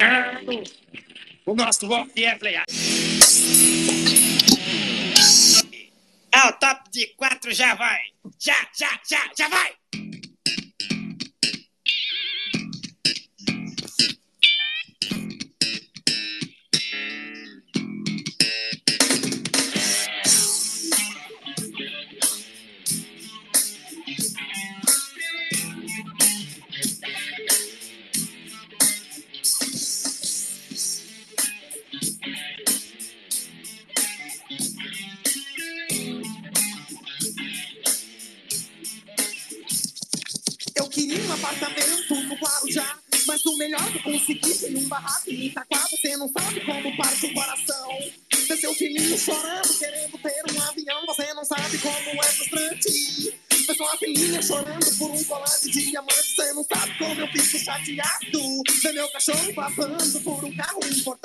ganhando o nosso voto é playoff. Ah, o top de quatro já vai. Já, já, já, já vai. baseado. Vê meu cachorro babando por um carro importado.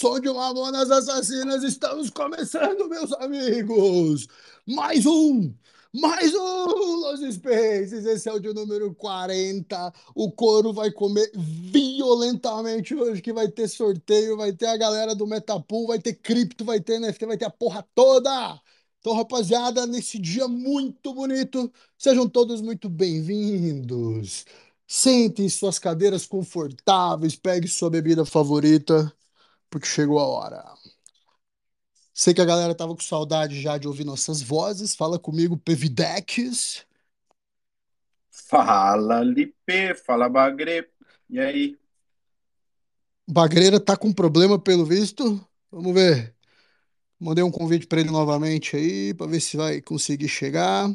Episódio Mamonas Assassinas, estamos começando, meus amigos! Mais um! Mais um Los Spaces! Esse é o de número 40. O couro vai comer violentamente hoje, que vai ter sorteio, vai ter a galera do Metapool, vai ter cripto, vai ter NFT, vai ter a porra toda! Então, rapaziada, nesse dia muito bonito, sejam todos muito bem-vindos. Sentem suas cadeiras confortáveis, pegue sua bebida favorita porque chegou a hora. Sei que a galera tava com saudade já de ouvir nossas vozes. Fala comigo, Pevidex. Fala, Lipe. Fala, Bagre. E aí? Bagreira tá com problema, pelo visto. Vamos ver. Mandei um convite para ele novamente aí, para ver se vai conseguir chegar.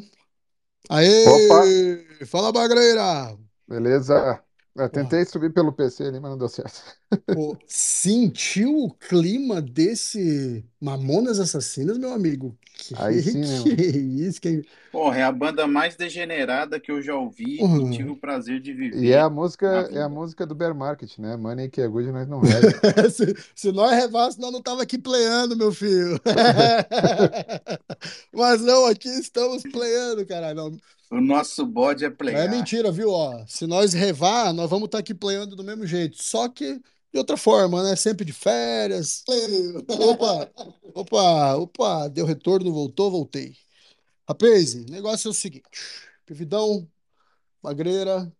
Aê! Opa. Fala, Bagreira! Beleza? Eu Porra, tentei subir pelo PC ali, mas não deu certo. pô, sentiu o clima desse Mamonas Assassinas, meu amigo? Aí Que sim, né, que é isso? Que... Porra, é a banda mais degenerada que eu já ouvi e tive Porra. o prazer de E é a viver música, é a música do Bear Market, né? Money que é good, nós não have. Se, se nós revasse, nós não tava aqui playando, meu filho. Mas não, aqui estamos playando, caralho. O nosso bode é Mas é playar. mentira, viu? Ó, se nós revar, nós vamos estar aqui playando do mesmo jeito. Só que de outra forma, né? Sempre de férias. Opa, opa, opa, deu retorno, voltou, voltei. Rapaz, o negócio é o seguinte: Pividão, Magreira,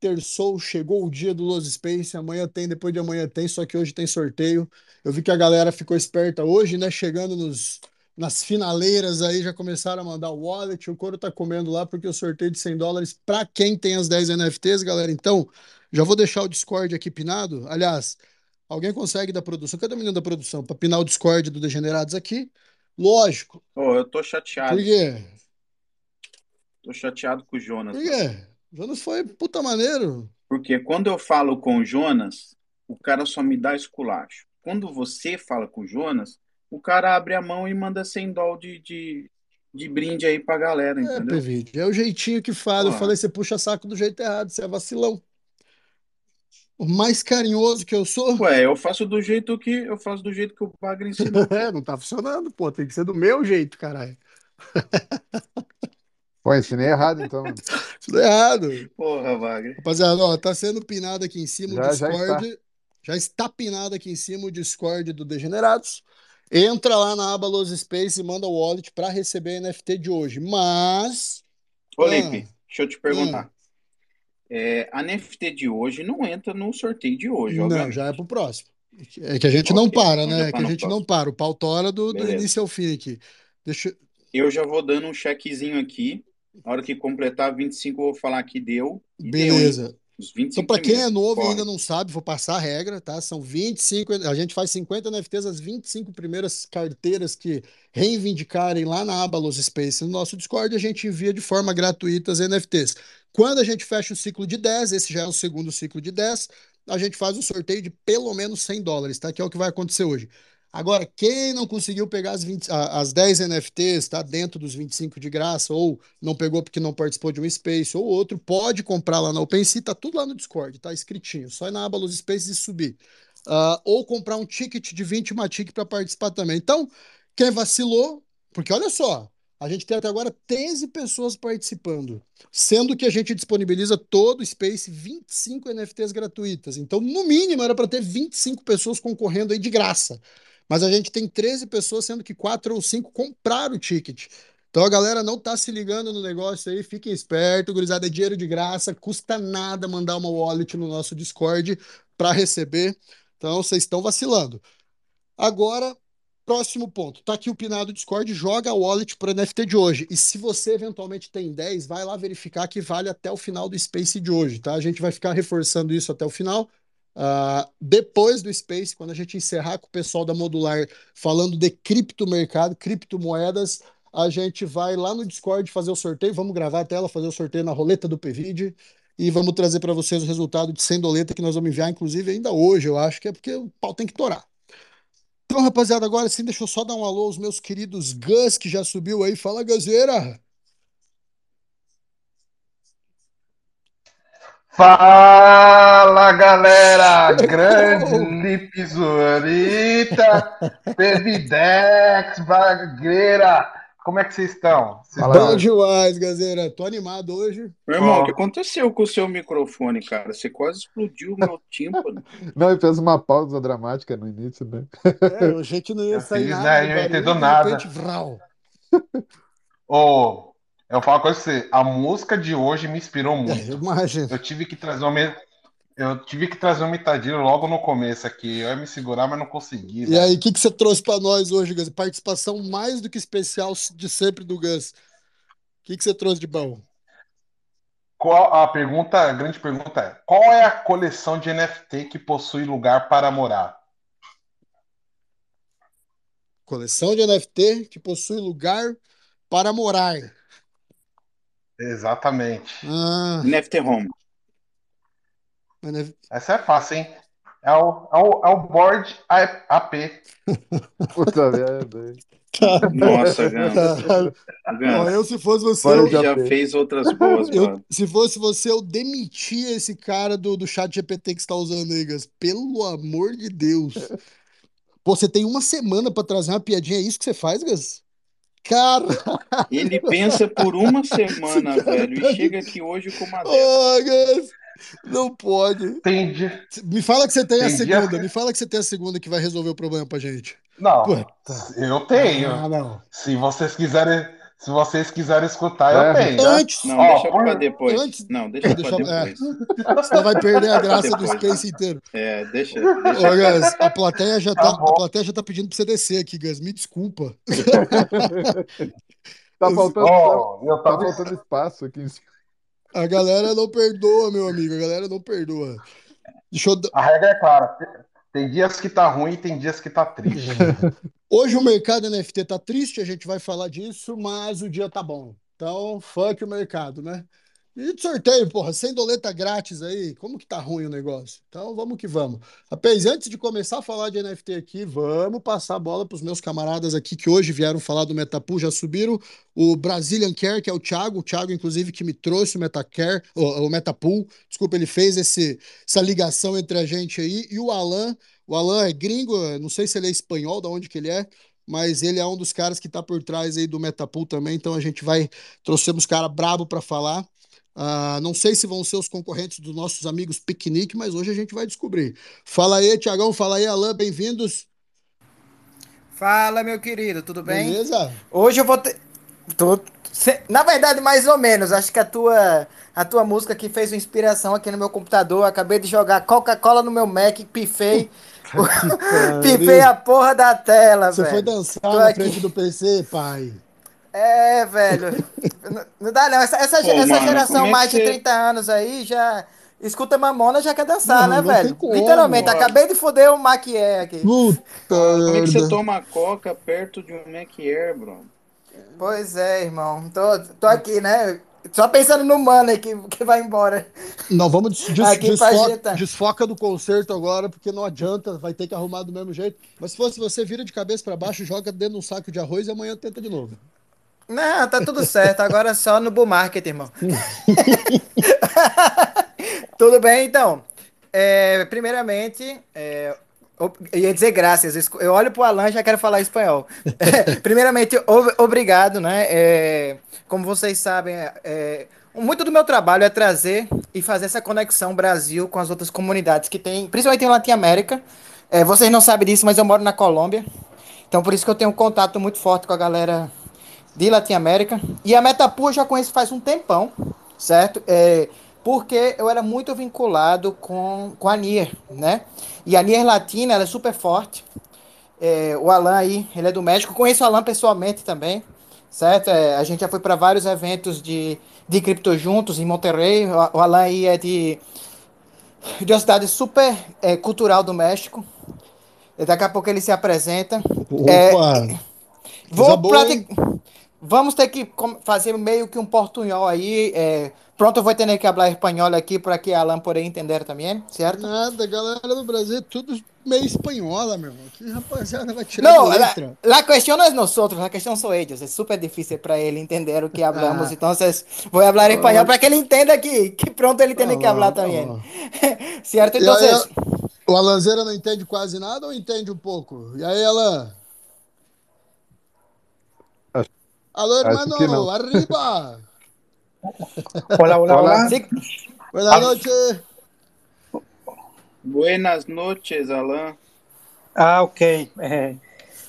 terçou, chegou o dia do Los Space. Amanhã tem, depois de amanhã tem, só que hoje tem sorteio. Eu vi que a galera ficou esperta hoje, né? Chegando nos, nas finaleiras aí, já começaram a mandar o wallet. O couro tá comendo lá, porque o sorteio de 100 dólares para quem tem as 10 NFTs, galera. Então, já vou deixar o Discord aqui pinado. Aliás, alguém consegue da produção? Cadê o menino da produção? Para pinar o Discord do Degenerados aqui? Lógico. Ô, eu tô Por chateado. quê? Tô chateado com o Jonas, Por quê? Jonas foi puta maneiro. Porque quando eu falo com o Jonas, o cara só me dá esculacho. Quando você fala com o Jonas, o cara abre a mão e manda 100 dólares de, de, de brinde aí pra galera, É, entendeu? PV, é o jeitinho que fala. Eu Porra. falei, você puxa saco do jeito errado, você é vacilão. O mais carinhoso que eu sou, Ué, eu faço do jeito que eu faço do jeito que o Bagre ensinou, é, não tá funcionando, pô, tem que ser do meu jeito, caralho. Pô, ensinei errado então, mano. Isso é errado. Porra, Bagre. Rapaziada, ó, tá sendo pinado aqui em cima o Já, já está. Discord. Já está pinado aqui em cima o Discord do Degenerados. Entra lá na aba Los Space e manda o wallet para receber a NFT de hoje. Mas. Ô, Ah, deixa eu te ah, perguntar. É, a NFT de hoje não entra no sorteio de hoje, não, já é obviamente. pro próximo. É que a gente não Ok, para, então né? É tá que a gente não próximo. para. O pau tora do, do Beleza. início ao fim aqui. Deixa, Eu já vou dando um chequezinho aqui. Na hora que completar 25, eu vou falar que deu. E deu, Os Então, 25 para quem é novo e ainda não sabe, vou passar a regra, tá? São 25, a gente faz 50 NFTs, as 25 primeiras carteiras que reivindicarem lá na aba Los Space no nosso Discord, a gente envia de forma gratuita as NFTs. Quando a gente fecha o ciclo de 10, esse já é o segundo ciclo de 10, a gente faz um sorteio de pelo menos 100 dólares, tá? Que é o que vai acontecer hoje. Agora, quem não conseguiu pegar as, 20 a- as 10 NFTs, tá? Dentro dos 25 de graça, ou não pegou porque não participou de um Space ou outro, pode comprar lá na OpenSea, tá tudo lá no Discord, tá escritinho. Só ir na aba Los Spaces e subir. Ah, ou comprar um ticket de 20 Matic para participar também. Então, quem vacilou, porque olha só, a gente tem até agora 13 pessoas participando, sendo que a gente disponibiliza todo o Space 25 NFTs gratuitas. Então, no mínimo, era para ter 25 pessoas concorrendo aí de graça. Mas a gente tem 13 pessoas, sendo que 4 ou 5 compraram o ticket. Então a galera não tá se ligando no negócio aí, fiquem espertos, gurizada, é dinheiro de graça, custa nada mandar uma wallet no nosso Discord para receber. Então vocês estão vacilando. Agora, próximo ponto. Tá aqui o pinado Discord, joga a wallet pro NFT de hoje. E se você eventualmente tem 10, vai lá verificar que vale até o final do Space de hoje, tá? A gente vai ficar reforçando isso até o final. Ah, depois do Space, quando a gente encerrar com o pessoal da Modular falando de criptomercado, criptomoedas, a gente vai lá no Discord fazer o sorteio. Vamos gravar a tela, fazer o sorteio na roleta do PVid e vamos trazer para vocês o resultado de 100 doleta que nós vamos enviar, inclusive ainda hoje, eu acho que é porque o pau tem que torar. Então, rapaziada, agora sim, deixa eu só dar um alô aos meus queridos Gus, que já subiu aí. Fala, Guzeira! Fala galera, grande Zuarita, Pevidex, Bagreira, como é que vocês estão? Vocês Fala, Bom estão? demais, Guzeira. Tô animado hoje. Meu irmão, o que aconteceu com o seu microfone, cara? Você quase explodiu o meu tímpano. Não, ele fez uma pausa dramática no início, né? É, achei que não ia sair fiz, nada né? Eu não barulho, entendo nada. Eu falo com você, a música de hoje me inspirou É, muito. imagino. Eu tive que trazer uma, eu tive que trazer um metadinho logo no começo aqui. Eu ia me segurar, mas não consegui, E velho. aí, o que que você trouxe pra nós hoje, Gus? Participação mais do que especial de sempre do Gus. O que que você trouxe de bom? Qual a pergunta, a grande pergunta é: qual é a coleção de NFT que possui lugar para morar? Coleção de NFT que possui lugar para morar. Exatamente. Ah, NFT Home. Essa é fácil, hein? É o, é o, é o board AP. Puta merda. Nossa, Gans. Gans. eu, se fosse você, eu, já fez. fez outras boas, eu- mano. se fosse você, eu demitia esse cara do, do chat GPT que você tá usando aí, Gas. Pelo amor de Deus. Pô, você tem uma semana pra trazer uma piadinha, é isso que você faz, Gas? Cara, Ele pensa por uma semana, velho, tá e chega aqui hoje com uma dessa. Gas, não pode. Tem dia. Me fala que você tem a segunda, me fala que você tem a segunda que vai resolver o problema pra gente. Não, Puta. eu tenho. Ah, não. Se vocês quiserem, se vocês quiserem escutar, É, eu tenho. Antes, Não, Ó, deixa por- pra depois. antes- Não, deixa pra Deixa- é. depois. senão vai perder a graça do Depois. Space inteiro. É, deixa, Ô, deixa. Gas, a plateia já Tá tá, a plateia já tá pedindo pra você descer aqui, Gas. Me desculpa. Tá faltando, eu tá tava faltando espaço aqui em cima. A galera não perdoa, meu amigo. A galera não perdoa. Deixa eu... A regra é clara. Tem dias que tá ruim tem dias que tá triste. Hoje o mercado NFT tá triste, a gente vai falar disso, mas o dia tá bom. Então, fuck o mercado, né? E de sorteio, porra, sem doleta grátis aí, como que tá ruim o negócio? Então, vamos que vamos. Rapaz, antes de começar a falar de NFT aqui, vamos passar a bola pros meus camaradas aqui que hoje vieram falar do Metapool, já subiram. O Brazilian Care, que é o Thiago, o Thiago, inclusive, que me trouxe o Metacare, o, o Metapool. Desculpa, ele fez esse, essa ligação entre a gente aí. E o Alan, o Alan é gringo, não sei se ele é espanhol, da onde que ele é, mas ele é um dos caras que tá por trás aí do Metapool também, então a gente vai, trouxemos cara brabo para falar. Ah, não sei se vão ser os concorrentes dos nossos amigos Piquenique, mas hoje a gente vai descobrir. Fala aí, Tiagão, fala aí, Alan, bem-vindos. Fala, meu querido, tudo bem? Beleza? Hoje eu vou ter. Tô- Na verdade, mais ou menos. Acho que a tua, a tua música que fez uma inspiração aqui no meu computador. Acabei de jogar Coca-Cola no meu Mac, pifei. pifei a porra da tela, Você velho. foi dançar Tô na aqui. frente do PC, pai. É, velho. Não- dá, não. Essa, essa, Pô, essa mano, geração é mais de você- 30 anos aí já. Escuta Mamona já quer dançar, Não, né, velho? como. Literalmente, acabei de foder o Maquié aqui. Puta Como é que você toma coca perto de um Mac Air, bro? Pois é, irmão. Tô, tô aqui, né? Só pensando no money que, que vai embora. Não, vamos des des desfoca, ajeitar. desfoca do concerto agora, porque não adianta, vai ter que arrumar do mesmo jeito. Mas se fosse você, vira de cabeça para baixo, joga dentro de um saco de arroz e amanhã tenta de novo. Não, tá tudo certo. Agora é só no bull market, irmão. tudo bem, então. É, primeiramente, é, ia dizer graças. Eu olho pro Alan já quero falar espanhol. É, primeiramente, ob- obrigado, né? É, como vocês sabem, é, muito do meu trabalho é trazer e fazer essa conexão Brasil com as outras comunidades que tem, principalmente em Latinoamérica. É, vocês não sabem disso, mas eu moro na Colômbia. Então, por isso que eu tenho um contato muito forte com a galera de Latinoamérica. E a Metapool eu já conheço faz um tempão, certo? É, porque eu era muito vinculado com, com a Nier, né? E a Nier Latina, ela é super forte. É, o Alan aí, ele é do México. Conheço o Alan pessoalmente também, certo? É, a gente já foi para vários eventos de, de cripto juntos em Monterrey. O, o Alan aí é de, de uma cidade super é, cultural do México. E Daqui a pouco ele se apresenta. É, Opa! Coisa Vou boa, prati- Vamos ter que fazer meio que um portunhol aí. é, Pronto, eu vou ter que falar espanhol aqui para que Alan poder entender também, certo? Nada, galera do Brasil é tudo meio espanhola, meu irmão. Que rapaziada vai tirar Não, de la, letra. la cuestión no es nosotros, la cuestión son ellos. Es súper difícil para él entender o que hablamos. Ah. Entonces, voy a hablar español para que ele entenda que, que pronto ele tiene Tá que hablar bom, tá también. bom. ¿Cierto? E aí, Entonces, o Alanzeira não entende quase nada ou entende um pouco? E aí, Alan? Que hermano, arriba! Hola, hola, hola. sí, Boa noite! Buenas noches, Alan. Ah, ok. Eh,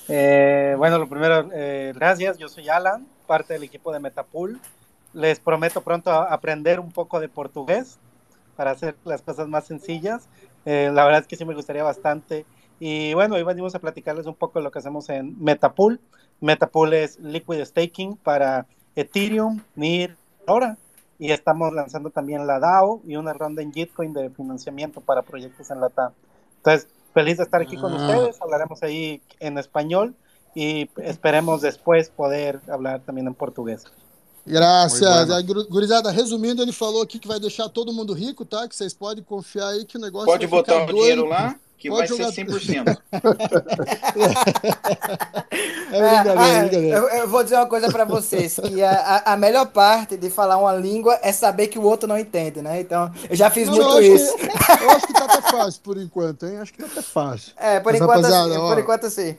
eh, bueno, lo primero, eh, gracias. Yo soy Alan, parte del equipo de Metapool. Les prometo pronto aprender un poco de portugués para hacer las cosas más sencillas. Eh, la verdad es que sí me gustaría bastante. Y bueno, hoy venimos a platicarles un poco de lo que hacemos en Metapool. Metapool es liquid staking para Ethereum, NIR, ahora. Y estamos lanzando también la DAO y una ronda en Gitcoin de financiamiento para proyectos en la TAM. Entonces, feliz de estar aquí con Ah. ustedes. Hablaremos ahí en español. y esperemos después poder hablar también en portugués. Graças. A gurizada, resumindo, ele falou aqui que vai deixar todo mundo rico, tá? Que vocês podem confiar aí que o negócio Pode vai ficar botar o doido. dinheiro lá, que Pode vai ser jogar- 100%. É brincadeira, Ah, é ah, brincadeira. eu, eu vou dizer uma coisa pra vocês, que a, a, melhor parte de falar uma língua é saber que o outro não entende, né? Então, eu já fiz Não, muito eu isso. que- eu acho que tá até fácil por enquanto, hein? Acho que tá até fácil. É, por Mas, enquanto, rapaziada, assim, ó, por enquanto sim.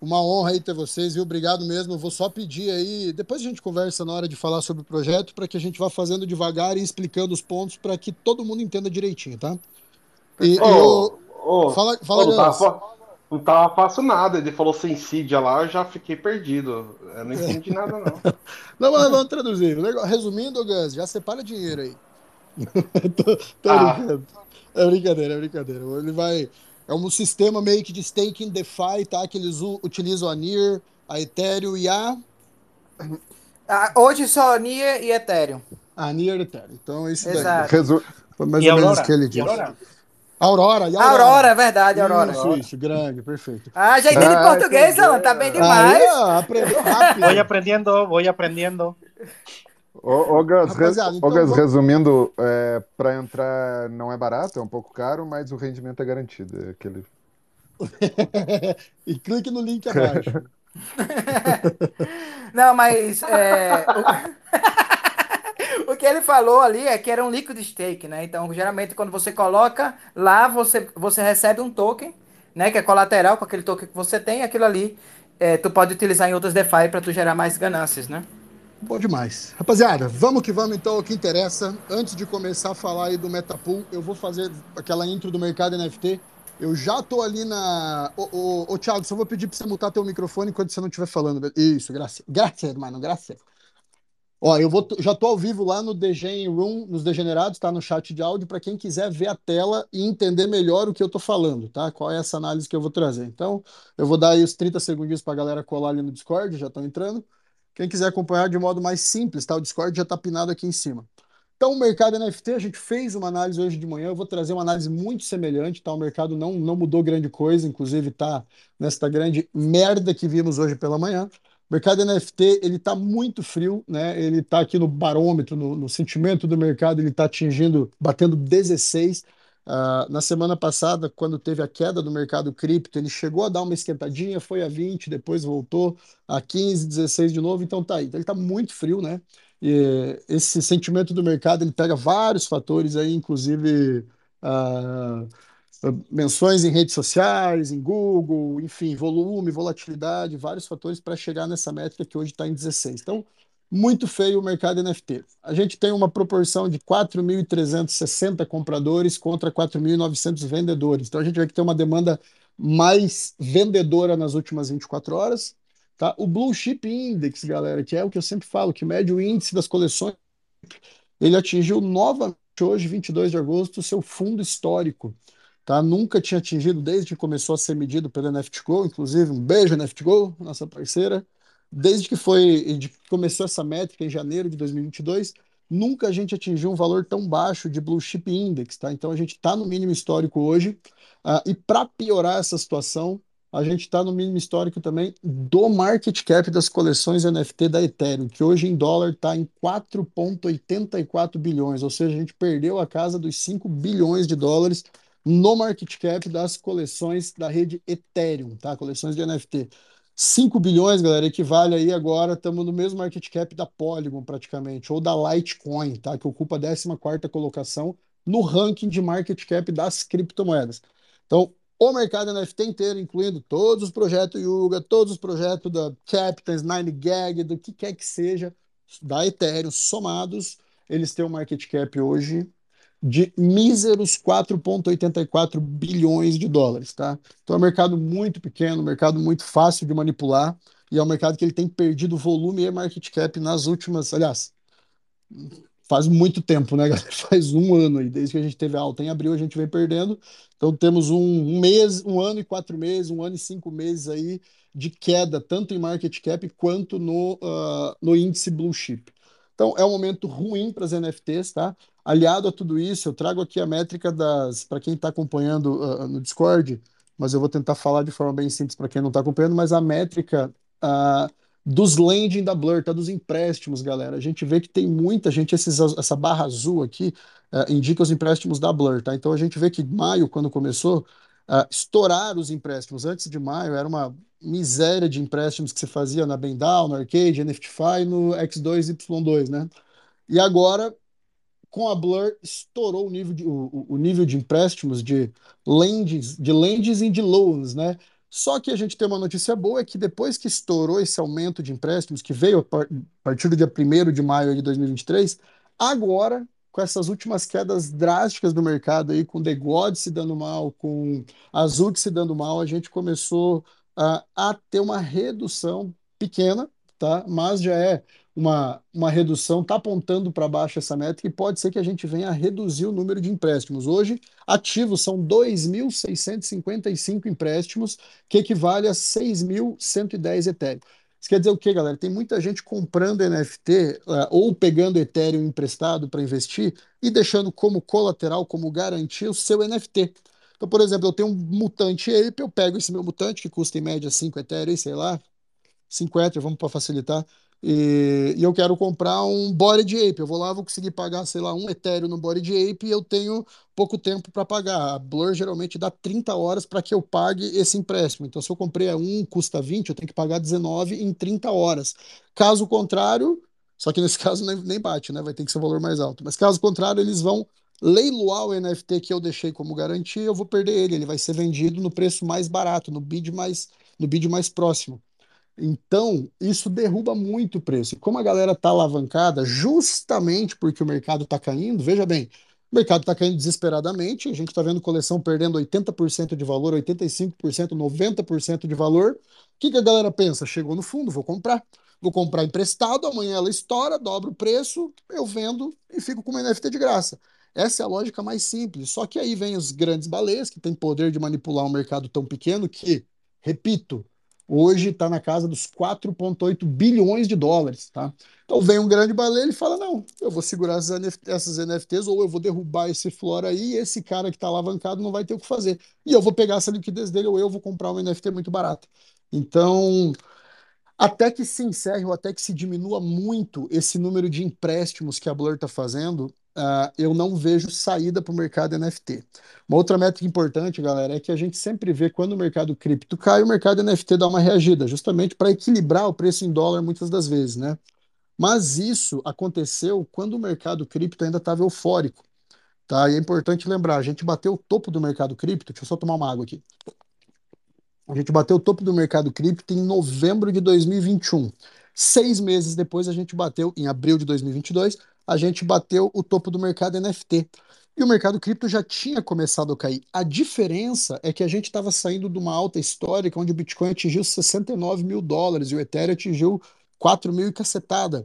Uma honra aí ter vocês, viu? Obrigado mesmo. Eu vou só pedir aí, depois a gente conversa na hora de falar sobre o projeto, para que a gente vá fazendo devagar e explicando os pontos para que todo mundo entenda direitinho, tá? E, e Ô, o- ô, fala, fala não, Leandro. tava, não tava fácil nada. Ele falou sem sídia lá, eu já fiquei perdido. Eu não entendi nada, não. Não, mas vamos traduzir. Legal. Resumindo, Gus, já separa dinheiro aí. tô, tô Ah. brincando. É brincadeira, é brincadeira. Ele vai. É um sistema meio que de staking DeFi, tá? Que eles utilizam a NIR, a Ethereum e a. Ah, hoje só NIA e Ethereum. A NIR Ethereum. Então, é isso daí. Exato. Resu... Foi mais Y ou menos o que ele disse. Aurora. Aurora, e Aurora, é verdade, Aurora. Isso, isso, grande, perfeito. Ah, já entende Ah, português, entendi. Alan, tá bem Aí, demais. ó, aprendeu rápido. Voy aprendiendo, voy aprendiendo. Ô, ô, Gus, Rapaziada, re- então ô, Gus, vamos- resumindo, é, para entrar não é barato, é um pouco caro, mas o rendimento é garantido. É aquele... e clique no link abaixo. Não, mas é, o... o que ele falou ali é que era um liquid stake, né? Então, geralmente, quando você coloca lá, você, você recebe um token, né? Que é colateral com aquele token que você tem, aquilo ali é, tu pode utilizar em outras DeFi para tu gerar mais ganâncias, né? Bom demais. Rapaziada, vamos que vamos então ao que interessa. Antes de começar a falar aí do Metapool, eu vou fazer aquela intro do mercado NFT. Eu já tô ali na. Ô, ô, ô Thiago, só vou pedir pra você mutar teu microfone quando você não estiver falando. Isso, graças. Graças, mano, graças. Ó, eu vou, já tô ao vivo lá no DG Room, nos Degenerados, tá no chat de áudio, para quem quiser ver a tela e entender melhor o que eu tô falando, tá? Qual é essa análise que eu vou trazer. Então, eu vou dar aí os 30 segundinhos pra galera colar ali no Discord, já estão entrando. Quem quiser acompanhar de modo mais simples, tá? O Discord já está pinado aqui em cima. Então, o mercado NFT, a gente fez uma análise hoje de manhã. Eu vou trazer uma análise muito semelhante, tá? O mercado não, não mudou grande coisa, inclusive tá nesta grande merda que vimos hoje pela manhã. O mercado NFT, ele tá muito frio, né? Ele tá aqui no barômetro, no, no sentimento do mercado, ele tá atingindo, batendo 16. Ah, na semana passada, quando teve a queda do mercado cripto, ele chegou a dar uma esquentadinha, foi a 20, depois voltou a 15, 16 de novo, então tá aí. Então, ele tá muito frio, né? E esse sentimento do mercado, ele pega vários fatores aí, inclusive ah, menções em redes sociais, em Google, enfim, volume, volatilidade, vários fatores para chegar nessa métrica que hoje está em 16. Então, muito feio o mercado NFT. A gente tem uma proporção de 4.360 compradores contra 4.900 vendedores. Então, a gente vai ter uma demanda mais vendedora nas últimas 24 horas. Tá? O Blue Chip Index, galera, que é o que eu sempre falo, que mede o índice das coleções, ele atingiu novamente hoje, 22 de agosto, seu fundo histórico. Tá? Nunca tinha atingido desde que começou a ser medido pela NFTGO, inclusive um beijo NFTGO, nossa parceira. Desde que foi, de que começou essa métrica em janeiro de 2022, nunca a gente atingiu um valor tão baixo de Blue Chip Index, tá? Então a gente está no mínimo histórico hoje. ah, e para piorar essa situação, a gente está no mínimo histórico também do market cap das coleções NFT da Ethereum, que hoje em dólar está em 4,84 bilhões, ou seja, a gente perdeu a casa dos 5 bilhões de dólares no market cap das coleções da rede Ethereum, tá? Coleções de NFT. 5 bilhões, galera, equivale aí agora, estamos no mesmo market cap da Polygon praticamente, ou da Litecoin, tá? Que ocupa a 14ª colocação no ranking de market cap das criptomoedas. Então, o mercado NFT inteiro, incluindo todos os projetos Yuga, todos os projetos da Captains, 9gag, do que quer que seja, da Ethereum, somados, eles têm um market cap hoje de míseros 4,84 bilhões de dólares, tá? Então é um mercado muito pequeno, um mercado muito fácil de manipular, e é um mercado que ele tem perdido volume e market cap nas últimas, aliás, faz muito tempo, né, galera? Faz um ano aí, desde que a gente teve alta em abril, a gente vem perdendo. Então temos um, um mês, um ano e quatro meses, um ano e cinco meses aí de queda, tanto em market cap quanto no, uh, no índice Blue Chip. Então é um momento ruim para as NFTs, tá? Aliado a tudo isso, eu trago aqui a métrica das, para quem está acompanhando uh, no Discord, mas eu vou tentar falar de forma bem simples para quem não está acompanhando, mas a métrica ah, dos lending da Blur, tá? Dos empréstimos, galera. A gente vê que tem muita gente, esses, essa barra azul aqui ah, indica os empréstimos da Blur, tá? Então a gente vê que maio, quando começou, ah, estourar os empréstimos. Antes de maio era uma miséria de empréstimos que você fazia na Bendal, no Arcade, NFTFi, no X2, Y2, né? E agora com a Blur estourou o nível de, o, o nível de empréstimos de lendings, de lendings e de loans, né? Só que a gente tem uma notícia boa, é que depois que estourou esse aumento de empréstimos, que veio a partir do dia 1 de maio de 2023, agora, com essas últimas quedas drásticas do mercado aí, com The God se dando mal, com Azul se dando mal, a gente começou a, a ter uma redução pequena, tá? Mas já é uma, uma redução, está apontando para baixo essa métrica e pode ser que a gente venha a reduzir o número de empréstimos. Hoje, ativos são 2.655 empréstimos, que equivale a 6.110 Ethereum. Isso quer dizer o quê, galera? Tem muita gente comprando NFT eh, ou pegando Ethereum emprestado para investir e deixando como colateral, como garantia, o seu NFT. Então, por exemplo, eu tenho um mutante Ape, eu pego esse meu mutante, que custa em média 5 Ethereum, sei lá, 5 Ethereum, vamos para facilitar. E, e, eu quero comprar um Body de Ape. Eu vou lá, vou conseguir pagar, sei lá, um Ethereum no Body de Ape e eu tenho pouco tempo para pagar. A Blur geralmente dá 30 horas para que eu pague esse empréstimo. Então, se eu comprei a 1, custa 20, eu tenho que pagar 19 em 30 horas. Caso contrário, só que nesse caso nem, nem bate, né? Vai ter que ser um valor mais alto. Mas caso contrário, eles vão leiloar o NFT que eu deixei como garantia, eu vou perder ele. Ele vai ser vendido no preço mais barato, no bid mais, no bid mais próximo. Então, isso derruba muito o preço. E como a galera está alavancada, justamente porque o mercado está caindo, veja bem, o mercado está caindo desesperadamente, a gente está vendo coleção perdendo 80% de valor, 85%, 90% de valor. O que, que a galera pensa? Chegou no fundo, vou comprar. Vou comprar emprestado, amanhã ela estoura, dobra o preço, eu vendo e fico com uma NFT de graça. Essa é a lógica mais simples. Só que aí vem os grandes baleias que têm poder de manipular um mercado tão pequeno que, repito, hoje está na casa dos 4,8 bilhões de dólares. Tá? Então vem um grande baleia e fala: não, eu vou segurar essas, NFT, essas NFTs ou eu vou derrubar esse flora aí esse cara que está alavancado não vai ter o que fazer. E eu vou pegar essa liquidez dele ou eu vou comprar uma NFT muito barata. Então, até que se encerre ou até que se diminua muito esse número de empréstimos que a Blur está fazendo, uh, eu não vejo saída para o mercado NFT. Uma outra métrica importante, galera, é que a gente sempre vê quando o mercado cripto cai, o mercado NFT dá uma reagida, justamente para equilibrar o preço em dólar muitas das vezes, né? Mas isso aconteceu quando o mercado cripto ainda estava eufórico, tá? E é importante lembrar, a gente bateu o topo do mercado cripto, deixa eu só tomar uma água aqui. A gente bateu o topo do mercado cripto em novembro de 2021. Seis meses depois, a gente bateu, em abril de 2022, a gente bateu o topo do mercado NFT. E o mercado cripto já tinha começado a cair. A diferença é que a gente estava saindo de uma alta histórica onde o Bitcoin atingiu 69 mil dólares e o Ethereum atingiu 4 mil e cacetada.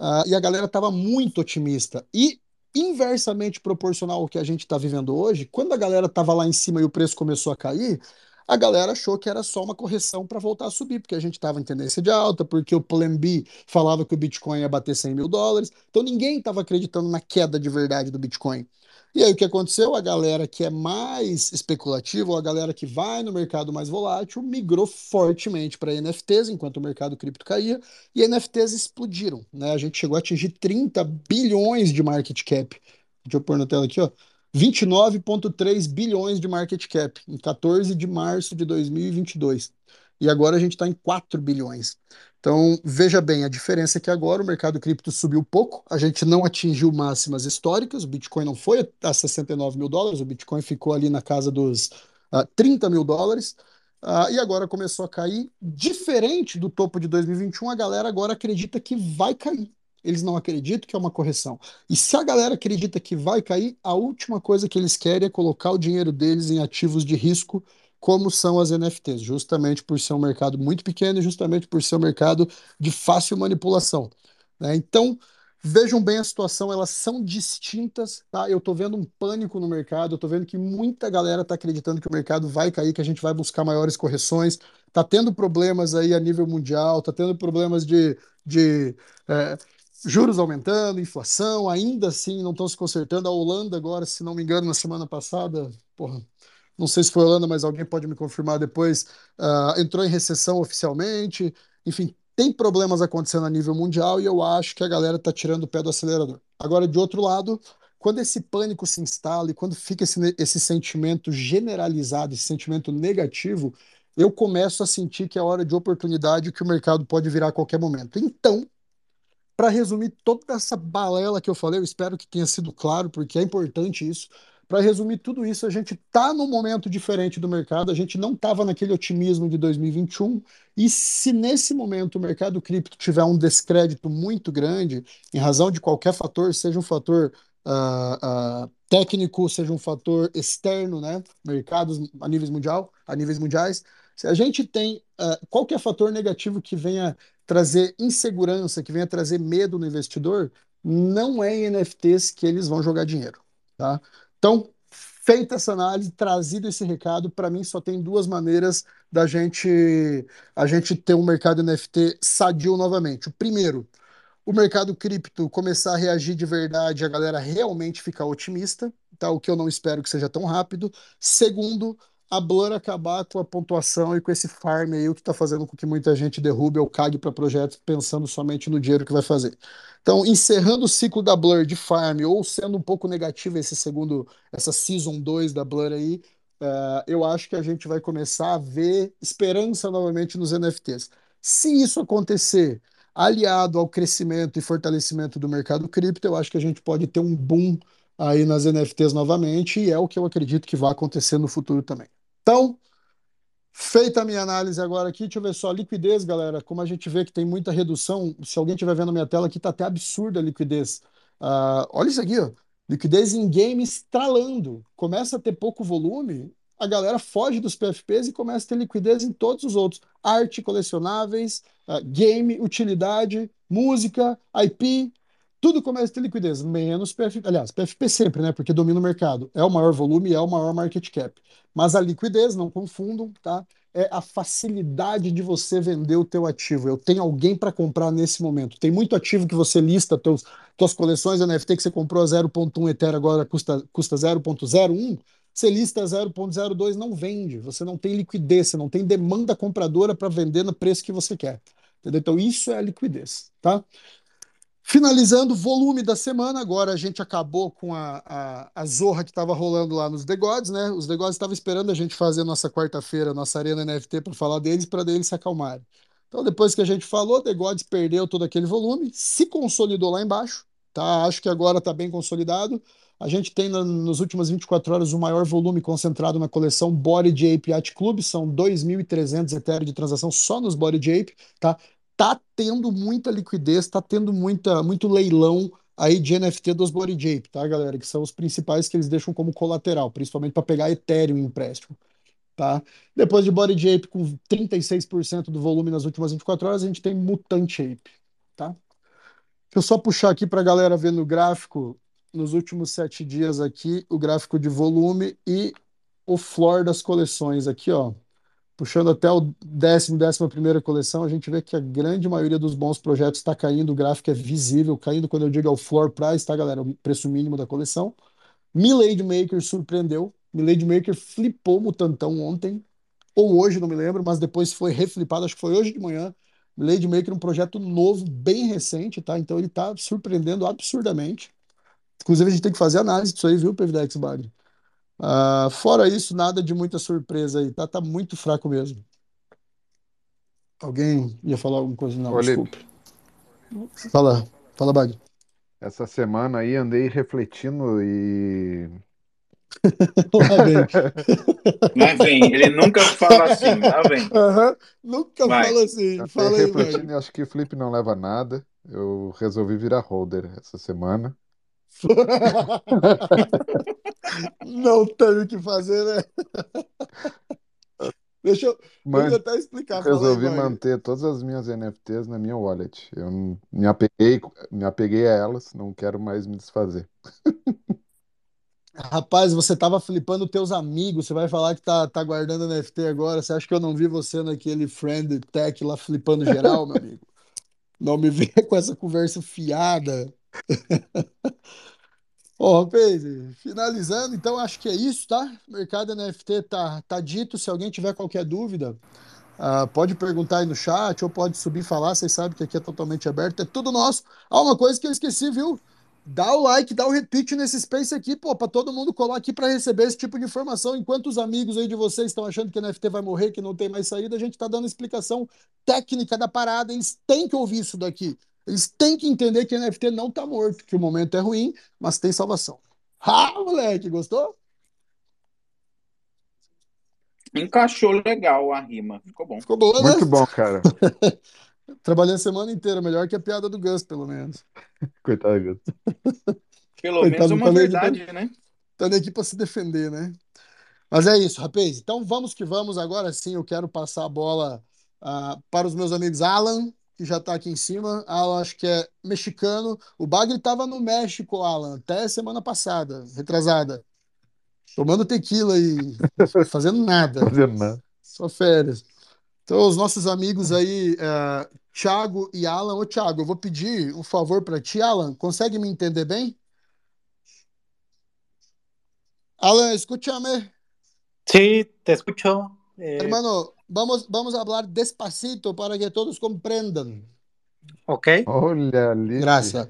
Uh, e a galera estava muito otimista. E inversamente proporcional ao que a gente está vivendo hoje, quando a galera estava lá em cima e o preço começou a cair, a galera achou que era só uma correção para voltar a subir, porque a gente estava em tendência de alta, porque o Plan B falava que o Bitcoin ia bater 100 mil dólares. Então ninguém estava acreditando na queda de verdade do Bitcoin. E aí o que aconteceu? A galera que é mais especulativa, ou a galera que vai no mercado mais volátil, migrou fortemente para NFTs, enquanto o mercado cripto caía, e NFTs explodiram. Né? A gente chegou a atingir 30 bilhões de market cap. Deixa eu pôr na tela aqui, ó. 29,3 bilhões de market cap em 14 de março de 2022. E agora a gente está em 4 bilhões. Então, veja bem, a diferença é que agora o mercado cripto subiu pouco, a gente não atingiu máximas históricas, o Bitcoin não foi a 69 mil dólares, o Bitcoin ficou ali na casa dos uh, ah, 30 mil dólares, uh, e agora começou a cair. Diferente do topo de 2021, a galera agora acredita que vai cair eles não acreditam que é uma correção. E se a galera acredita que vai cair, a última coisa que eles querem é colocar o dinheiro deles em ativos de risco, como são as NFTs, justamente por ser um mercado muito pequeno e justamente por ser um mercado de fácil manipulação. Né? Então, Vejam bem a situação, elas são distintas, tá? Eu tô vendo um pânico no mercado, eu tô vendo que muita galera tá acreditando que o mercado vai cair, que a gente vai buscar maiores correções, tá tendo problemas aí a nível mundial, tá tendo problemas de, de é, juros aumentando, inflação, ainda assim não estão se consertando. A Holanda agora, se não me engano, na semana passada, porra, não sei se foi a Holanda, mas alguém pode me confirmar depois, uh, entrou em recessão oficialmente. Enfim, tem problemas acontecendo a nível mundial e eu acho que a galera está tirando o pé do acelerador. Agora, de outro lado, quando esse pânico se instala e quando fica esse, esse sentimento generalizado, esse sentimento negativo, eu começo a sentir que é hora de oportunidade que o mercado pode virar a qualquer momento. Então, para resumir toda essa balela que eu falei, eu espero que tenha sido claro, porque é importante isso. Para resumir tudo isso, a gente está num momento diferente do mercado, a gente não estava naquele otimismo de 2021, e se nesse momento o mercado cripto tiver um descrédito muito grande, em razão de qualquer fator, seja um fator uh, uh, técnico, seja um fator externo, né, mercados a níveis mundial, a níveis mundiais, se a gente tem uh, qualquer fator negativo que venha trazer insegurança, que venha trazer medo no investidor, não é em NFTs que eles vão jogar dinheiro, tá? Então, feita essa análise, trazido esse recado, para mim só tem duas maneiras da gente a gente ter um mercado NFT sadio novamente. O primeiro, o mercado cripto começar a reagir de verdade, a galera realmente ficar otimista, tá? O que eu não espero que seja tão rápido. Segundo, a Blur acabar com a pontuação e com esse farm aí, o que está fazendo com que muita gente derrube ou cague para projetos pensando somente no dinheiro que vai fazer. Então, encerrando o ciclo da Blur de farm, ou sendo um pouco negativo esse segundo, essa Season 2 da Blur aí, uh, eu acho que a gente vai começar a ver esperança novamente nos NFTs. Se isso acontecer, aliado ao crescimento e fortalecimento do mercado cripto, eu acho que a gente pode ter um boom aí nas NFTs novamente, e é o que eu acredito que vai acontecer no futuro também. Então, feita a minha análise agora aqui, deixa eu ver só, liquidez, galera, como a gente vê que tem muita redução, se alguém estiver vendo a minha tela aqui, está até absurda a liquidez. Uh, olha isso aqui, ó. liquidez em game estralando, começa a ter pouco volume, a galera foge dos PFPs e começa a ter liquidez em todos os outros. Arte, colecionáveis, uh, game, utilidade, música, IP, tudo começa a ter liquidez, menos PFP. Aliás, PFP sempre, né? Porque domina o mercado. É o maior volume é o maior market cap. Mas a liquidez, não confundam, tá? É a facilidade de você vender o teu ativo. Eu tenho alguém para comprar nesse momento. Tem muito ativo que você lista, teus, tuas coleções NFT que você comprou a 0.1 Ether agora custa, custa 0.01. Você lista 0.02, não vende. Você não tem liquidez, você não tem demanda compradora para vender no preço que você quer. Entendeu? Então, isso é a liquidez, tá? Finalizando o volume da semana, agora a gente acabou com a, a, a zorra que estava rolando lá nos The Gods, né? Os The Gods estavam esperando a gente fazer nossa quarta-feira, nossa Arena NFT para falar deles, para eles se acalmarem. Então, depois que a gente falou, The Gods perdeu todo aquele volume, se consolidou lá embaixo, tá? Acho que agora está bem consolidado. A gente tem nas últimas 24 horas o maior volume concentrado na coleção Body Ape Yacht Club, são 2.300 Ethereum de transação só nos Body Ape, tá? Tá tendo muita liquidez, tá tendo muita, muito leilão aí de NFT dos Body Ape, tá, galera? Que são os principais que eles deixam como colateral, principalmente para pegar Ethereum em empréstimo. Tá? Depois de Body Ape com 36% do volume nas últimas 24 horas, a gente tem Mutant Ape. Tá? Deixa eu só puxar aqui para a galera ver no gráfico, nos últimos sete dias aqui, o gráfico de volume e o floor das coleções aqui, ó puxando até o décimo, décima primeira coleção, a gente vê que a grande maioria dos bons projetos está caindo, o gráfico é visível, caindo quando eu digo é o floor price, tá, galera? O preço mínimo da coleção. Milady Maker surpreendeu. Milady Maker flipou Mutantão ontem, ou hoje, não me lembro, mas depois foi reflipado, acho que foi hoje de manhã. Milady Maker, um projeto novo, bem recente, tá? Então ele está surpreendendo absurdamente. Inclusive, a gente tem que fazer análise disso aí, viu, Pevidex Bagre? Uh, fora isso, nada de muita surpresa aí, tá? Tá muito fraco mesmo. Alguém ia falar alguma coisa? Não, Olha, desculpe. Fala, fala, Bag. Essa semana aí andei refletindo e. Lá vem. Lá vem, ele nunca fala assim, lá vem. Uhum. Nunca Vai. fala assim. Andei Fala aí, refletindo Bag. acho que flip não leva nada. Eu resolvi virar holder essa semana. Não tem o que fazer, né? Deixa eu, deixa eu até explicar. Aí, Resolvi Bag. manter todas as minhas NFTs na minha wallet. Eu me apeguei, me apeguei a elas, não quero mais me desfazer. Rapaz, você tava flipando teus amigos, você vai falar que tá, tá guardando NFT agora. Você acha que eu não vi você naquele friend tech lá flipando geral, meu amigo? Não me venha com essa conversa fiada. Ó, rapaz, finalizando, então acho que é isso, tá? Mercado NFT tá, tá dito. Se alguém tiver qualquer dúvida, ah, pode perguntar aí no chat ou pode subir falar. Vocês sabem que aqui é totalmente aberto, é tudo nosso. Ah, uma coisa que eu esqueci, viu? Dá o like, dá o repeat nesse space aqui, pô, pra todo mundo colar aqui pra receber esse tipo de informação. Enquanto os amigos aí de vocês estão achando que NFT vai morrer, que não tem mais saída, a gente tá dando explicação técnica da parada. Eles têm que ouvir isso daqui. Eles têm que entender que NFT não tá morto, que o momento é ruim, mas tem salvação. Ah, moleque, gostou? Encaixou legal a rima. Ficou bom. Ficou boa, né? Muito bom, cara. Trabalhei a semana inteira, melhor que a piada do Gus, pelo menos. Coitado, Gus. Pelo Coitado, menos uma tá nem- verdade, né? Tá nem aqui pra se defender, né? Mas é isso, rapaz. Então vamos que vamos. Agora sim, eu quero passar a bola ah, para os meus amigos Alan, que já tá aqui em cima. Alan, acho que é mexicano. O Bagre tava no México, Alan, até semana passada, retrasada. Tomando tequila e fazendo nada. Fazendo nada. Só férias. Então, os nossos amigos aí, é, Thiago e Alan. Ô, Thiago, eu vou pedir um favor para ti, Alan. Consegue me entender bem? Alan, escúchame. Sí, te escucho. eh, Hermano, vamos, vamos a hablar despacito para que todos comprendan. ok. Olha ali. Gracias.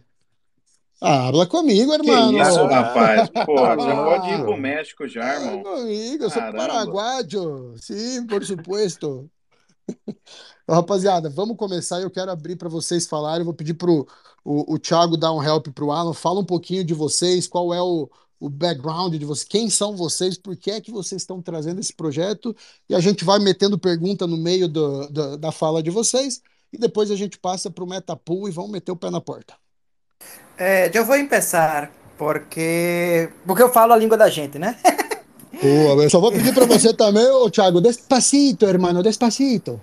Ah, habla comigo, Que hermano. isso, rapaz? Pô, já Ah. pode ir pro México já, Habla irmão. comigo, eu sou Caramba. paraguaio. Sim, por supuesto. Então, rapaziada, vamos começar. Eu quero abrir para vocês falarem. Eu vou pedir pro o, o Thiago dar um help pro Alan. Fala um pouquinho de vocês, qual é o, o background de vocês, quem são vocês, por que é que vocês estão trazendo esse projeto. E a gente vai metendo pergunta no meio do, do- da fala de vocês. E depois a gente passa pro Metapool e vamos meter o pé na porta. Yo voy a empezar porque, porque eu falo a língua da gente, né? Boa, eu só vou pedir para você também, ô Thiago, despacito, hermano, despacito.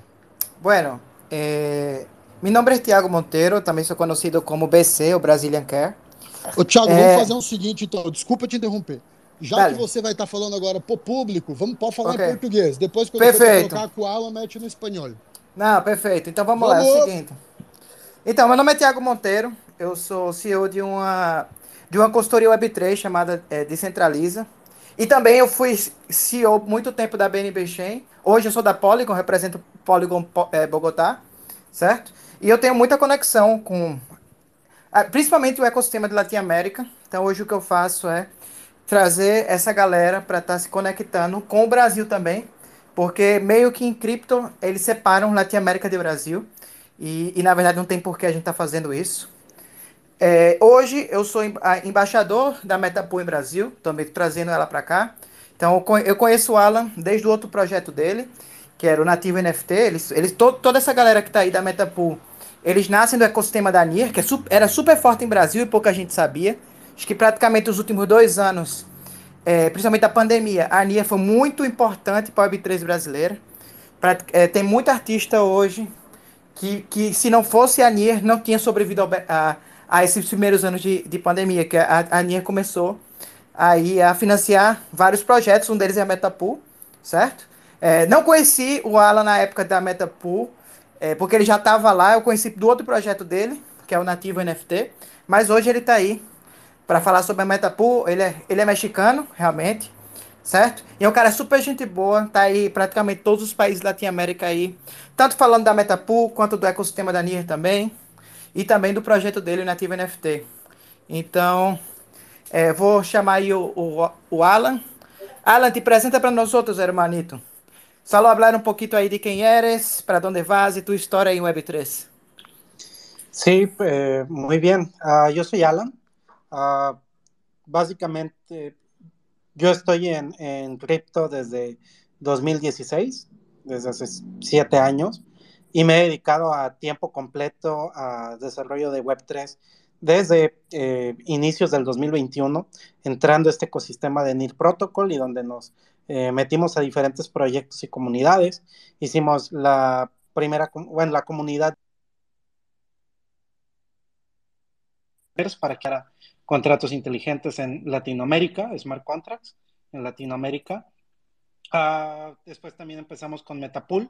Bueno, eh, mi nombre es Tiago Monteiro, también soy conocido como BC, o Brazilian Care. Ô, Thiago, É. vamos fazer o seguinte, então. Desculpa te interromper. Já Dale. que você vai estar falando agora pro público, vamos pode falar Ok. em português. Depois, quando você Perfeito. colocar com Alan, mete no espanhol. Não, perfeito. Então vamos, lá, é o Vamos. seguinte. Então, meu nome é Tiago Monteiro, eu sou CEO de uma, de uma consultoria Web3 chamada é, Decentraliza. E também eu fui CEO muito tempo da BNB Chain. Hoje eu sou da Polygon, represento o Polygon Po- é, Bogotá, certo? E eu tenho muita conexão com, principalmente o ecossistema de Latinoamérica. Então hoje o que eu faço é trazer essa galera para estar se conectando com o Brasil também, porque meio que em cripto eles separam Latinoamérica de Brasil e, e na verdade não tem por que a gente estar fazendo isso. É, hoje eu sou em- a- embaixador da Metapool em Brasil, também trazendo ela para cá. Então eu conheço o Alan desde o outro projeto dele, que era o Nativo NFT. Eles, eles to- toda essa galera que está aí da Metapool, eles nascem do ecossistema da NIR, que é su- era super forte em Brasil e pouca gente sabia. Acho que praticamente os últimos dois anos, é, principalmente a pandemia, a NIR foi muito importante para a Web3 brasileira. Pra- é, tem muito artista hoje que, que se não fosse a NIR, não tinha sobrevivido be- a, a esses primeiros anos de, de pandemia, que a, a NIR começou aí a financiar vários projetos, um deles é a Metapool, certo? É, não conheci o Alan na época da Metapool, é, porque ele já estava lá, eu conheci do outro projeto dele, que é o Nativo NFT, mas hoje ele está aí para falar sobre a Metapool, ele é, ele é mexicano, realmente, certo? E é um cara super gente boa, tá aí praticamente todos os países da Latinoamérica aí, tanto falando da Metapool, quanto do ecossistema da NIR também, e também do projeto dele, o Nativo NFT. Então, é, vou chamar aí o, o, o Alan. Alan, te presenta para nós outros, hermanito. Solo hablar un poquito ahí de quién eres, para dónde vas y tu historia en Web3. Sí, eh, muy bien. Ah, yo soy Alan. Ah, básicamente, yo estoy en, en cripto desde 2016, desde hace siete años, y me he dedicado a tiempo completo a desarrollo de Web3 desde eh, inicios del 2021, entrando a este ecosistema de NIR Protocol y donde nos eh, metimos a diferentes proyectos y comunidades. Hicimos la primera, bueno, la comunidad para que haga contratos inteligentes en Latinoamérica, smart contracts en Latinoamérica. Ah, después también empezamos con Metapool,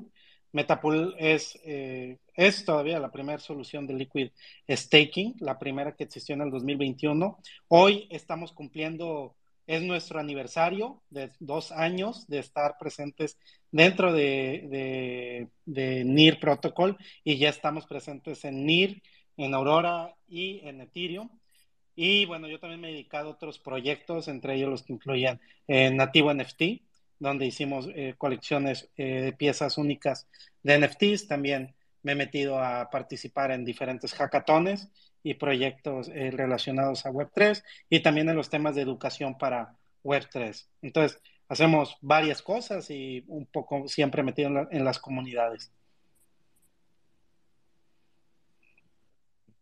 Metapool es, eh, es todavía la primera solución de liquid staking, la primera que existió en el 2021. Hoy estamos cumpliendo, es nuestro aniversario de dos años de estar presentes dentro de, de, de NIR Protocol y ya estamos presentes en NIR, en Aurora y en Ethereum. Y bueno, yo también me he dedicado a otros proyectos, entre ellos los que incluían eh, Nativo NFT, donde hicimos eh, colecciones eh, de piezas únicas de NFTs. También me he metido a participar en diferentes hackatones y proyectos eh, relacionados a Web3 y también en los temas de educación para Web3. Entonces, hacemos varias cosas y un poco siempre metido en, la, en las comunidades.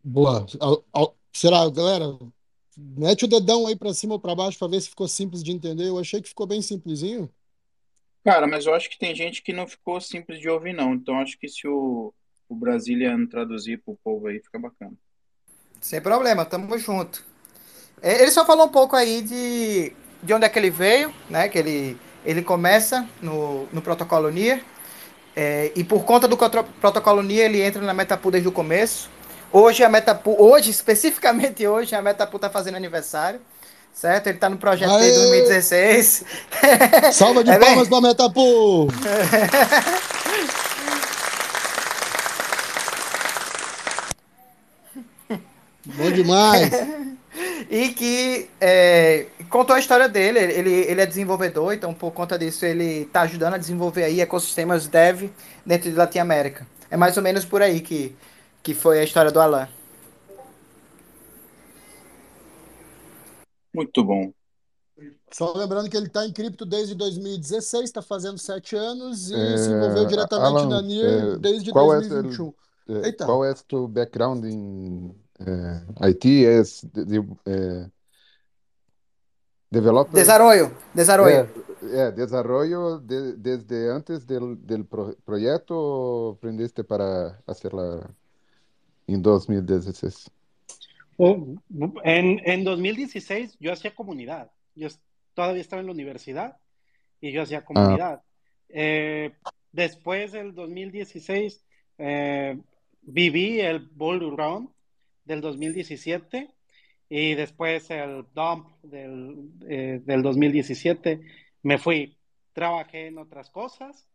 Boa. Al- al- Será, galera? Mete o dedão aí pra cima ou pra baixo pra ver se ficou simples de entender. Eu achei que ficou bem simplesinho. Cara, mas eu acho que tem gente que não ficou simples de ouvir, não. Então acho que se o, o Brazilian traduzir pro povo aí, fica bacana. Sem problema, tamo junto. É, Ele só falou um pouco aí de, de onde é que ele veio, né? Que ele, ele começa no, no protocolo NIR. é, e por conta do protocolo NIR, ele entra na Metapool desde o começo. Hoje a Metapool, hoje, especificamente hoje, a Metapool tá fazendo aniversário. Certo? Ele tá no projeto desde Aê! 2016. Salva de É bem- palmas pra Metapool! Bom demais! E que é, contou a história dele. Ele, ele é desenvolvedor, então por conta disso ele está ajudando a desenvolver aí ecossistemas dev dentro de Latinoamérica. É mais ou menos por aí que, que foi a história do Alan. Muito bom. Só lembrando que ele está em cripto desde 2016, está fazendo sete anos e É, se envolveu diretamente Alan, na NIR é, desde qual é 2021. Eh, Eita. ¿Cuál es tu background en eh, Haití? ¿Es de- de- eh, developer? Desarrollo, desarrollo. Eh, eh, desarrollo de- desde antes del, del pro- proyecto o aprendiste para hacerla en 2016? Oh, En, en 2016 yo hacía comunidad. Yo todavía estaba en la universidad y yo hacía comunidad. Eh, después del 2016 eh, viví el Bull Run del 2017 y después el Dump del, eh, del 2017. Me fui, trabajé en otras cosas,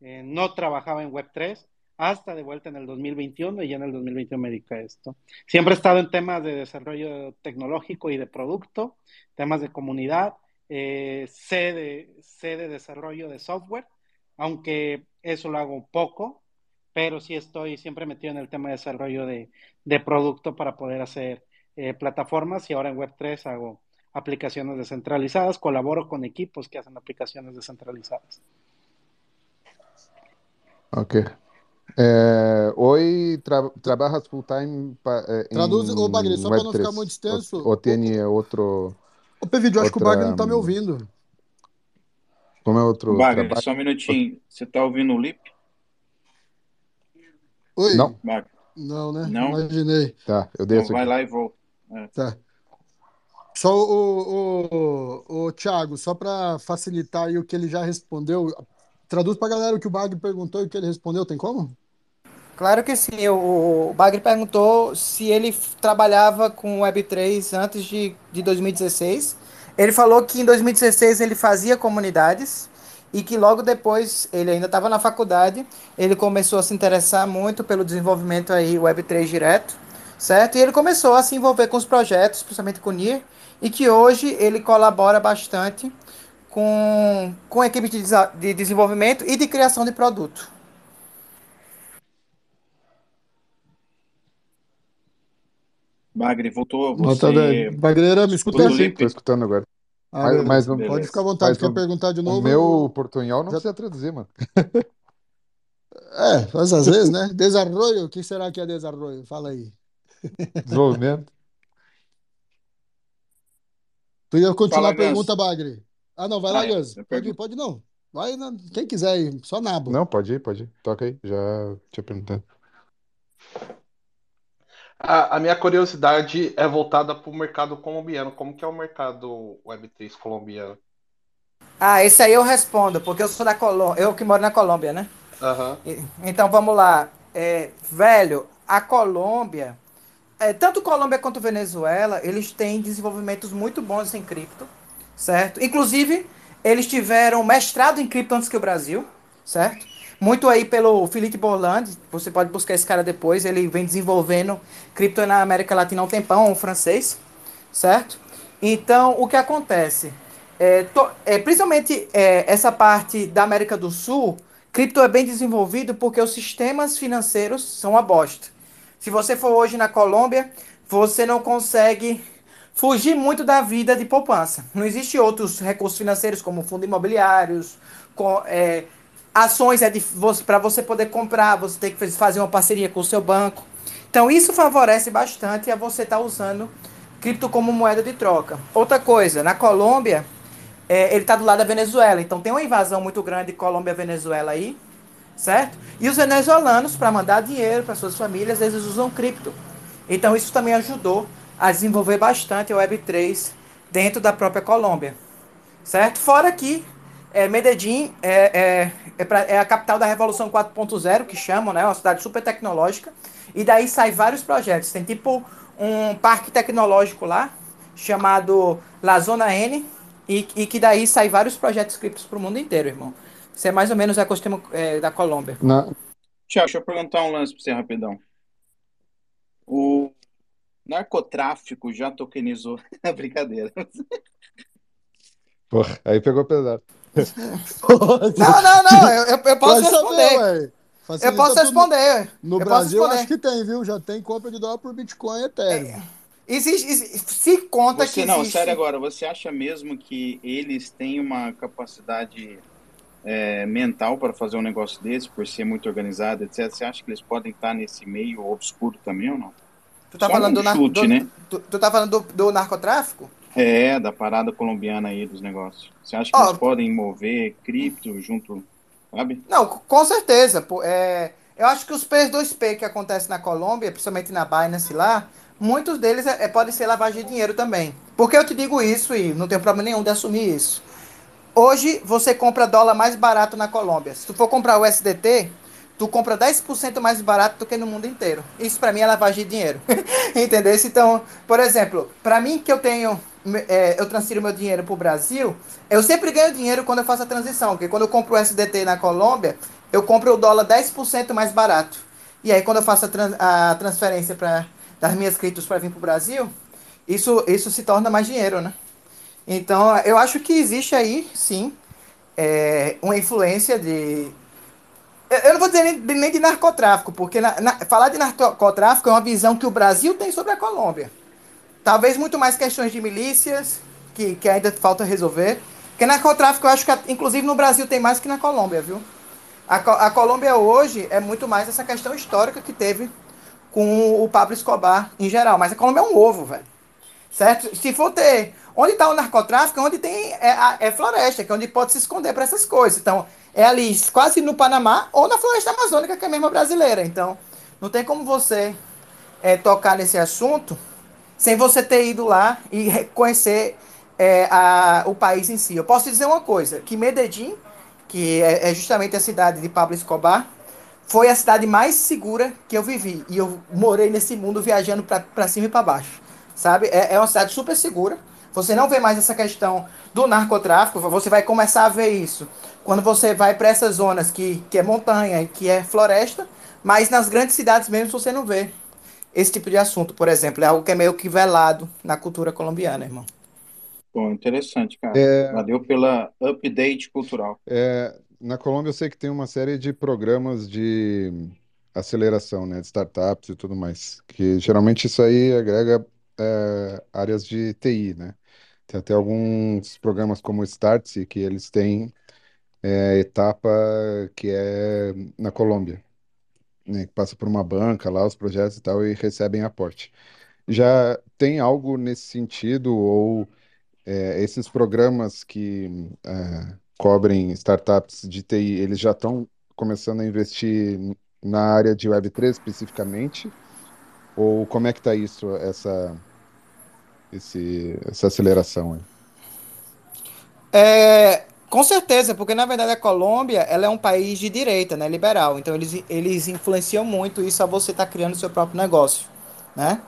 eh, no trabajaba en Web3 hasta de vuelta en el 2021 y ya en el 2021 me dediqué a esto. Siempre he estado en temas de desarrollo tecnológico y de producto, temas de comunidad, eh, sé, sé de desarrollo de software, aunque eso lo hago poco, pero sí estoy siempre metido en el tema de desarrollo de, de producto para poder hacer eh, plataformas y ahora en Web3 hago aplicaciones descentralizadas, colaboro con equipos que hacen aplicaciones descentralizadas. Ok. Eh, hoy tra- trabajas full time pa- eh, Traduz, em ô Bagre, só para não Web3 ficar muito extenso. ou, ou tem outro, Ô, Pevídeo, acho que o outra, Bagre não tá me hum, ouvindo. como é outro Bagre, trabalho? só um minutinho. Você tá ouvindo o Lip? Oi? Não? Não, né? Não? Imaginei. tá, eu Então desço vai lá e volta. É. Tá. Só o, o, o, Thiago, só para facilitar aí o que ele já respondeu, traduz pra galera o que o Bagre perguntou e o que ele respondeu, tem como? Claro que sim. O, o Bagre perguntou se ele trabalhava com Web3 antes de, de 2016. Ele falou que em 2016 ele fazia comunidades e que logo depois, ele ainda estava na faculdade, ele começou a se interessar muito pelo desenvolvimento aí Web3 direto, certo? E ele começou a se envolver com os projetos, principalmente com o NIR, e que hoje ele colabora bastante com, com a equipe de, de desenvolvimento e de criação de produto. Bagre, voltou. Você 10. Bagreira, me escuta? escuta o Sim, sim, Lip? tô escutando agora. Ah, Mas, mas, o- Beleza. Pode ficar à vontade, mas quer o, perguntar de o novo? meu portunhol não Já- precisa traduzir, mano. É, mas às vezes, né? Desarrollo, o que será que é desarrollo? Fala aí. Desenvolvimento. Tu ia continuar Fala, a pergunta, Gus. Bagre. Ah, não, vai lá, Ah, é. Gus. Eu Pode ir, pode não. Vai, na- quem quiser ir, só nabo. Não, pode ir, pode ir. Toca aí, já tinha perguntado. A, a minha curiosidade é voltada para o mercado colombiano. Como que é o mercado Web3 colombiano? Ah, esse aí eu respondo, porque eu sou da Colômbia, eu que moro na Colômbia, né? E- Então vamos lá. É, velho, a Colômbia, é, tanto Colômbia quanto Venezuela, eles têm desenvolvimentos muito bons em cripto, certo? Inclusive, eles tiveram mestrado em cripto antes que o Brasil, certo? Muito aí pelo Felipe Borland, você pode buscar esse cara depois, ele vem desenvolvendo cripto na América Latina há um tempão, um francês, certo? Então, o que acontece? É, to- é, principalmente é, essa parte da América do Sul, cripto é bem desenvolvido porque os sistemas financeiros são uma bosta. Se você for hoje na Colômbia, você não consegue fugir muito da vida de poupança. Não existe outros recursos financeiros como fundos imobiliários, com, é, ações é para você poder comprar, você tem que faz- fazer uma parceria com o seu banco. Então isso favorece bastante a você estar usando cripto como moeda de troca. Outra coisa, na Colômbia, é, ele está do lado da Venezuela, então tem uma invasão muito grande de Colômbia-Venezuela aí, certo? E os venezuelanos, para mandar dinheiro para suas famílias, eles usam cripto. Então isso também ajudou a desenvolver bastante a Web3 dentro da própria Colômbia, certo? Fora que é, Medellín é, é, é, pra- é a capital da Revolução 4.0, que chamam, né? Uma cidade super tecnológica. E daí sai vários projetos. Tem tipo um parque tecnológico lá, chamado La Zona N, e, e que daí sai vários projetos criptos para o mundo inteiro, irmão. Isso é mais ou menos o ecossistema é, da Colômbia. Na, Tiago, deixa eu perguntar um lance pra você rapidão. O narcotráfico já tokenizou. Brincadeira. porra, aí pegou pesado. Não, não, não, eu, eu, eu posso responder. Eu posso tudo. responder. No eu Brasil, responder. acho que tem, viu? Já tem compra de dólar por Bitcoin e Ethereum. Existe, existe- se conta Você que não, existe. sério agora, você acha mesmo que eles têm uma capacidade é, mental para fazer um negócio desse, por ser muito organizado, etc? Você acha que eles podem estar nesse meio obscuro também ou não? Tu tá Só falando um do, chute, do- né? tu, tu tá falando do, do narcotráfico? É, da parada colombiana aí dos negócios. Você acha que eles podem mover cripto junto, sabe? Não, com certeza. é, eu acho que os P2P que acontecem na Colômbia, principalmente na Binance lá, muitos deles é, é- podem ser lavagem de dinheiro também. Por que eu te digo isso e não tenho problema nenhum de assumir isso? Hoje você compra dólar mais barato na Colômbia. Se tu for comprar o SDT, tu compra 10% mais barato do que no mundo inteiro. Isso pra mim é lavagem de dinheiro. Entendeu? Então, por exemplo, pra mim que eu tenho, é, eu transfiro meu dinheiro pro Brasil, eu sempre ganho dinheiro quando eu faço a transição, porque quando eu compro o SDT na Colômbia, eu compro o dólar 10% mais barato. E aí quando eu faço a, tran- a transferência para das minhas criptos para vir pro Brasil, isso, isso se torna mais dinheiro, né? Então, eu acho que existe aí, sim, é, uma influência de. Eu não vou dizer nem de narcotráfico, porque na- na- falar de narcotráfico é uma visão que o Brasil tem sobre a Colômbia. Talvez muito mais questões de milícias, que, que ainda falta resolver. Porque narcotráfico eu acho que, inclusive, no Brasil tem mais que na Colômbia, viu? A, a Colômbia hoje é muito mais essa questão histórica que teve com o Pablo Escobar em geral. Mas a Colômbia é um ovo, velho. Certo? Se for ter. Onde está o narcotráfico? Onde tem. É, a- é floresta, que é onde pode se esconder para essas coisas. Então, é ali, quase no Panamá ou na floresta amazônica, que é mesmo brasileira. Então, não tem como você é, tocar nesse assunto sem você ter ido lá e reconhecer é, a- o país em si. Eu posso dizer uma coisa: que Medellín, que é, é justamente a cidade de Pablo Escobar, foi a cidade mais segura que eu vivi. E eu morei nesse mundo viajando pra cima e pra baixo. Sabe? É, é uma cidade super segura. Você não vê mais essa questão do narcotráfico. Você vai começar a ver isso quando você vai para essas zonas que, que é montanha que é floresta. Mas nas grandes cidades mesmo você não vê esse tipo de assunto, por exemplo. É algo que é meio que velado na cultura colombiana, irmão. Pô, interessante, cara. É, Valeu pela update cultural. é, na Colômbia eu sei que tem uma série de programas de aceleração, né, de startups e tudo mais, que geralmente isso aí agrega é, áreas de TI, né? Tem até alguns programas como o Startse que eles têm é, etapa que é na Colômbia, né, que passa por uma banca lá, os projetos e tal, e recebem aporte. Já tem algo nesse sentido, ou é, esses programas que é, cobrem startups de TI, eles já estão começando a investir na área de Web3 especificamente? Ou como é que está isso, essa, esse, essa aceleração aí? É, Com certeza, porque na verdade a Colômbia ela é um país de direita, né, liberal. Então eles, eles influenciam muito isso a você estar criando seu próprio negócio, né?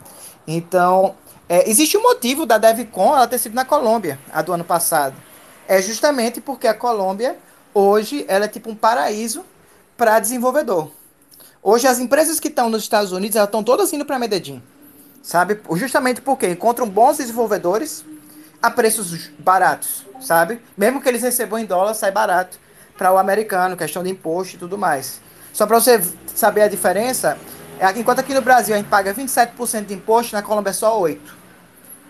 Então é, existe um motivo da DevCon ela ter sido na Colômbia, a do ano passado. É justamente porque a Colômbia hoje ela é tipo um paraíso para desenvolvedor. Hoje as empresas que estão nos Estados Unidos elas estão todas indo para Medellín, sabe? Justamente porque encontram bons desenvolvedores a preços baratos, sabe? Mesmo que eles recebam em dólar, sai barato para o americano, questão de imposto e tudo mais. Só para você saber a diferença, é, enquanto aqui no Brasil a gente paga 27% de imposto, na Colômbia é só 8%,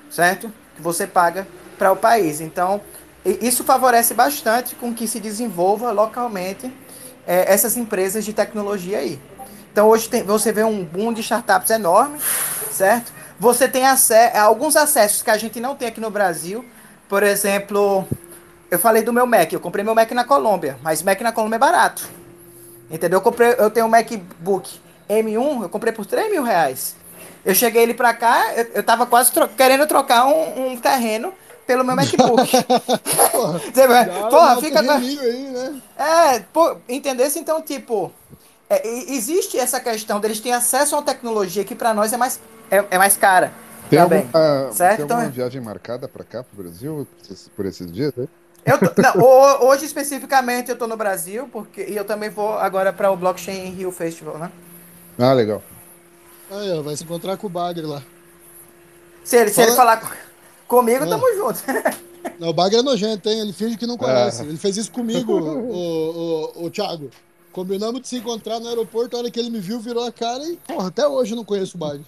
certo? Que você paga para o país. Então, isso favorece bastante com que se desenvolva localmente é, essas empresas de tecnologia aí. Então, hoje tem, você vê um boom de startups enorme, certo? Você tem acesso, alguns acessos que a gente não tem aqui no Brasil. Por exemplo, eu falei do meu Mac. Eu comprei meu Mac na Colômbia, mas Mac na Colômbia é barato. Entendeu? Eu, comprei, eu tenho um MacBook M1, eu comprei por 3 mil reais. Eu cheguei ele pra cá, eu, eu tava quase tro querendo trocar um, um, terreno pelo meu MacBook. porra, porra fica. Aí, né? É, pô, entendesse? Então, tipo, é, existe essa questão deles terem acesso a uma tecnologia que para nós é mais, é, é mais cara. Tem também, alguma, certo? Tem alguma então, viagem marcada para cá, para o Brasil, por esses dias? Né? Eu tô, não, hoje especificamente eu tô no Brasil, porque e eu também vou agora para o Blockchain Rio Festival, né? Ah, legal. Aí, ó, vai se encontrar com o Bagre lá. Se ele, Fala... se ele falar comigo, é. tamo junto. Não, o Bagre é nojento, hein? Ele finge que não conhece. É. Ele fez isso comigo, o, o, o Thiago. Combinamos de se encontrar no aeroporto, a hora que ele me viu, virou a cara e, porra, até hoje eu não conheço o Bagre.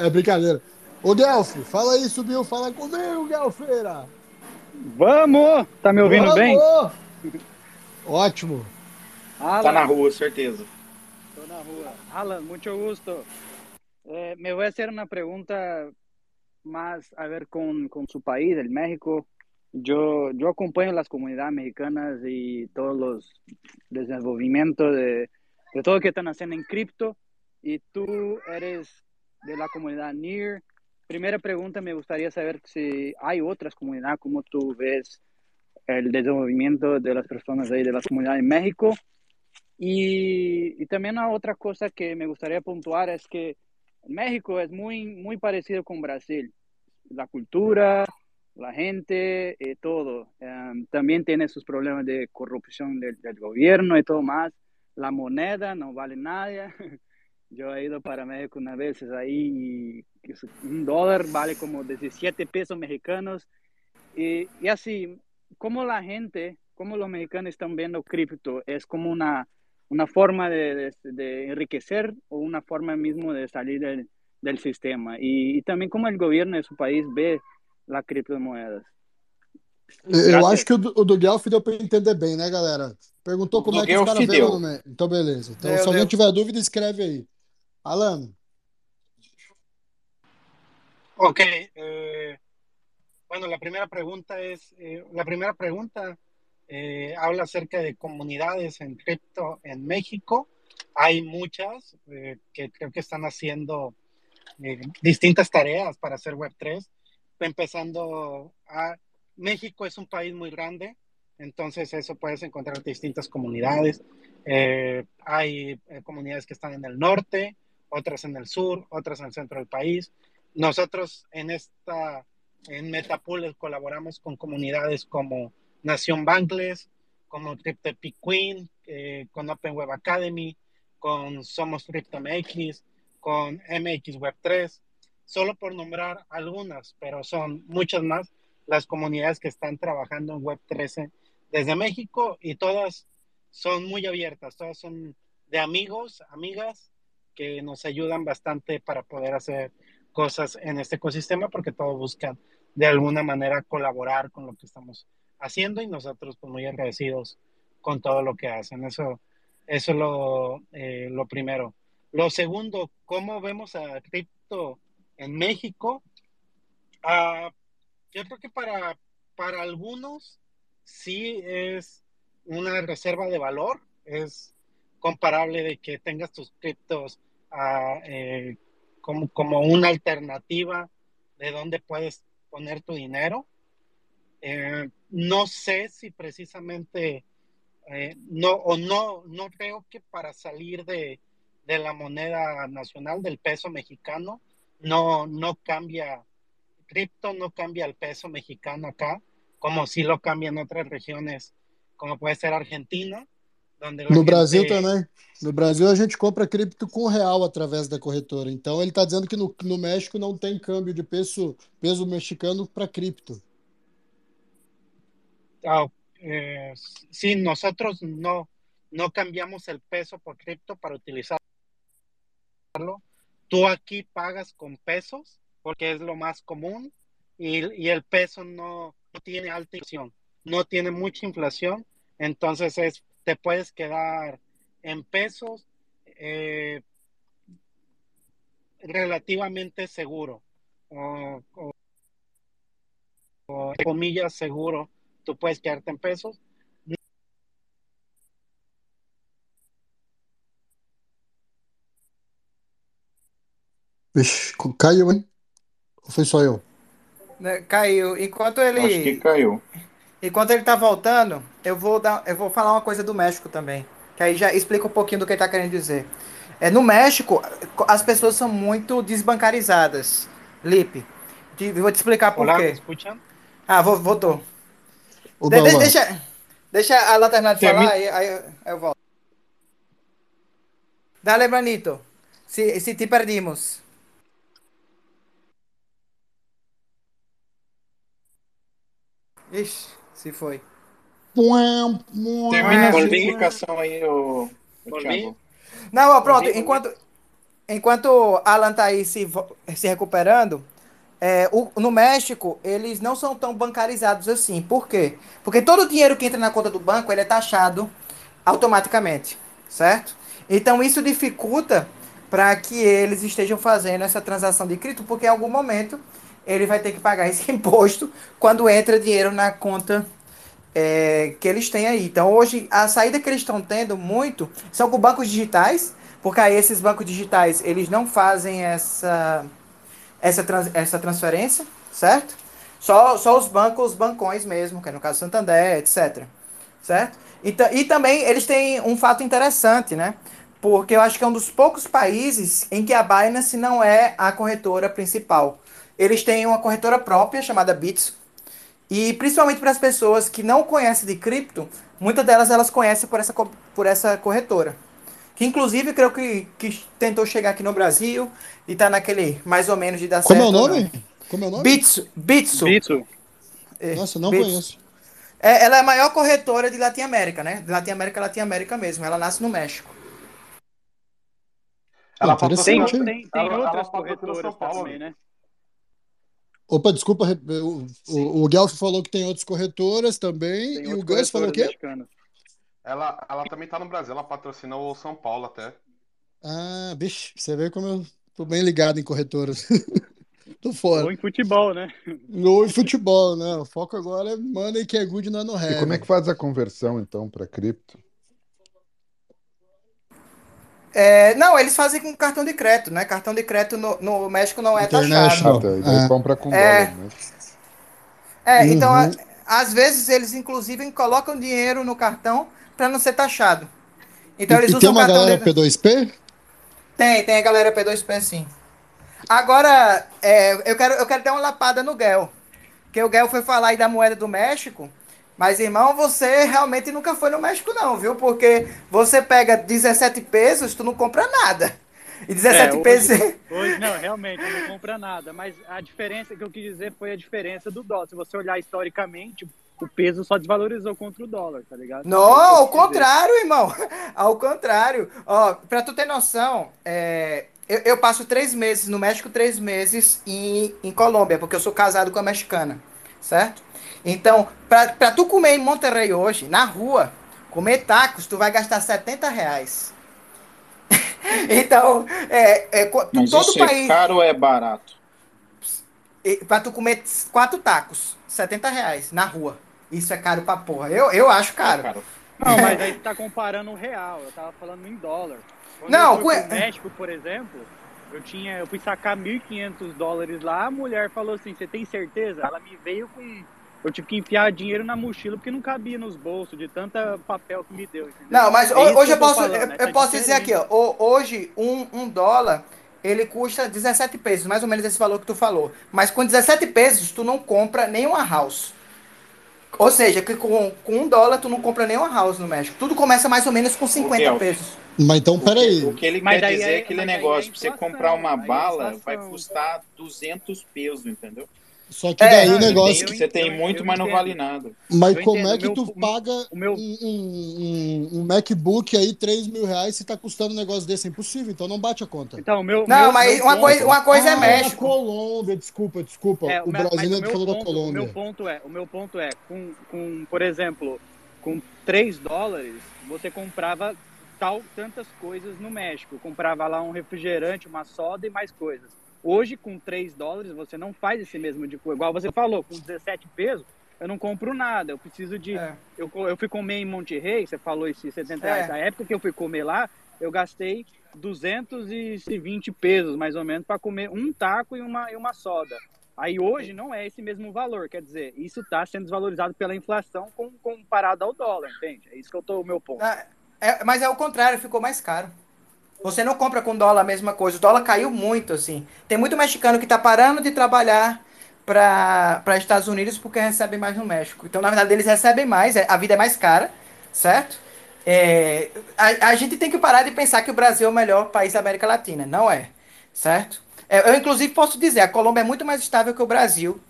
É brincadeira. Ô, Guelph, fala aí, subiu, fala comigo, Guelfeira. Vamos! Tá me ouvindo Vamos! bem? Ótimo. Alan. Tá na rua, certeza. Tô na rua. Alan, muito gusto. Eh, me voy a hacer una pregunta más a ver con, con su país, el México. Yo, yo acompaño las comunidades mexicanas y todos los desenvolvimientos de, de todo lo que están haciendo en cripto. Y tú eres de la comunidad NIR. Primera pregunta, me gustaría saber si hay otras comunidades, cómo tú ves el desenvolvimiento de las personas ahí de la comunidad en México y, y, también otra cosa que me gustaría puntuar es que México es muy, muy parecido con Brasil. La cultura, la gente, eh, todo. Um, también tiene sus problemas de corrupción del, del, gobierno y todo más. La moneda no vale nada. Yo he ido para México una vez ahí y un dólar vale como 17 pesos mexicanos. Y, y así, como la gente, como los mexicanos están viendo cripto, es como una una forma de, de, de, enriquecer o una forma mismo de salir del, del sistema. Y, y, también cómo el gobierno de su país ve las criptomoedas. Eu acho que o do, o do Guelph deu para entender bem, né, galera? Perguntou como é que os caras veem Então, beleza. Então, deu, se alguém deu. tiver dúvida, escreve aí. Alan. Ok. Eh, bueno, la primera pregunta es, eh, la primera pregunta Eh, habla acerca de comunidades en cripto en México. Hay muchas que creo que están haciendo distintas tareas para hacer Web3. Empezando a México es un país muy grande, entonces eso puedes encontrar distintas comunidades. hay comunidades que están en el norte, otras en el sur, otras en el centro del país. Nosotros en esta, en Metapool colaboramos con comunidades como Nación Bankless, como Crypto Queen, eh, con Open Web Academy, con Somos CryptoMX, con MX Web 3, solo por nombrar algunas, pero son muchas más las comunidades que están trabajando en Web 13 desde México y todas son muy abiertas, todas son de amigos, amigas que nos ayudan bastante para poder hacer cosas en este ecosistema porque todos buscan de alguna manera colaborar con lo que estamos haciendo y nosotros pues muy agradecidos con todo lo que hacen. Eso, eso es lo, eh, lo primero. Lo segundo, ¿cómo vemos a cripto en México? Uh, yo creo que para, para algunos sí es una reserva de valor, es comparable de que tengas tus criptos uh, eh, como, como una alternativa de donde puedes poner tu dinero. Eh, no sé si precisamente, eh, no, o no, no creo que para salir de, de la moneda nacional, del peso mexicano, no, no cambia, cripto no cambia el peso mexicano acá, como si lo cambia en otras regiones, como puede ser Argentina, No Brasil gente- também. No Brasil a gente compra cripto com real através da corretora. Então ele está dizendo que no, no México não tem câmbio de peso, peso mexicano para cripto. Ah, eh, sí, nosotros no, no cambiamos el peso por cripto para utilizarlo. Tú aquí pagas con pesos porque es lo más común y, y el peso no, no tiene alta inflación, no tiene mucha inflación, entonces es, te puedes quedar en pesos eh, relativamente seguro o, o- o, entre comillas seguro, tú puedes quedarte en pesos. Vixe, caiu, hein? Ou foi só eu? Né, Caiu. Enquanto ele. Acho que caiu. Enquanto ele tá voltando, eu vou dar, eu vou falar uma coisa do México também, que aí já explica um pouquinho do que ele tá querendo dizer. É, no México, as pessoas são muito desbancarizadas. Lipe, te- vou te explicar por ¿me quê. escuchan? Ah, vo- voltou. De- de- deixa, deixa ela terminar de falar, aí, aí eu, aí eu volto. Dale, Branito. Se, se te perdimos. Ixi, se foi. Puam, puam. Termina volvi. explicação aí, ô Volvi. Thiago. Não, ó, pronto, enquanto, enquanto Alan tá aí se, se recuperando, é, o- no México, eles não são tão bancarizados assim. Por quê? Porque todo o dinheiro que entra na conta do banco, ele é taxado automaticamente, certo? Então isso dificulta para que eles estejam fazendo essa transação de cripto, porque em algum momento ele vai ter que pagar esse imposto quando entra dinheiro na conta é, que eles têm aí. Então, hoje, a saída que eles estão tendo muito são com bancos digitais, porque aí esses bancos digitais, eles não fazem essa, essa, trans- essa transferência, certo? Só, só os bancos, os bancões mesmo, que é no caso Santander, etc. Certo? E, ta- e também eles têm um fato interessante, né? Porque eu acho que é um dos poucos países em que a Binance não é a corretora principal. Eles têm uma corretora própria chamada Bitso, e principalmente para as pessoas que não conhecem de cripto, muitas delas elas conhecem por essa, por essa corretora. Que inclusive creio que, que tentou chegar aqui no Brasil e tá naquele mais ou menos de dar Como é certo. o ou nome? não. Como é o nome? Bitso. Bitso. Bitsu. É, Nossa, não Bitso. conheço. É, ela é a maior corretora de Latin América, né? De Latin América, Latin América mesmo. Ela nasce no México. Ela patrocina- Tem, tem, tem ela- ela outras patrocina corretoras São Paulo, também, né? Opa, desculpa, o, o, o Guelph falou que tem outras corretoras também, Tem e o Gus falou o quê? mexicanas. Ela, ela também tá no Brasil, ela patrocina o São Paulo até. Ah, bicho, você vê como eu tô bem ligado em corretoras. tô fora. Ou em futebol, né? No em futebol, né? O foco agora é money que é good não é no E como é que faz a conversão, então, para cripto? É, não, eles fazem com cartão de crédito, né? Cartão de crédito no, no México não é taxado. Ah, tá. É. compra com É. dólar, né? É, então, Uhum. a- às vezes eles inclusive colocam dinheiro no cartão para não ser taxado. Então E, eles e tem usam uma galera de... P2P? Tem, tem a galera P2P sim. Agora, é, eu, quero, eu quero dar uma lapada no Gel. Porque o Gel foi falar aí da moeda do México. Mas, irmão, você realmente nunca foi no México, não, viu? Porque você pega 17 pesos, tu não compra nada. E 17 É, hoje- pesos. Hoje, não, realmente, não compra nada. Mas a diferença que eu quis dizer foi a diferença do dólar. Se você olhar historicamente, o peso só desvalorizou contra o dólar, tá ligado? Não, É ao quis dizer. contrário, irmão. Ao contrário. Ó, pra tu ter noção, é, eu, eu passo três meses no México, três meses em, em Colômbia, porque eu sou casado com a mexicana, certo? Então, pra, pra tu comer em Monterrey hoje, na rua, comer tacos, tu vai gastar 70 reais. então, é, é, co- Mas todo isso é país. caro ou é barato? Pra tu comer quatro tacos, 70 reais na rua. Isso é caro pra porra. Eu, eu acho caro. Caro. Não, mas aí você tá comparando o real. Eu tava falando em dólar. Quando Não, eu fui com- pro México, por exemplo, eu tinha, eu fui sacar 1.500 dólares lá, a mulher falou assim, você tem certeza? Ela me veio com eu tive que enfiar dinheiro na mochila porque não cabia nos bolsos de tanta papel que me deu. Entendeu? Não, mas É hoje eu tô posso, falando, eu, essa eu posso dizer aqui, ó, ho- hoje um, um dólar ele custa 17 pesos, mais ou menos esse valor que tu falou. Mas com 17 pesos tu não compra nenhuma house. Ou seja, que com, com um dólar tu não compra nenhuma house no México. Tudo começa mais ou menos com 50 Elf? pesos. Mas então, O que, peraí. o que ele Mas quer dizer é- é aquele é negócio, pra você comprar uma é bala, inflação. vai custar 200 pesos, entendeu? Só que É, daí o negócio. entendo. Você tem muito, mas não vale nada. Mas Eu como entendo, é que o tu meu- paga o meu- um, um, um- MacBook aí 3 mil reais se tá custando um negócio desse? É impossível, então não bate a conta. Então, o meu, Não, meu- mas meu uma ponto- coisa, uma coisa ah, é México. a Colômbia, desculpa, desculpa. É, o Brasil é que meu falou da Colômbia. O meu ponto é, o meu ponto é, com, com, por exemplo, com 3 dólares, você comprava tal, tantas coisas no México. Comprava lá um refrigerante, uma soda e mais coisas. Hoje, com 3 dólares, você não faz esse mesmo de coisa. Igual você falou, com 17 pesos, eu não compro nada. Eu preciso de. É. Eu, eu fui comer em Monte Rey, você falou esses 70 reais. É. Na época que eu fui comer lá, eu gastei 220 pesos, mais ou menos, para comer um taco e uma, e uma soda. Aí hoje não é esse mesmo valor, quer dizer, isso está sendo desvalorizado pela inflação com, comparado ao dólar, entende? É isso que eu tô o meu ponto. Ah, é- mas é o contrário, ficou mais caro. Você não compra com dólar a mesma coisa. O dólar caiu muito, assim. Tem muito mexicano que tá parando de trabalhar para Estados Unidos porque recebe mais no México. Então, na verdade, eles recebem mais, é- a vida é mais cara, certo? É, a, a gente tem que parar de pensar que o Brasil é o melhor país da América Latina. Não é, certo? É, Eu, inclusive, posso dizer, a Colômbia é muito mais estável que o Brasil.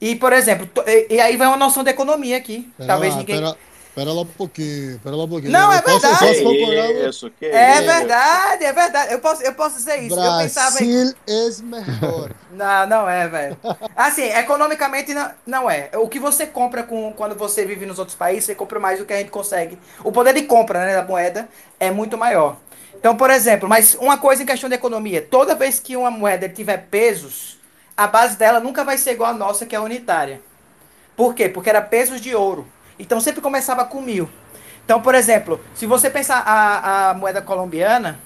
E, por exemplo, e, e aí vai uma noção de economia aqui. Pera Talvez lá, ninguém. pera, pera lá um pouquinho, pera lá um pouquinho. Não, Eu é posso- verdade. posso concordar, isso, que É isso. verdade, é verdade. Eu posso, eu posso dizer isso. Eu pensava em... Brasil é melhor. Não, não é, velho. Assim, economicamente não, não é. O que você compra com, quando você vive nos outros países, você compra mais do que a gente consegue. O poder de compra né, da moeda é muito maior. Então, por exemplo, mas uma coisa em questão de economia: toda vez que uma moeda tiver pesos, a base dela nunca vai ser igual a nossa, que é unitária. Por quê? Porque era pesos de ouro. Então sempre começava com mil. Então, por exemplo, se você pensar a, a moeda colombiana,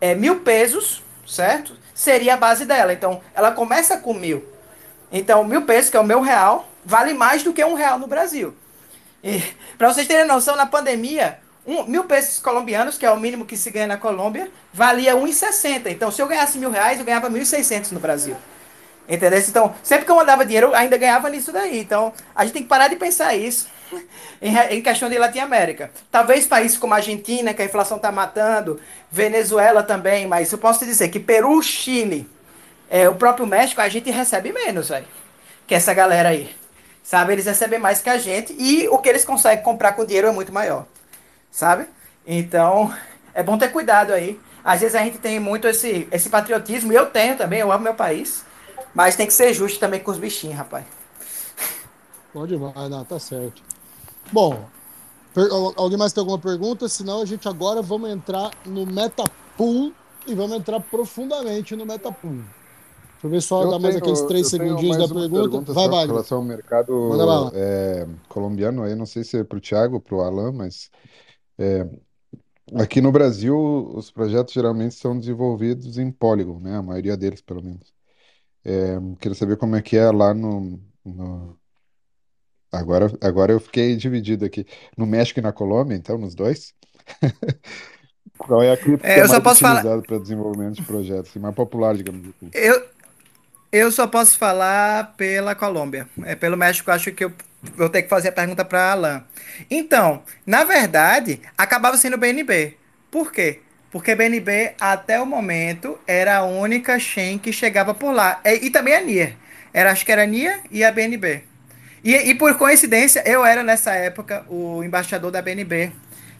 é mil pesos, certo? Seria a base dela. Então, ela começa com mil. Então, mil pesos, que é o meu real, vale mais do que um real no Brasil. E, para vocês terem noção, na pandemia, um, mil pesos colombianos, que é o mínimo que se ganha na Colômbia, valia 1,60. Então, se eu ganhasse mil reais, eu ganhava 1.600 no Brasil. Entendeu? Então, sempre que eu mandava dinheiro, eu ainda ganhava nisso daí. Então, a gente tem que parar de pensar isso em, questão de Latinoamérica. Talvez países como a Argentina, que a inflação está matando, Venezuela também, mas eu posso te dizer que Peru, Chile, é, o próprio México, a gente recebe menos, velho. Que essa galera aí. Sabe? Eles recebem mais que a gente e o que eles conseguem comprar com dinheiro é muito maior. Sabe? Então, é bom ter cuidado aí. Às vezes a gente tem muito esse, esse patriotismo, eu tenho também, eu amo meu país. Mas tem que ser justo também com os bichinhos, rapaz. Bom demais, não, tá certo. Bom, alguém mais tem alguma pergunta? Senão a gente agora vamos entrar no Metapool e vamos entrar profundamente no Metapool. Deixa eu ver só, Eu dar mais tenho- aqueles três segundinhos da uma pergunta. Vai, Wagner. relação ao mercado é, colombiano, aí não sei se é para o Thiago ou para o Alan, mas é, aqui no Brasil os projetos geralmente são desenvolvidos em Polygon, né? A maioria deles, pelo menos. É, queria saber como é que é lá no, no- Agora, agora eu fiquei dividido aqui. No México e na Colômbia, então, nos dois. Qual é a cripto que É, é eu só mais posso falar- utilizada para desenvolvimento de projetos, assim, mais popular, digamos assim? Eu, eu só posso falar pela Colômbia. É, pelo México, acho que eu vou ter que fazer a pergunta para Alan. Então, na verdade, acabava sendo BNB. Por quê? Porque BNB, até o momento, era a única chain que chegava por lá. E, e também a NIA. Era, acho que era a NIA e a BNB. E, e por coincidência, eu era nessa época o embaixador da BNB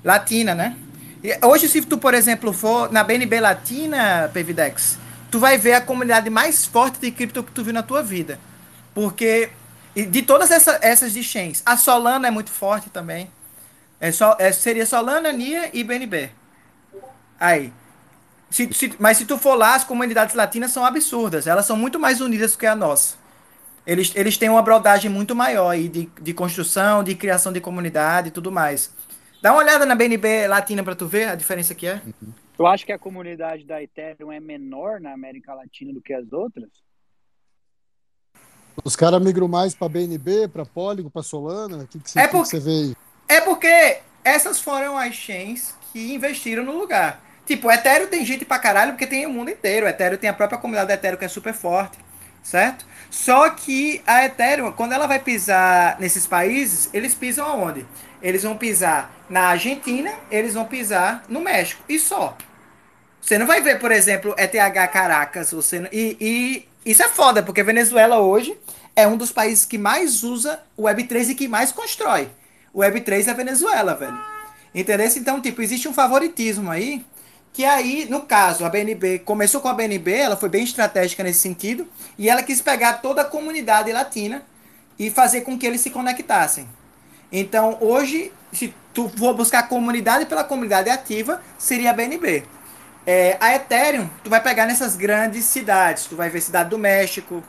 Latina, né? E hoje, se tu, por exemplo, for na BNB Latina, Pevidex, tu vai ver a comunidade mais forte de cripto que tu viu na tua vida. Porque de todas essa, essas de chains, a Solana é muito forte também. É só, é, seria Solana, NIA e BNB. Aí. Se- se- mas se tu for lá, as comunidades latinas são absurdas. Elas são muito mais unidas do que a nossa. Eles, eles têm uma brodagem muito maior aí de, de construção, de criação de comunidade e tudo mais. Dá uma olhada na BNB Latina pra tu ver a diferença que é. Tu acha que a comunidade da Ethereum é menor na América Latina do que as outras? Os caras migram mais pra BNB, pra Polygon, pra Solana? O que, que, você, É que você vê aí? É porque essas foram as chains que investiram no lugar. Tipo, o Ethereum tem gente pra caralho porque tem o mundo inteiro. O Ethereum tem a própria comunidade do Ethereum que é super forte, certo? Só que a Ethereum, quando ela vai pisar nesses países, eles pisam aonde? Eles vão pisar na Argentina, eles vão pisar no México. E só. Você não vai ver, por exemplo, ETH Caracas. Você não- e, e isso é foda, porque Venezuela hoje é um dos países que mais usa o Web3 e que mais constrói. O Web3 é Venezuela, velho. Entendeu? Então, tipo, existe um favoritismo aí. Que aí, no caso, a BNB começou com a BNB, ela foi bem estratégica nesse sentido. E ela quis pegar toda a comunidade latina e fazer com que eles se conectassem. Então, hoje, se tu for buscar comunidade pela comunidade ativa, seria a BNB. É, a Ethereum, tu vai pegar nessas grandes cidades. Tu vai ver Cidade do México,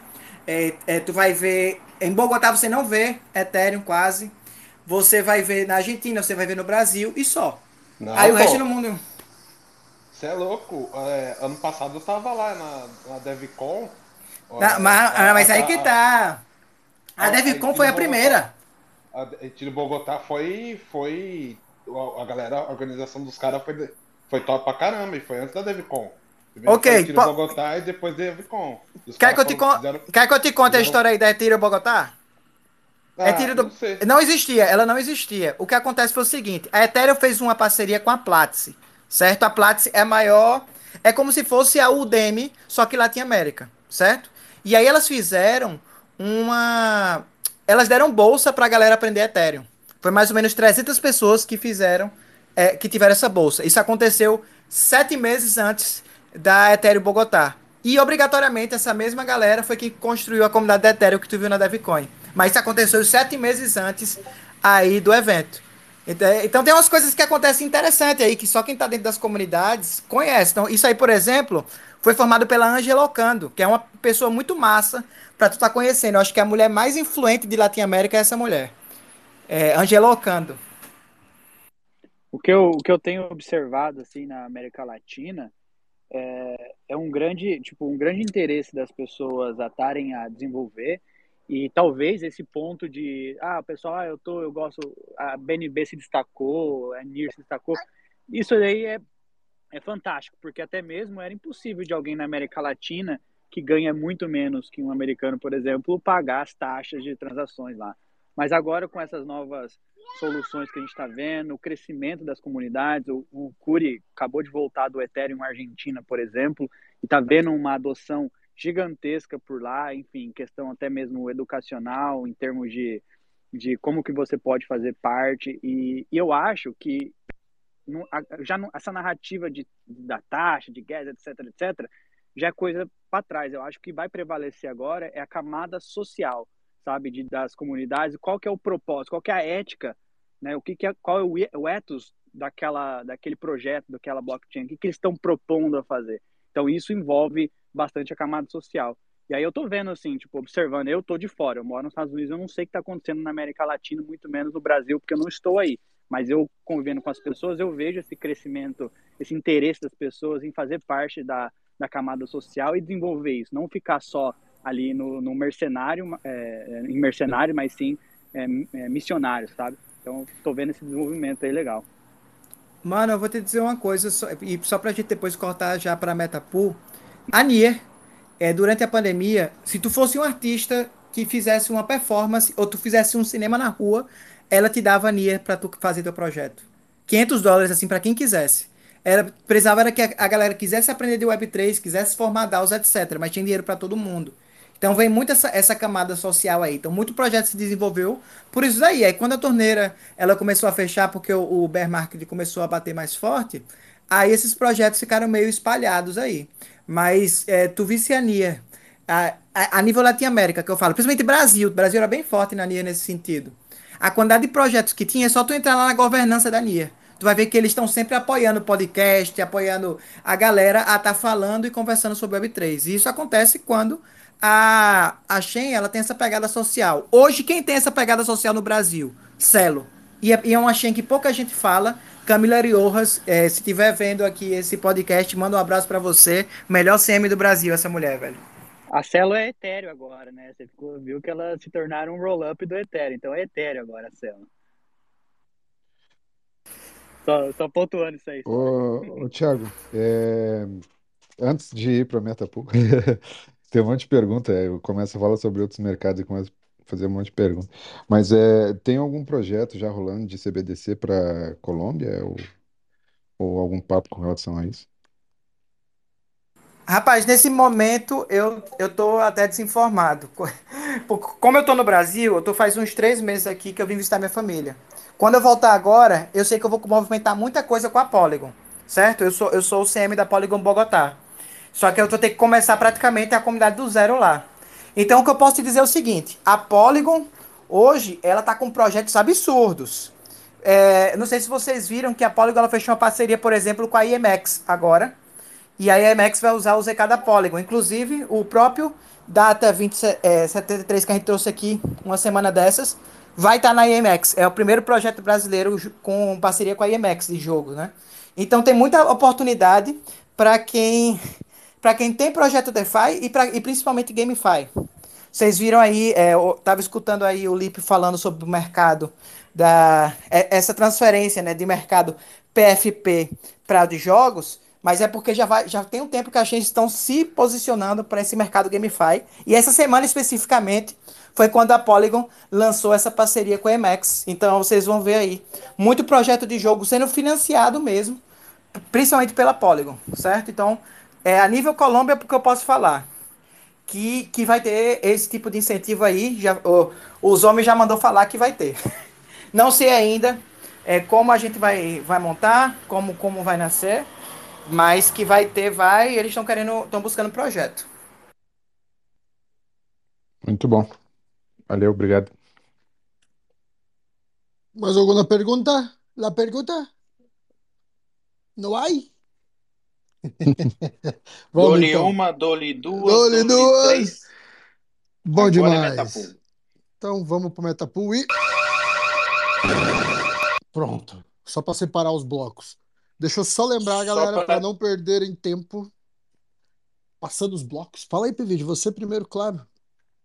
é, é, tu vai ver. Em Bogotá você não vê Ethereum quase. Você vai ver na Argentina, você vai ver no Brasil e só. Não, Aí o pô, resto do mundo. Você é louco. É, ano passado eu tava lá na, na DevCon. Na- mas, ah, mas aí que tá. A a- DevCon a- foi a a- primeira. A Tiro Bogotá foi. foi a a galera, a organização dos caras foi, foi top pra caramba, e foi antes da DevCon. Primeiro Ok, Tiro po- Bogotá e depois DevCon. Quer que, eu te con... fizeram- Quer que eu te conte a história aí da Ethereum Bogotá? Ah, Ethereum do- não. Não existia, ela não existia. O que acontece foi o seguinte: a Ethereum fez uma parceria com a Platzi, certo? A Platzi é maior, é como se fosse a Udemy, só que Latinoamérica, certo? E aí elas fizeram uma. Elas deram bolsa pra galera aprender Ethereum. Foi mais ou menos 300 pessoas que fizeram, é, que tiveram essa bolsa. Isso aconteceu sete meses antes da Ethereum Bogotá. E obrigatoriamente essa mesma galera foi que construiu a comunidade da Ethereum que tu viu na DevCoin. Mas isso aconteceu sete meses antes aí do evento. Então, tem umas coisas que acontecem interessantes aí, que só quem tá dentro das comunidades conhece. Então, isso aí, por exemplo, foi formado pela Angela Ocando, que é uma pessoa muito massa pra tu tá conhecendo. Eu acho que a mulher mais influente de Latinoamérica é essa mulher. É, Angela Ocando. O que eu, o que eu tenho observado assim na América Latina é, é um grande, tipo, um grande interesse das pessoas a estarem a desenvolver e talvez esse ponto de, ah, pessoal, ah, eu tô, eu gosto, a BNB se destacou, a NIR se destacou, isso aí é, é fantástico, porque até mesmo era impossível de alguém na América Latina que ganha muito menos que um americano, por exemplo, pagar as taxas de transações lá. Mas agora com essas novas soluções que a gente está vendo, o crescimento das comunidades, o, o Curi acabou de voltar do Ethereum Argentina, por exemplo, e está vendo uma adoção gigantesca por lá, enfim, questão até mesmo educacional, em termos de, de como que você pode fazer parte, e, e eu acho que já essa narrativa de, da taxa, de gas, etc, etc, já é coisa para trás. Eu acho que vai prevalecer agora é a camada social, sabe, de, das comunidades, qual que é o propósito, qual que é a ética, né? O que, que é, qual é o, o ethos daquela, daquele projeto, daquela blockchain, o que, que eles estão propondo a fazer. Então isso envolve bastante a camada social. E aí eu tô vendo assim, tipo, observando, eu tô de fora, eu moro nos Estados Unidos, eu não sei o que tá acontecendo na América Latina, muito menos no Brasil, porque eu não estou aí. Mas eu convivendo com as pessoas, eu vejo esse crescimento, esse interesse das pessoas em fazer parte da, da camada social e desenvolver isso, não ficar só ali no, no mercenário, é, em mercenário, mas sim é, é, missionário, sabe? Então, tô vendo esse desenvolvimento aí legal. Mano, eu vou te dizer uma coisa, só, e só pra gente depois cortar já pra Metapool. A Nier, é, durante a pandemia, se tu fosse um artista que fizesse uma performance ou tu fizesse um cinema na rua, ela te dava Nier pra tu fazer teu projeto. 500 dólares, assim, pra quem quisesse. Era, precisava era que a, a galera quisesse aprender de Web3, quisesse formar DAOs, etc. Mas tinha dinheiro pra todo mundo. Então vem muito essa, essa camada social aí. Então muito projeto se desenvolveu por isso daí. Aí quando a torneira ela começou a fechar porque o, o bear market começou a bater mais forte, aí esses projetos ficaram meio espalhados aí. Mas é, tu visse a NIA, a, a, nível Latinoamérica que eu falo, principalmente Brasil, o Brasil era bem forte na NIA nesse sentido. A quantidade de projetos que tinha, é só tu entrar lá na governança da NIA. Tu vai ver que eles estão sempre apoiando o podcast, apoiando a galera a estar tá falando e conversando sobre Web3. E isso acontece quando a, a Shen, ela tem essa pegada social. Hoje, quem tem essa pegada social no Brasil? Celo. E é, e é uma Shen que pouca gente fala. Camila Riojas, é, se estiver vendo aqui esse podcast, manda um abraço para você. Melhor CM do Brasil, essa mulher, velho. A Celo é Ethereum agora, né? Você ficou, viu que elas se tornaram um roll-up do Ethereum. Então é Ethereum agora a Celo. Só, só pontuando isso aí. Ô, ô Thiago, é, antes de ir para a Metapool, tem um monte de pergunta. Eu começo a falar sobre outros mercados e começo a fazer um monte de perguntas. Mas é, tem algum projeto já rolando de CBDC para Colômbia ou, ou algum papo com relação a isso? Rapaz, nesse momento eu, eu tô até desinformado. Como eu tô no Brasil, eu tô faz uns três meses aqui que eu vim visitar minha família. Quando eu voltar agora, eu sei que eu vou movimentar muita coisa com a Polygon, certo? Eu sou, eu sou o CM da Polygon Bogotá. Só que eu vou ter que começar praticamente a comunidade do zero lá. Então o que eu posso te dizer é o seguinte: a Polygon, hoje, ela tá com projetos absurdos. É, não sei se vocês viram que a Polygon ela fechou uma parceria, por exemplo, com a IMX agora. E a IMX vai usar o ZK da Polygon. Inclusive, o próprio Data 2073 que a gente trouxe aqui uma semana dessas vai estar na IMX. É o primeiro projeto brasileiro com parceria com a IMX de jogo, né? Então tem muita oportunidade para quem para quem tem projeto DeFi e, pra, e principalmente GameFi. Vocês viram aí, é, eu tava escutando aí o Lipe falando sobre o mercado da é- essa transferência, né, de mercado PFP para de jogos, mas é porque já vai, já tem um tempo que a gente estão se posicionando para esse mercado GameFi. E essa semana especificamente foi quando a Polygon lançou essa parceria com a Emacs. Então vocês vão ver aí muito projeto de jogo sendo financiado mesmo, principalmente pela Polygon, certo? Então, é a nível Colômbia porque eu posso falar que, que vai ter esse tipo de incentivo aí. Já, o- os homens já mandou falar que vai ter. Não sei ainda é, como a gente vai, vai montar, como, como vai nascer, mas que vai ter, vai. Eles estão querendo, estão buscando projeto. Muito bom. Valeu, obrigado. ¿Más alguna pregunta? ¿La pregunta? ¿No hay? Dou-lhe então. uma, dou-lhe duas, Dou-lhe dou-lhe duas. três. Bom Agora é demais. Metapool. Então vamos pro Metapool e. Pronto. Só para separar os blocos. Deixa eu só lembrar, galera, para não perderem tempo passando os blocos. Fala aí, PV, você primeiro, claro.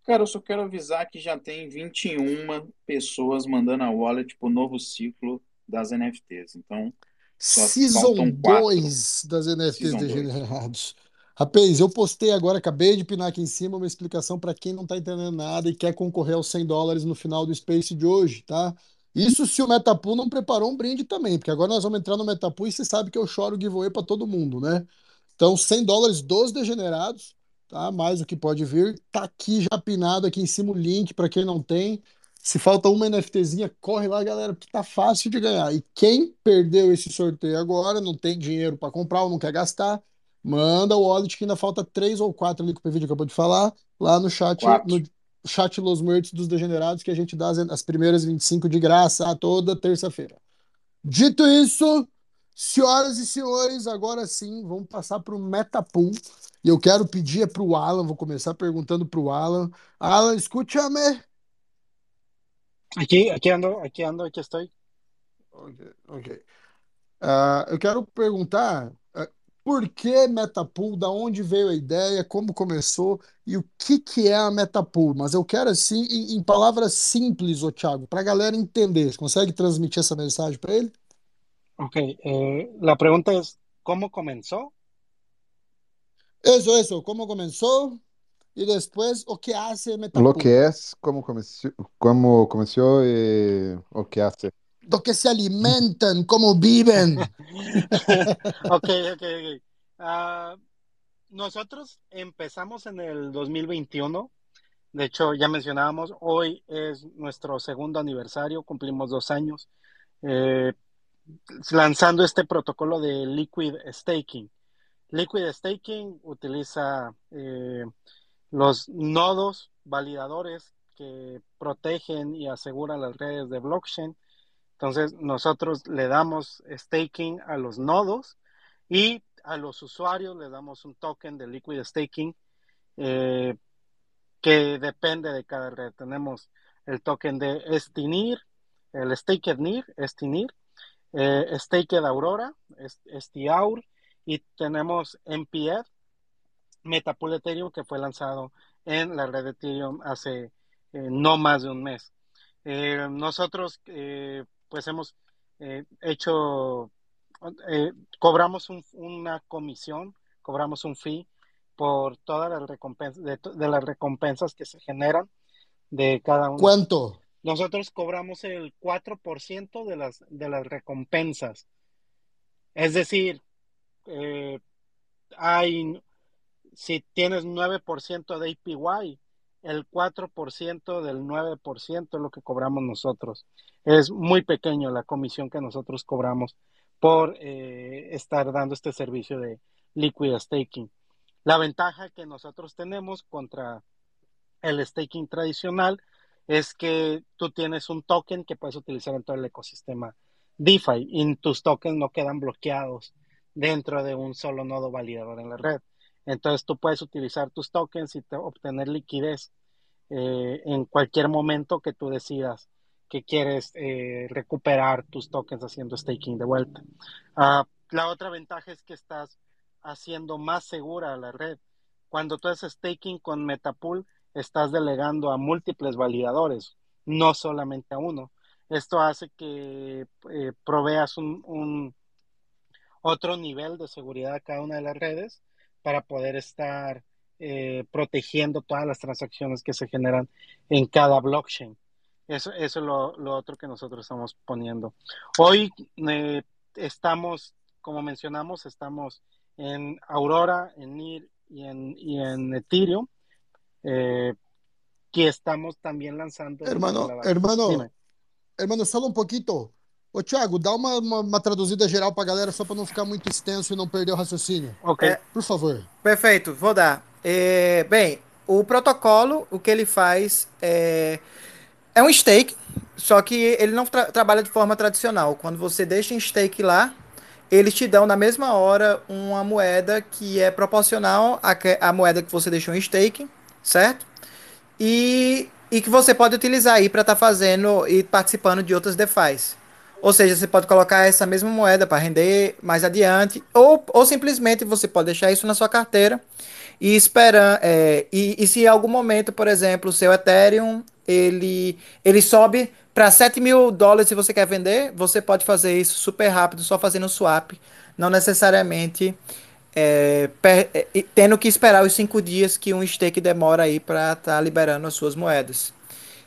Cara, eu só quero avisar que já tem 21 pessoas mandando a wallet pro novo ciclo das NFTs. Então, só Season faltam quatro. 2 das NFTs Season dois. degenerados. Rapaz, eu postei agora, acabei de pinar aqui em cima uma explicação para quem não tá entendendo nada e quer concorrer aos 100 dólares no final do Space de hoje, tá? Isso se o Metapool não preparou um brinde também, porque agora nós vamos entrar no Metapool e você sabe que eu choro giveaway para todo mundo, né? Então, 100 dólares dos degenerados, tá? Mais o que pode vir. Tá aqui já pinado aqui em cima o link para quem não tem. Se falta uma NFTzinha, corre lá, galera, porque tá fácil de ganhar. E quem perdeu esse sorteio agora, não tem dinheiro para comprar ou não quer gastar, manda o wallet que ainda falta três ou quatro ali que o PVD acabou de falar, lá no chat, Quatro. no chat Los Muertos dos Degenerados, que a gente dá as, as primeiras 25 de graça toda terça-feira. Dito isso, senhoras e senhores, agora sim, vamos passar para o Metapool. E eu quero pedir é para o Alan, vou começar perguntando para o Alan. Alan, escúchame. Aquí, aquí ando, aquí ando, aquí estoy. Ok, ok. Ah, eu quero perguntar ah, por que Metapool, da onde veio a ideia, como começou e o que que é a Metapool. Mas eu quero assim, em, em palavras simples, ô Thiago, para a galera entender. Você consegue transmitir essa mensagem para ele? Ok, eh, la pregunta es, ¿cómo comenzó? Eso, eso, como começou e depois o que hace Lo Metapool. que es, cómo comenzó, cómo comenzó y o qué hace. Do que se alimentam, como vivem. Ok, ok, ok. Ah, nosotros empezamos en el 2021. De hecho, ya mencionábamos, hoy es nuestro segundo aniversario, cumplimos dos años, eh, lanzando este protocolo de liquid staking. Liquid staking utiliza eh, los nodos validadores que protegen y aseguran las redes de blockchain. Entonces, nosotros le damos staking a los nodos y a los usuarios le damos un token de liquid staking eh, que depende de cada red. Tenemos el token de Estinir, el Staked NIR, Estinir, eh, Staked Aurora, Estiaur, y tenemos NPF Metapool Ethereum que fue lanzado en la red de Ethereum hace eh, no más de un mes. Eh, nosotros eh, pues hemos hecho, cobramos un- una comisión, cobramos un fee por todas las recompensas, de, las recompensas que se generan de cada uno. ¿Cuánto? Nosotros cobramos el 4% de las, de las recompensas. Es decir, hay, si tienes 9% de APY, el 4% del 9% es lo que cobramos nosotros. Es muy pequeño la comisión que nosotros cobramos por eh, estar dando este servicio de liquid staking. La ventaja que nosotros tenemos contra el staking tradicional es que tú tienes un token que puedes utilizar en todo el ecosistema DeFi y tus tokens no quedan bloqueados dentro de un solo nodo validador en la red. Entonces tú puedes utilizar tus tokens y te- obtener liquidez eh, en cualquier momento que tú decidas que quieres eh, recuperar tus tokens haciendo staking de vuelta. Ah, la otra ventaja es que estás haciendo más segura la red. Cuando tú haces staking con Metapool, estás delegando a múltiples validadores, no solamente a uno. Esto hace que eh, proveas un otro nivel de seguridad a cada una de las redes para poder estar eh, protegiendo todas las transacciones que se generan en cada blockchain. Eso, eso es lo, lo otro que nosotros estamos poniendo. Hoy eh, estamos, como mencionamos, estamos en Aurora, en NIR y en, y en Ethereum. Eh, que estamos también lanzando. Hermano, hermano, Dime. hermano, só um pouquinho. Ô, Thiago, dá uma, uma, uma traduzida geral pra galera só pra não ficar muito extenso e não perder o raciocínio. Ok. É. Por favor. Perfeito, vou dar. É, bem, o protocolo, o que ele faz é, é um stake, só que ele não tra- trabalha de forma tradicional. Quando você deixa em stake lá, eles te dão na mesma hora uma moeda que é proporcional à, que- à moeda que você deixou em stake, certo? E, e que você pode utilizar aí para estar fazendo e participando de outras DeFi's. Ou seja, você pode colocar essa mesma moeda para render mais adiante, ou, ou simplesmente você pode deixar isso na sua carteira e esperar. é, e, e se em algum momento, por exemplo, o seu Ethereum ele, ele sobe para 7 mil dólares se você quer vender, você pode fazer isso super rápido, só fazendo swap, não necessariamente é, per- é, e tendo que esperar os cinco dias que um stake demora aí para estar liberando as suas moedas.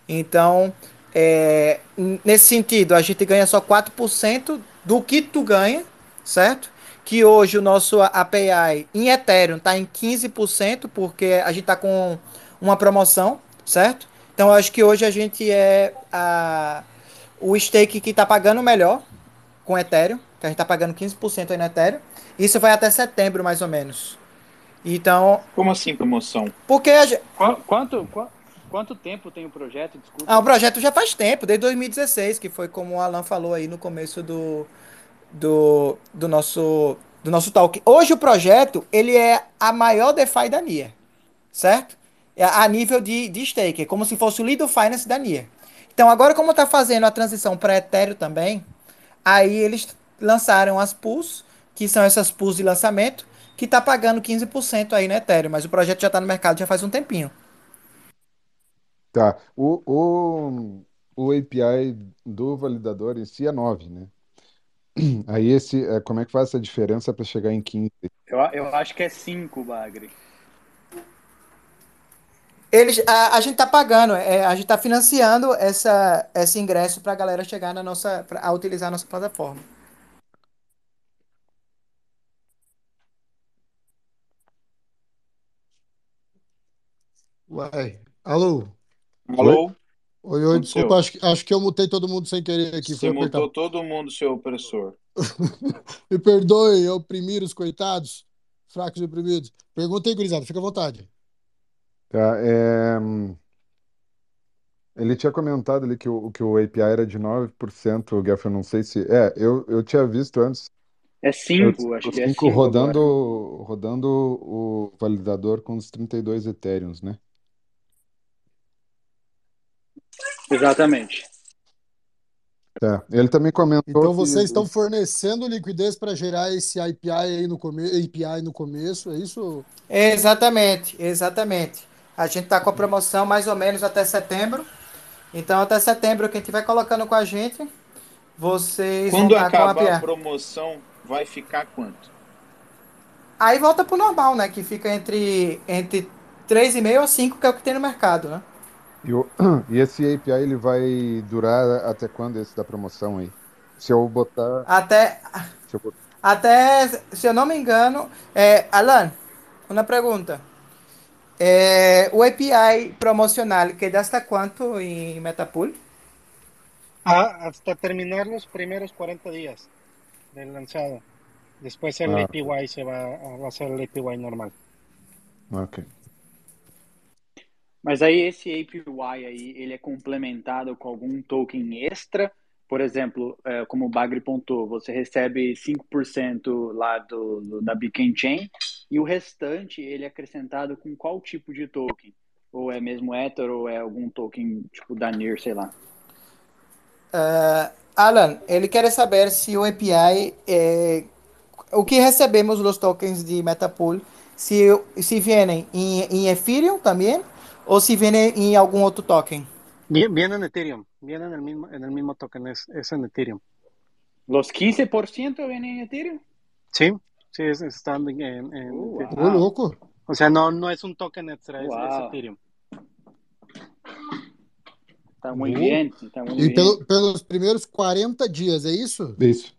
Então, é, nesse sentido, a gente ganha só 4% do que tu ganha, certo? Que hoje o nosso API em Ethereum está em 15%, porque a gente está com uma promoção, certo? Então, acho que hoje a gente é a, o stake que está pagando melhor com Ethereum, que a gente está pagando 15% aí no Ethereum. Isso vai até setembro, mais ou menos. Então, Como assim promoção? porque a gente, Qu- Quanto, qua- quanto tempo tem o projeto? Desculpa. Ah, o projeto já faz tempo, desde 2016, que foi como o Alan falou aí no começo do, do, do nosso do nosso talk. Hoje o projeto, ele é a maior DeFi da NIA, certo? É a nível de, de stake, como se fosse o Lido Finance da NIA. Então agora como tá fazendo a transição para Ethereum também, aí eles lançaram as pools, que são essas pools de lançamento, que tá pagando 15% aí no Ethereum, mas o projeto já tá no mercado já faz um tempinho. Tá. O, o, o API do validador em si é 9, né? Aí esse, é, como é que faz essa diferença para chegar em 15? Eu, eu acho que é 5, Bagre. Eles, a, a gente tá pagando, é, a gente tá financiando essa, esse ingresso pra galera chegar na nossa, pra, a utilizar a nossa plataforma. Uai. Alô? Alô? Oi, oi, desculpa, acho, que- acho que eu mutei todo mundo sem querer aqui. Você apertar. mutou todo mundo, seu opressor. Me perdoe, eu oprimir os coitados, fracos e oprimidos. Pergunta aí, gurizada, fica à vontade. Tá, é, Ele tinha comentado ali que o, que o API era de 9%, Geff, eu não sei se... É, eu, eu tinha visto antes É 5, o acho que é 5 5 rodando, agora. rodando o validador com os 32 Ethereums, né? Exatamente. Tá. Ele também comentou Então que vocês estão fornecendo liquidez para gerar esse API aí no começo, API no começo, é isso? Exatamente, exatamente. A gente tá com a promoção mais ou menos até setembro. Então, até setembro, quem estiver colocando com a gente, vocês Quando vão estar com a acabar a API. promoção, vai ficar quanto? Aí volta pro normal, né? Que fica entre, entre 3,5 a 5, que é o que tem no mercado, né? E, o- e esse API ele vai durar até quando esse da promoção aí? Se eu botar. Até, Se eu botar... até se eu não me engano, é, Alan, uma pergunta. É, o API promocional queda hasta cuánto em Metapool? Ah, hasta terminar los primeros 40 días del lanzado. Después el Ah. APY se va, a- va a ser el APY normal. Ok. Mas aí esse APY aí, ele é complementado com algum token extra? Por exemplo, é, como o Bagre pontuou, você recebe 5% lá do, do- da Beacon Chain e o restante ele é acrescentado com qual tipo de token? Ou é mesmo Ether ou é algum token tipo da NIR, sei lá. Ah, Alan, ele quer saber se o API é o que recebemos os tokens de Metapool, se, se vêm em, em Ethereum também ou se vêm em algum outro token. Bien- Viene en Ethereum, viene en el mismo, en el mismo token, es, es en Ethereum. Los 15% vienen en Ethereum? Sí, sí, es, están en, en- en Uh, Ethereum. Ô, wow. louco. O sea, no, no es un token extra, es. Ethereum. Tá muito Uh. bem, tá muito E bem. pelo- pelos primeiros 40 dias, é isso? Isso.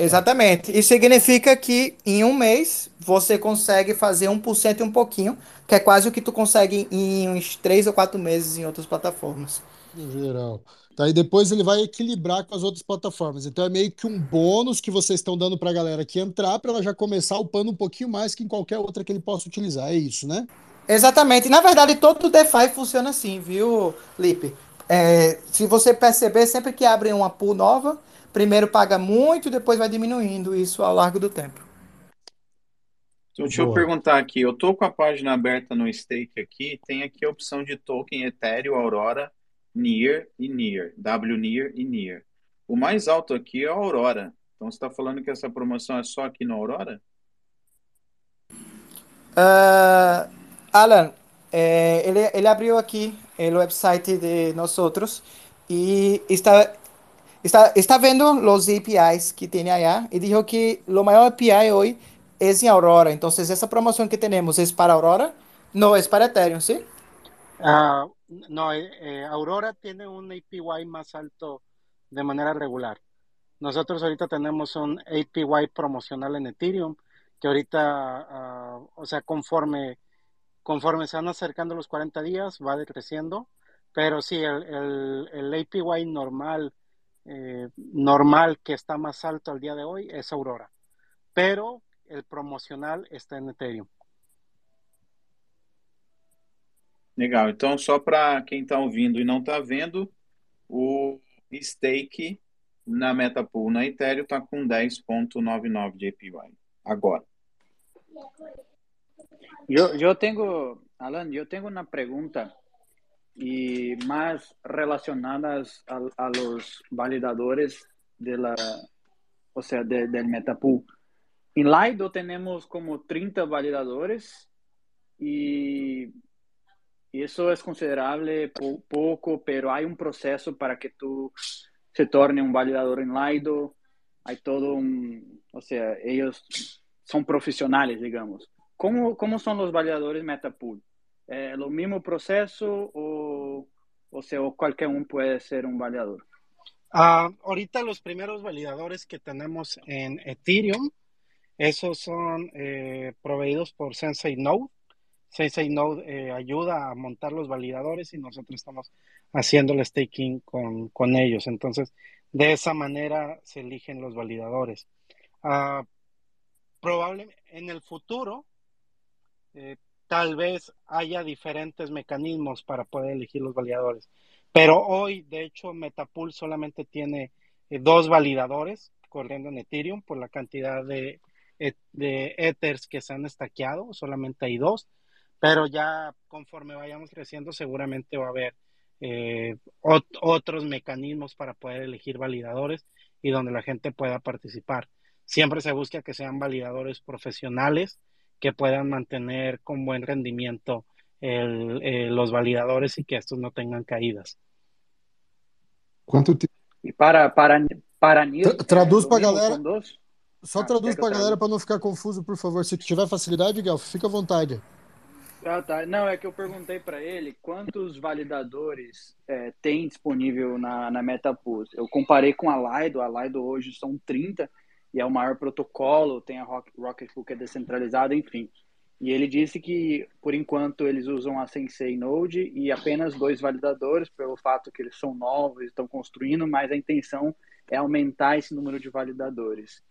Exatamente. Isso significa que em um mês você consegue fazer 1% e um pouquinho, que é quase o que tu consegue em uns 3 ou 4 meses em outras plataformas. No geral. Tá, e depois ele vai equilibrar com as outras plataformas. Então é meio que um bônus que vocês estão dando para a galera que entrar, para ela já começar upando um pouquinho mais que em qualquer outra que ele possa utilizar. É isso, né? Exatamente. Na verdade, todo o DeFi funciona assim, viu, Lipe? É, se você perceber, sempre que abre uma pool nova, primeiro paga muito e depois vai diminuindo isso ao largo do tempo. Então, deixa eu Boa. perguntar aqui. Eu tô com a página aberta no Stake aqui. Tem aqui a opção de token Ethereum, Aurora, NEAR e NEAR. WNEAR e NEAR. O mais alto aqui é a Aurora. Então você está falando que essa promoção é só aqui no Aurora? Ah, Alan, eh, ele, ele abriu aqui o website de nós outros e está, está, está vendo os APIs que tem allá e dijo que o maior API hoje é em Aurora. Então, essa promoção que temos é para Aurora? Não, é para Ethereum, ¿sí? Ah, no, eh, eh, Aurora tiene un APY más alto de manera regular. Nosotros ahorita tenemos un APY promocional en Ethereum, que ahorita, ah, o sea, conforme, conforme se van acercando los 40 días, va decreciendo, pero sí, el, el, el APY normal, eh, normal que está más alto al día de hoy es Aurora, pero el promocional está en Ethereum. Legal. Então, só para quem está ouvindo e não está vendo, o stake na Metapool na Ethereum está com 10.99 de APY. Agora. Yo, yo tengo, Alan, yo tengo una pregunta y más relacionadas a, los validadores de la, o sea, de- del Metapool. En Lido tenemos como 30 validadores y, y eso es considerable, po- poco, pero hay un proceso para que tú se torne un validador en Lido. Hay todo un, o sea, ellos son profesionales, digamos. ¿Cómo, cómo son los validadores Metapool? ¿Eh, ¿Lo mismo proceso o, o sea, o cualquier uno puede ser un validador? Ah, ahorita los primeros validadores que tenemos en Ethereum, esos son eh, proveídos por Sensei Node. Sensei Node eh, ayuda a montar los validadores y nosotros estamos haciendo el staking con, con ellos. Entonces, de esa manera se eligen los validadores. Ah, probablemente en el futuro, eh, tal vez haya diferentes mecanismos para poder elegir los validadores. Pero hoy, de hecho, Metapool solamente tiene eh, dos validadores corriendo en Ethereum por la cantidad de, e- de Ethers que se han estaqueado, solamente hay dos. Pero ya conforme vayamos creciendo, seguramente va a haber eh, ot- otros mecanismos para poder elegir validadores y donde la gente pueda participar. Siempre se busca que sean validadores profesionales que puedan mantener con buen rendimiento el- eh, los validadores y que estos no tengan caídas. Quanto tempo? E para, para, para Tra- traduz o mínimo galera. Só Ah, traduz eu pra galera pra não ficar confuso, por favor. Se tiver facilidade, Gal, fica à vontade. Ah, tá. Não, é que eu perguntei para ele quantos validadores é, tem disponível na, na MetaPools. Eu comparei com a Lido, a Lido hoje são 30 e é o maior protocolo, tem a Rock- Rocket Pool que é descentralizada, enfim. E ele disse que, por enquanto, eles usam a Sensei Node e apenas dois validadores, pelo fato que eles são novos, estão construindo, mas a intenção é aumentar esse número de validadores.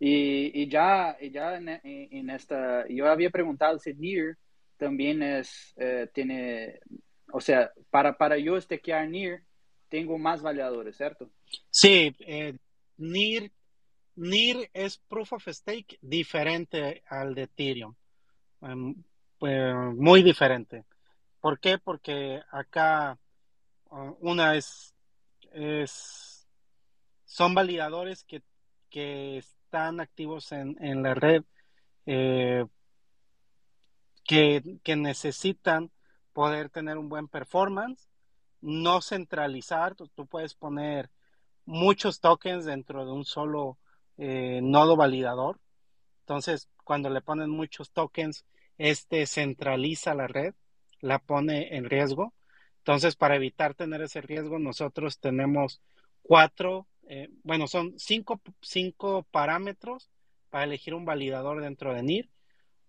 Y, y ya, y ya en, en- en esta, yo había preguntado si NIR también es, eh, tiene, o sea, para, para yo estakear NIR, tengo más validadores, ¿cierto? Sí, eh, NIR, NIR es Proof of Stake diferente al de Ethereum. Pues, muy diferente. ¿Por qué? Porque acá uh, una es, es son validadores que, que están activos en, en la red eh, que, que necesitan poder tener un buen performance, no centralizar, tú puedes poner muchos tokens dentro de un solo eh, nodo validador. Entonces, cuando le ponen muchos tokens, este centraliza la red, la pone en riesgo. Entonces, para evitar tener ese riesgo, nosotros tenemos cuatro, eh, bueno, son cinco, cinco parámetros para elegir un validador dentro de NIR.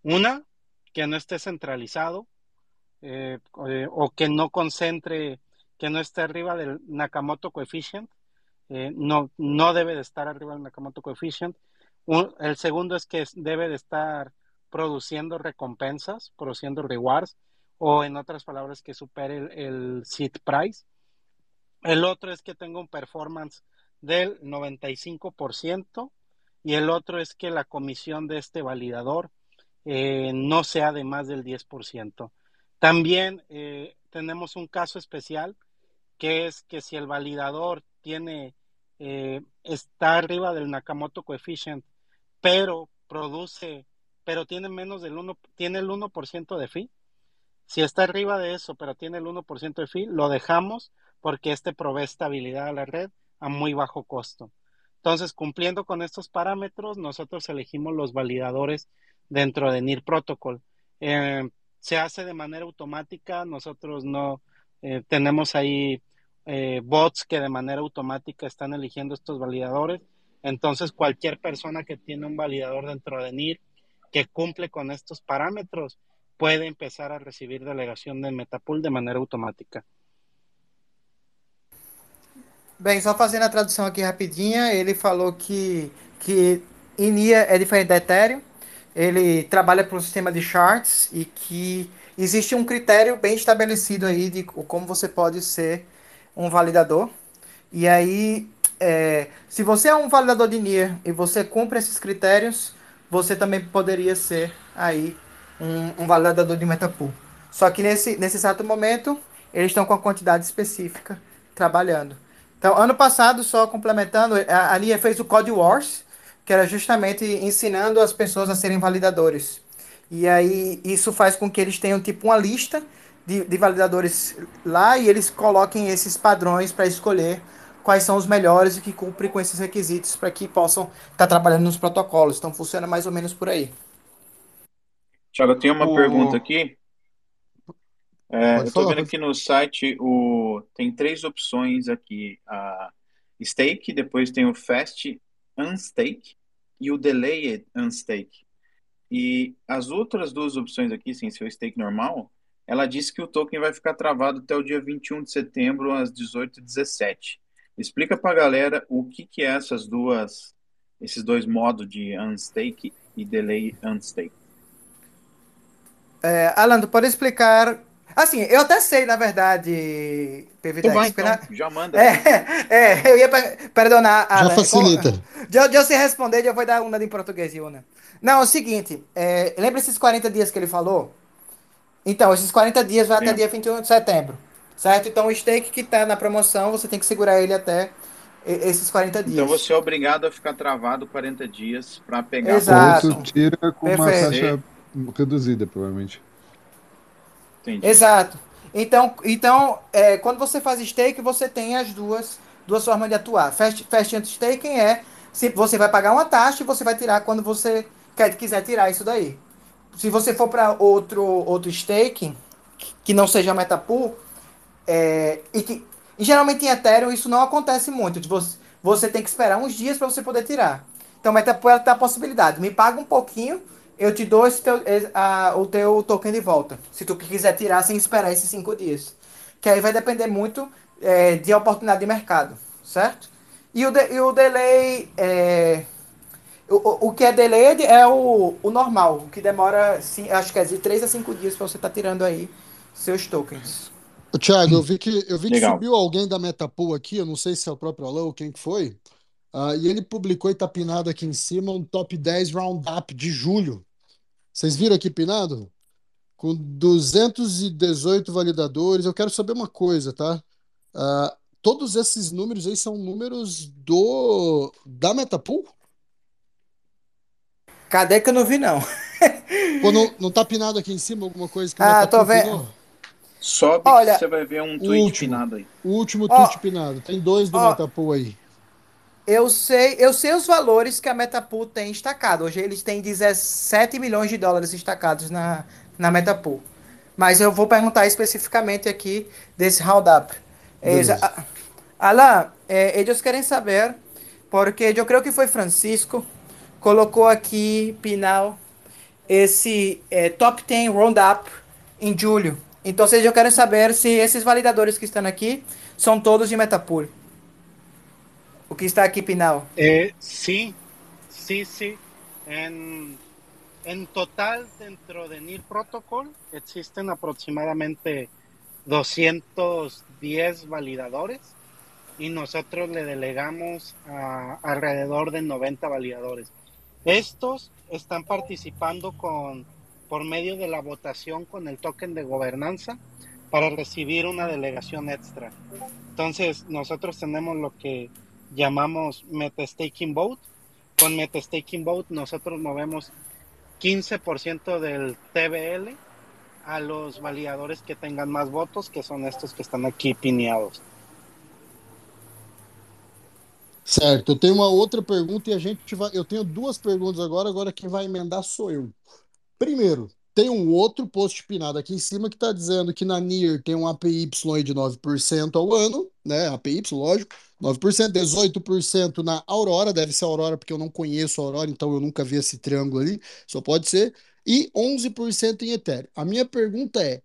Una, que no esté centralizado eh, o que no concentre, que no esté arriba del Nakamoto coefficient. Eh, no, no debe de estar arriba del Nakamoto coefficient. El segundo es que debe de estar produciendo recompensas, produciendo rewards, o en otras palabras, que supere el, el seed price. El otro es que tenga un performance del 95% y el otro es que la comisión de este validador eh, no sea de más del 10%. También eh, tenemos un caso especial que es que si el validador tiene, eh, está arriba del Nakamoto coefficient, pero produce, pero tiene menos del 1, tiene el 1% de fee. Si está arriba de eso, pero tiene el 1% de fee, lo dejamos porque este provee estabilidad a la red a muy bajo costo. Entonces, cumpliendo con estos parámetros, nosotros elegimos los validadores dentro de NIR Protocol. Eh, se hace de manera automática, nosotros no eh, tenemos ahí eh, bots que de manera automática están eligiendo estos validadores. Entonces, cualquier persona que tiene un validador dentro de NIR que cumple con estos parámetros puede empezar a recibir delegación de Metapool de manera automática. Bem, só fazendo a tradução aqui rapidinha, ele falou que, que Inia é diferente da Ethereum, ele trabalha para o sistema de charts e que existe um critério bem estabelecido aí de como você pode ser um validador. E aí, é, se você é um validador de NIR e você cumpre esses critérios, você também poderia ser aí um, um validador de Metapool. Só que nesse, nesse exato momento, eles estão com a quantidade específica trabalhando. Então, ano passado, só complementando, a, a NIR fez o Code Wars, que era justamente ensinando as pessoas a serem validadores. E aí, isso faz com que eles tenham tipo uma lista de, de validadores lá e eles coloquem esses padrões para escolher quais são os melhores e que cumprem com esses requisitos para que possam estar trabalhando nos protocolos. Então, funciona mais ou menos por aí. Tiago, eu tenho uma O- pergunta aqui. É, eu tô vendo aqui no site, o... tem três opções aqui. A stake, depois tem o fast unstake e o delayed unstake. E as outras duas opções aqui, sem ser o stake normal, ela disse que o token vai ficar travado até o dia 21 de setembro, às 18h17. Explica pra galera o que que é essas duas, esses dois modos de unstake e delay unstake. É, Alan, tu pode explicar. Assim, eu até sei, na verdade, PVDX. Então vai, pena- então, já manda. É, é, eu ia per- perdonar, Já Alan. facilita. De, de eu se responder, eu vou dar uma em português, Yuna. Não, é o seguinte, é, lembra esses 40 dias que ele falou? Então, esses 40 dias vai até dia 21 de setembro. certo? Então o stake que está na promoção, você tem que segurar ele até esses 40 dias. Então você é obrigado a ficar travado 40 dias para pegar Exato. Ou tira com uma Perfeito. taxa reduzida, provavelmente. Entendi. Exato. Então, então é, quando você faz stake, você tem as duas, duas formas de atuar. Fast, fast anti-staking é se você vai pagar uma taxa e você vai tirar quando você quer, quiser tirar isso daí. Se você for para outro, outro staking, que não seja Metapool, é, e que e geralmente em Ethereum isso não acontece muito. de Você, você tem que esperar uns dias para você poder tirar. Então Metapool ela tem a possibilidade. Me paga um pouquinho, eu te dou teu, a- o teu token de volta. Se tu quiser tirar sem esperar esses cinco dias. Que aí vai depender muito é, de oportunidade de mercado, certo? E o, de- e o delay é, o, o- que é delayed é o, o normal, o que demora, sim, acho que é de 3 a 5 dias para você estar tirando aí seus tokens. Ô, Thiago, eu vi que, eu vi que subiu alguém da Metapool aqui, eu não sei se é o próprio Alan ou quem que foi, ah, e ele publicou e tá pinado aqui em cima um top 10 roundup de julho. Vocês viram aqui pinado? Com 218 validadores. Eu quero saber uma coisa, tá? Ah, todos esses números aí são números do da Metapool? Cadê que eu não vi, não? Pô, não, não tá pinado aqui em cima alguma coisa que Ah, Metapool tô vendo. Sobe Olha, que você vai ver um tweet último. pinado aí. O último tweet pinado. Tem dois do ó. Metapool aí. Eu sei, eu sei os valores que a Metapool tem estacado. Hoje eles têm 17 milhões de dólares estacados na, na Metapool. Mas eu vou perguntar especificamente aqui desse roundup. Beleza. Exa- a- Alan, eh, eles querem saber, porque eu creio que foi Francisco, colocou aqui, Pinal, esse eh, top 10 roundup em julho. Então, vocês eu quero saber se esses validadores que estão aqui são todos de Metapool. O que está aqui, Pinal? Eh, sí, sí, sí. En, en total, dentro de NIR Protocol, existen aproximadamente 210 validadores y nosotros le delegamos a alrededor de 90 validadores. Estos están participando con, por medio de la votación con el token de gobernanza para recibir una delegación extra. Entonces, nosotros tenemos lo que llamamos Metastaking Vote. Con Metastaking Vote nosotros movemos 15% del TBL a los validadores que tengan más votos, que son estos que están aquí pineados. Certo, eu tenho uma outra pergunta e a gente vai. Eu tenho duas perguntas agora, agora quem vai emendar sou eu. Primeiro, tem um outro post pinado aqui em cima que está dizendo que na NIR tem um APY de 9% ao ano, né? APY, lógico, 9%, 18% na Aurora, deve ser Aurora porque eu não conheço a Aurora, então eu nunca vi esse triângulo ali, só pode ser, e 11% em Ethereum. A minha pergunta é: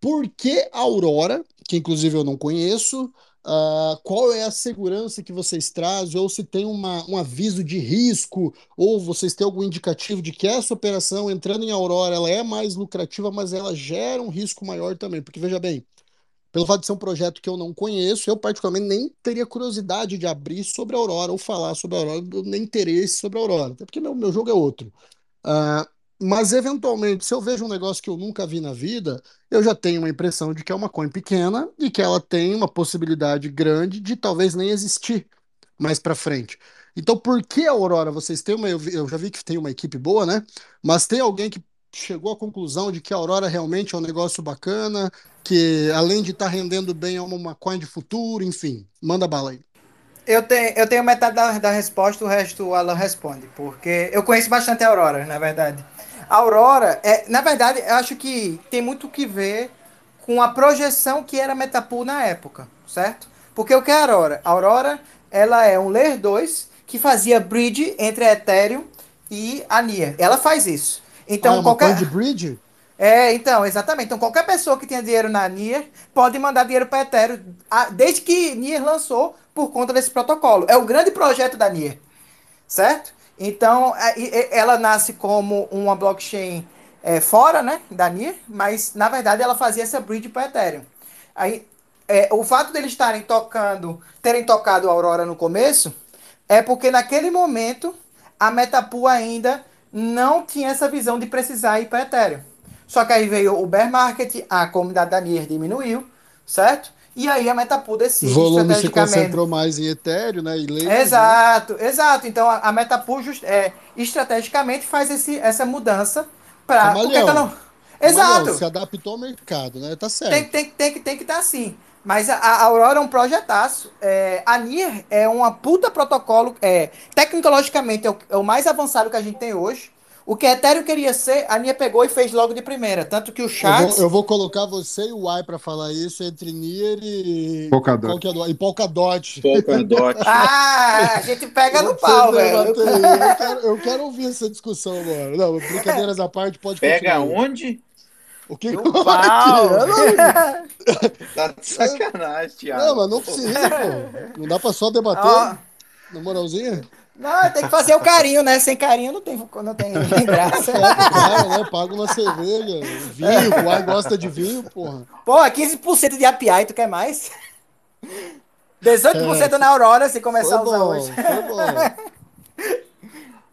por que Aurora, que inclusive eu não conheço? Ah, qual é a segurança que vocês trazem, ou se tem uma, um aviso de risco, ou vocês têm algum indicativo de que essa operação entrando em Aurora ela é mais lucrativa, mas ela gera um risco maior também. Porque veja bem, pelo fato de ser um projeto que eu não conheço, eu particularmente nem teria curiosidade de abrir sobre a Aurora ou falar sobre a Aurora, nem interesse sobre a Aurora, até porque meu, meu jogo é outro. Ah, mas, eventualmente, se eu vejo um negócio que eu nunca vi na vida, eu já tenho uma impressão de que é uma coin pequena e que ela tem uma possibilidade grande de talvez nem existir mais para frente. Então, por que Aurora? Vocês têm uma. Eu já vi que tem uma equipe boa, né? Mas tem alguém que chegou à conclusão de que a Aurora realmente é um negócio bacana, que além de estar rendendo bem, é uma, uma coin de futuro, enfim. Manda bala aí. Eu tenho, eu tenho metade da, da resposta, o resto o Alan responde. Porque eu conheço bastante a Aurora, na verdade. A Aurora, é, na verdade, eu acho que tem muito que ver com a projeção que era Metapool na época, certo? Porque o que é a Aurora? A Aurora, ela é um Layer 2 que fazia bridge entre a Ethereum e a NIR. Ela faz isso. Então, ah, é qualquer... de bridge? É, então, exatamente. Então, qualquer pessoa que tenha dinheiro na NIR pode mandar dinheiro para Ethereum, desde que NIR lançou por conta desse protocolo. É o grande projeto da NIR, certo? Então, é, ela nasce como uma blockchain é, fora né, da NIR, mas, na verdade, ela fazia essa bridge para Ethereum. Aí, é, o fato deles estarem tocando, terem tocado a Aurora no começo, é porque naquele momento a Metapool ainda não tinha essa visão de precisar ir para Ethereum. Só que aí veio o bear market, a comunidade da NIR diminuiu, certo? E aí a Metapool decide Volume se concentrou mais em Ethereum, né? E Layers, né? Exato, exato. Então a, a Metapool just- é, estrategicamente faz esse, essa mudança para. Por que que ela não. Camaleão, Exato. se adaptou ao mercado, né? Tá certo. Tem, tem, tem, que- tem que estar assim. Mas a, a Aurora é um projetaço. É, a NIR é uma puta protocolo. É, tecnologicamente é o, é o mais avançado que a gente tem hoje. O que a Ethereum queria ser, a NIR pegou e fez logo de primeira. Tanto que o Eu Sharks. vou, eu vou colocar você e o Y pra falar isso entre Nier e. Polkadot. É E Polkadot. Polkadot. Ah, a gente pega no pau, velho. Eu quero, eu quero ouvir essa discussão agora. Não, brincadeiras à parte, pode Pega continuar. onde? O que No pau. Tá de sacanagem, Thiago. Não, mas não precisa, pô. Não dá pra só debater. Ó, Na moralzinha? Não, tem que fazer o carinho, né? Sem carinho não tem, não tem, não tem graça. É, cara, né? Paga uma cerveja, vinho, o Y gosta de vinho, porra. Pô, 15% de API, tu quer mais? 18% na Aurora, se começar Foi a usar bom, hoje. foi bom.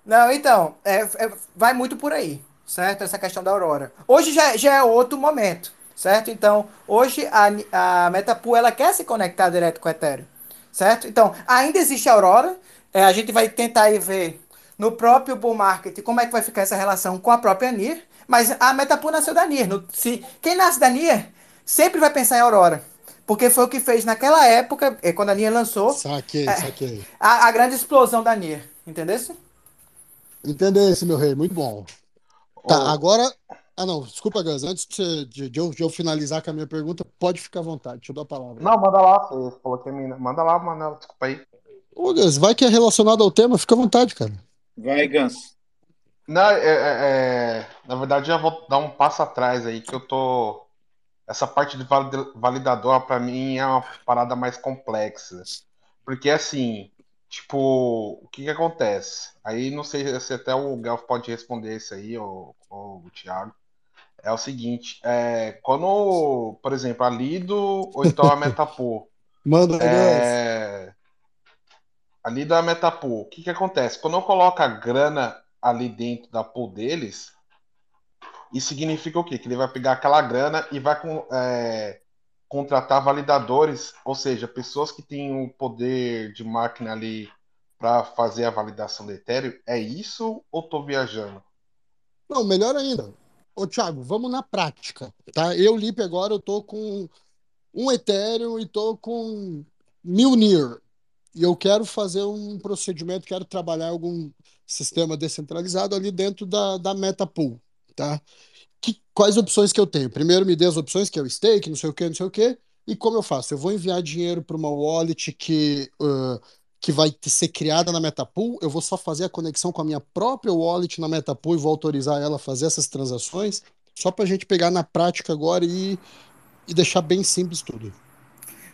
Não, então, é, é- vai muito por aí, certo? Essa questão da Aurora. Hoje já, já é outro momento, certo? Então, hoje a, a Metapool, ela quer se conectar direto com o Ethereum, certo? Então, ainda existe a Aurora, é, a gente vai tentar aí ver no próprio bull market como é que vai ficar essa relação com a própria NIR, mas a Metapool nasceu da NIR. No- se, quem nasce da NIR sempre vai pensar em Aurora, porque foi o que fez naquela época, é, quando a NIR lançou, Saquei, É. saquei. a, a grande explosão da NIR, entendeu? Entendesse, meu rei, muito bom. Tá, Ô, agora. Ah, não, desculpa, Gus. Antes de, de- de eu, de eu finalizar com a minha pergunta, pode ficar à vontade, te dou a palavra. Não, manda lá, você falou que é mina. Manda lá, manda, desculpa aí. Ô, Gus, vai que é relacionado ao tema, fica à vontade, cara. Vai, Gans. Não, é, é- é- na verdade, eu já vou dar um passo atrás aí, que eu tô. Essa parte de valida- validador, pra mim, é uma parada mais complexa. Porque, assim, tipo, o que que acontece? Aí, não sei se até o Gelf pode responder isso aí, ou, ou o Thiago. É o seguinte, é, quando, por exemplo, a Lido ou então a Metapool, Manda, é, ali da Metapool, o que que acontece? Quando eu coloco a grana ali dentro da pool deles, isso significa o quê? Que ele vai pegar aquela grana e vai com- é, contratar validadores, ou seja, pessoas que têm o poder de máquina ali para fazer a validação do Ethereum. É isso ou tô viajando? Não, melhor ainda. Ô, Thiago, vamos na prática, tá? Eu, Lipe, agora eu tô com um Ethereum e tô com mil NIR. E eu quero fazer um procedimento, quero trabalhar algum sistema descentralizado ali dentro da, da Metapool, tá? Que, quais opções que eu tenho? Primeiro me dê as opções, que é o stake, não sei o que, não sei o que. E como eu faço? Eu vou enviar dinheiro para uma wallet que, ah, que vai ser criada na Metapool, eu vou só fazer a conexão com a minha própria wallet na Metapool e vou autorizar ela a fazer essas transações, só para a gente pegar na prática agora e, e deixar bem simples tudo.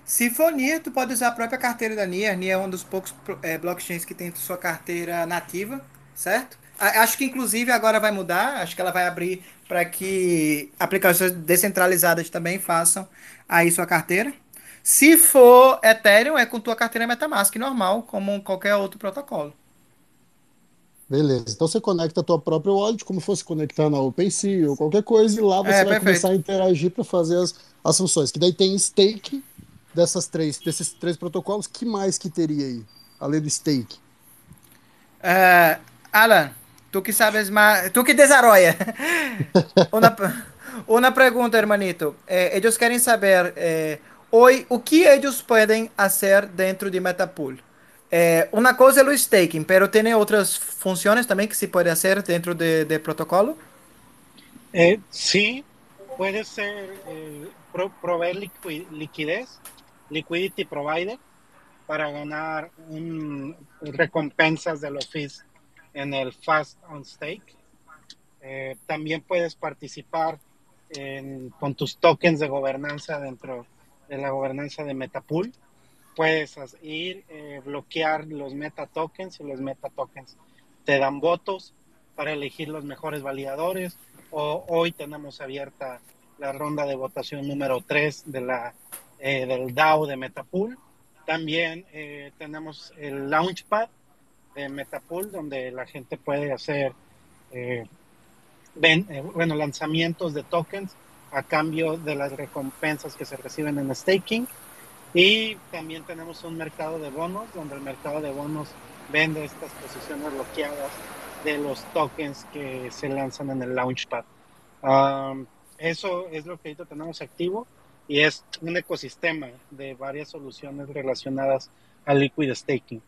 Se for NIR, tu pode usar a própria carteira da NIR. A NIR é um dos poucos é, blockchains que tem sua carteira nativa, certo? Acho que inclusive agora vai mudar, acho que ela vai abrir para que aplicações descentralizadas também façam aí sua carteira. Se for Ethereum, é com tua carteira MetaMask normal, como qualquer outro protocolo. Beleza. Então você conecta a tua própria wallet, como fosse conectar na OpenSea ou qualquer coisa, e lá você É, vai perfeito. começar a interagir para fazer as, as funções. Que daí tem stake dessas três, desses três protocolos. Que mais que teria aí, além do stake? Eh, Alan, tú que sabes más, tú que desarrolla. Una, una pregunta, hermanito. Eh, ellos quieren saber eh, hoy o que ellos pueden hacer dentro de Metapool. Eh, una cosa es el staking, pero tiene otras funciones también que se puede hacer dentro de, de protocolo. Eh, sí, puede ser eh, pro- proveer liqui- liquidez, liquidity provider, para ganar recompensas de los fees en el Fast on Stake. Eh, también puedes participar con tus tokens de gobernanza dentro de la gobernanza de Metapool. Puedes ir, eh, bloquear los meta tokens y los meta tokens te dan votos para elegir los mejores validadores. Hoy tenemos abierta la ronda de votación número 3 de la, eh, del DAO de Metapool. También eh, tenemos el Launchpad de Metapool, donde la gente puede hacer eh, ven- bueno, lanzamientos de tokens a cambio de las recompensas que se reciben en staking. Y también tenemos un mercado de bonos, donde el mercado de bonos vende estas posiciones bloqueadas de los tokens que se lanzan en el Launchpad. Um, eso es lo que ahorita tenemos activo y es un ecosistema de varias soluciones relacionadas al liquid staking.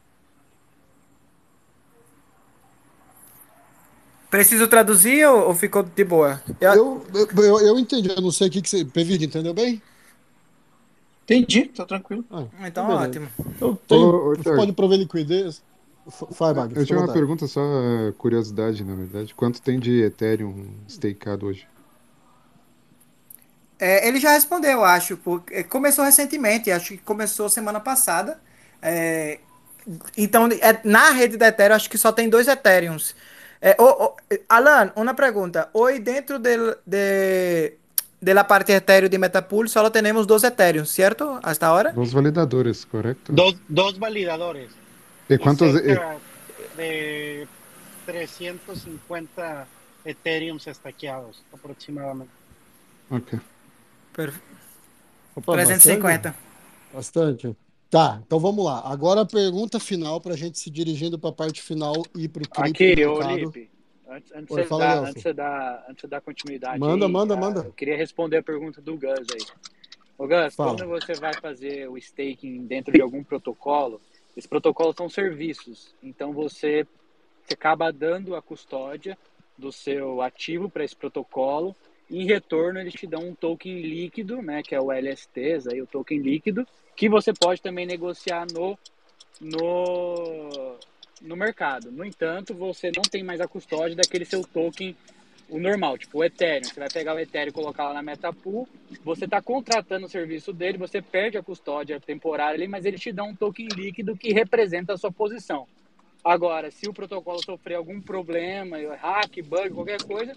Preciso traduzir ou, ou ficou de boa? Eu, eu, eu, eu entendi, eu não sei o que, que você. Pevide, entendeu bem? Entendi, tá tranquilo. Ah, Então, beleza. ótimo. Eu tenho, Ô, ô, Thiago. pode prover liquidez. Vai, Mag. Eu tinha uma pergunta só, eh, curiosidade, na verdade. Quanto tem de Ethereum stakeado hoje? É, ele já respondeu, eu acho. Porque começou recentemente, acho que começou semana passada. É, então, é, na rede da Ethereum, acho que só tem dois Ethereums. É, o- o- Alan, uma pergunta. Hoje, dentro del- de, de la parte Ethereum de Metapool, solo tenemos dos Ethereum, ¿cierto? Hasta ahora. Dos validadores, correcto? Dos, dos validadores. Eh, cerca de 350 Ethereums estaqueados aproximadamente. ok. Perfeito. Opa, 350. Bastante. bastante. Tá, então vamos lá. Agora a pergunta final para a gente se dirigindo para a parte final e para o Aqui, ô. Lipe, antes, antes, Oi, fala, dar, antes, dar, antes de dar continuidade Manda, aí, manda, ah, manda. eu queria responder a pergunta do Gus aí. Ô Gus, Fala. quando você vai fazer o staking dentro de algum protocolo, esses protocolos são serviços, então você, você acaba dando a custódia do seu ativo para esse protocolo, em retorno eles te dão um token líquido, né, que é o LSTs, aí, o token líquido, que você pode também negociar no, no, no mercado. No entanto, você não tem mais a custódia daquele seu token, o normal, tipo o Ethereum. Você vai pegar o Ethereum e colocar lá na Metapool, você está contratando o serviço dele, você perde a custódia temporária ali, mas ele te dá um token líquido que representa a sua posição. Agora, se o protocolo sofrer algum problema, hack, bug, qualquer coisa,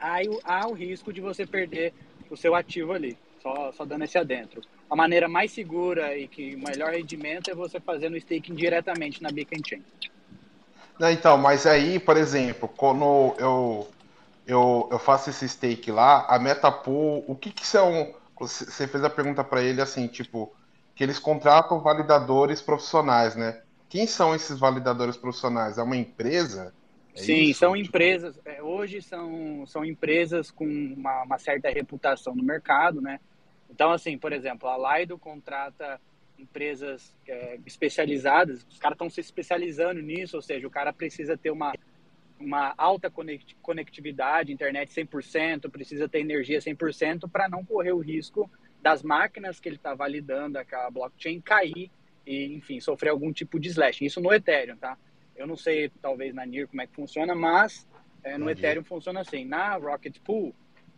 aí há o risco de você perder o seu ativo ali. Só, só dando esse adentro. A maneira mais segura e que o melhor rendimento é você fazendo o staking diretamente na Beacon Chain. Não, então, mas aí, por exemplo, quando eu, eu, eu faço esse stake lá, a Metapool, o que que são? Você fez a pergunta para ele assim, tipo, que eles contratam validadores profissionais, né? Quem são esses validadores profissionais? É uma empresa? É Sim, isso? são empresas. é, hoje são, são empresas com uma, uma certa reputação no mercado, né? Então, assim, por exemplo, a Laido contrata empresas é, especializadas, os caras estão se especializando nisso, ou seja, o cara precisa ter uma, uma alta conect- conectividade, internet 100%, precisa ter energia 100% para não correr o risco das máquinas que ele está validando aquela blockchain cair e, enfim, sofrer algum tipo de slash. Isso no Ethereum, tá? Eu não sei, talvez na NIR como é que funciona, mas é, no Ethereum funciona assim. Na Rocket Pool,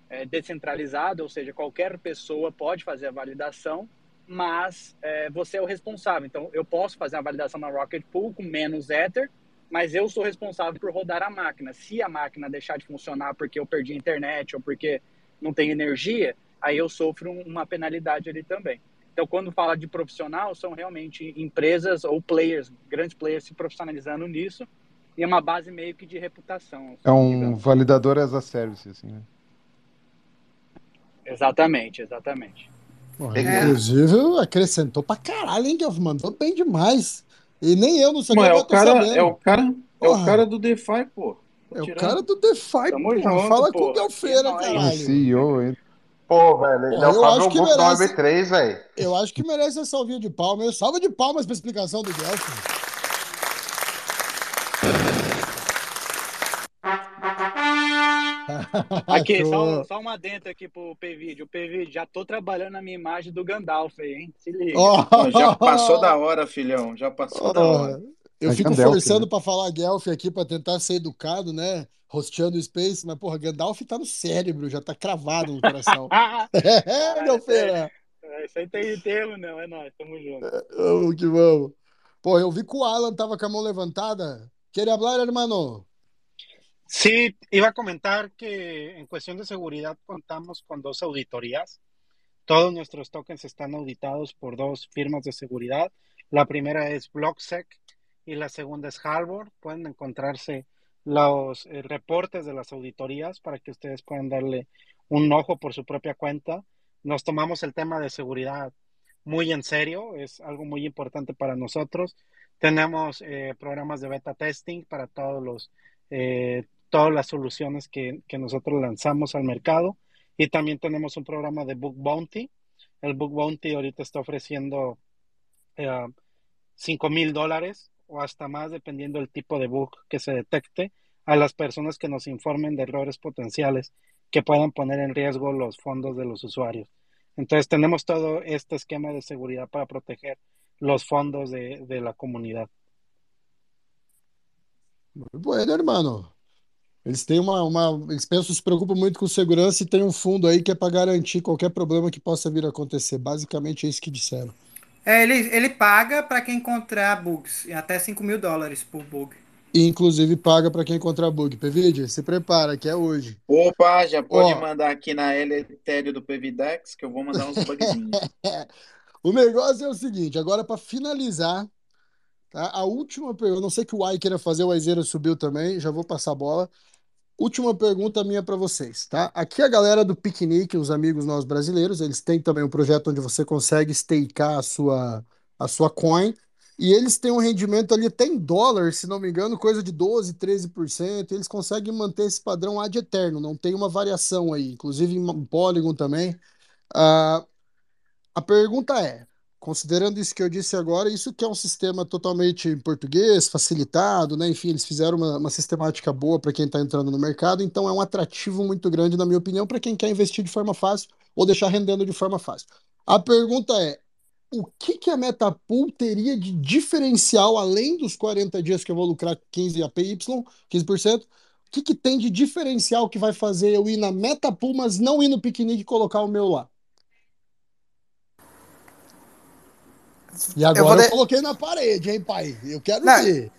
é descentralizado, ou seja, qualquer pessoa pode fazer a validação, mas é, você é o responsável. Então, eu posso fazer a validação na Rocket Pool com menos Ether, mas eu sou responsável por rodar a máquina. Se a máquina deixar de funcionar porque eu perdi a internet ou porque não tem energia, aí eu sofro um- uma penalidade ali também. Então, quando fala de profissional, são realmente empresas ou players, grandes players se profissionalizando nisso, e é uma base meio que de reputação. É um digamos. validador as a service, assim, né? Exatamente, exatamente. Pô, É. Inclusive, acrescentou pra caralho, hein, Guelph? Mandou bem demais. E nem eu não sabia, Mano, é o tô cara, sabendo. é o cara, é o cara do DeFi, pô. Tô É o tirando. cara do DeFi, Tamo porra. junto, Fala com o nóis. Um caralho. CEO, hein? Pô, velho, ele Pô, é o eu Fábio acho que Augusto da merece. Web3, velho. Eu acho que merece uma salvinha de palmas. Salva de palmas pra explicação do Guelph. Aqui, só, só uma dentro aqui pro P-Video. P-Video, já tô trabalhando na minha imagem do Gandalf aí, hein? Se liga. Pô, já passou da hora, filhão. Já passou da ó, hora. Eu É fico Gandalf, forçando né? pra falar Guelph aqui pra tentar ser educado, né? Rosteando o Space, mas, porra, Gandalf tá no cérebro, já tá cravado no coração. É, Guelfeira. É, Isso aí tem termo, não, é nóis, tamo junto. Vamos que vamos. Pô, eu vi que o Alan tava com a mão levantada. Quer hablar, hermano? Sí, iba a comentar que en cuestión de seguridad contamos con dos auditorías. Todos nuestros tokens están auditados por dos firmas de seguridad. La primera es BlockSec y la segunda es Harbor. Pueden encontrarse los eh, reportes de las auditorías para que ustedes puedan darle un ojo por su propia cuenta. Nos tomamos el tema de seguridad muy en serio, es algo muy importante para nosotros. Tenemos eh, programas de beta testing para todos los, eh, todas las soluciones que, que, nosotros lanzamos al mercado y también tenemos un programa de Book Bounty. El Book Bounty ahorita está ofreciendo eh, 5 mil dólares o hasta más dependiendo del tipo de bug que se detecte a las personas que nos informen de errores potenciales que puedan poner en riesgo los fondos de los usuarios. Entonces tenemos todo este esquema de seguridad para proteger los fondos de, de la comunidad. Bueno, hermano. Eles têm uma, uma. Eles pensam, se preocupam muito com segurança e tem um fundo aí que é para garantir qualquer problema que possa vir a acontecer. Basicamente é isso que disseram. É, ele, ele paga para quem encontrar bugs, até 5 mil dólares por bug. E, inclusive paga para quem encontrar bug. PVD, se prepara, que é hoje. Opa, já pode Ó. mandar aqui na Eletério do PVDex que eu vou mandar uns bugzinhos. o negócio é o seguinte, agora para finalizar, tá? A última pergunta, eu não sei que o Ai queira fazer, o Aizeira subiu também, já vou passar a bola. Última pergunta minha para vocês, tá? Aqui a galera do Piquenique, os amigos nossos brasileiros, eles têm também um projeto onde você consegue stakear a sua, a sua coin, e eles têm um rendimento ali até em dólar, se não me engano, coisa de 12, 13%, e eles conseguem manter esse padrão ad eterno, não tem uma variação aí, inclusive em Polygon também. Ah, a pergunta é, considerando isso que eu disse agora, isso que é um sistema totalmente em português, facilitado, né? Enfim, eles fizeram uma, uma sistemática boa para quem está entrando no mercado, então é um atrativo muito grande, na minha opinião, para quem quer investir de forma fácil ou deixar rendendo de forma fácil. A pergunta é, o que, que a Metapool teria de diferencial, além dos 40 dias que eu vou lucrar 15 APY, 15%, o que, que tem de diferencial que vai fazer eu ir na Metapool, mas não ir no piquenique e colocar o meu lá? E agora eu, vou de- coloquei na parede, hein, pai? Eu quero Não, ver.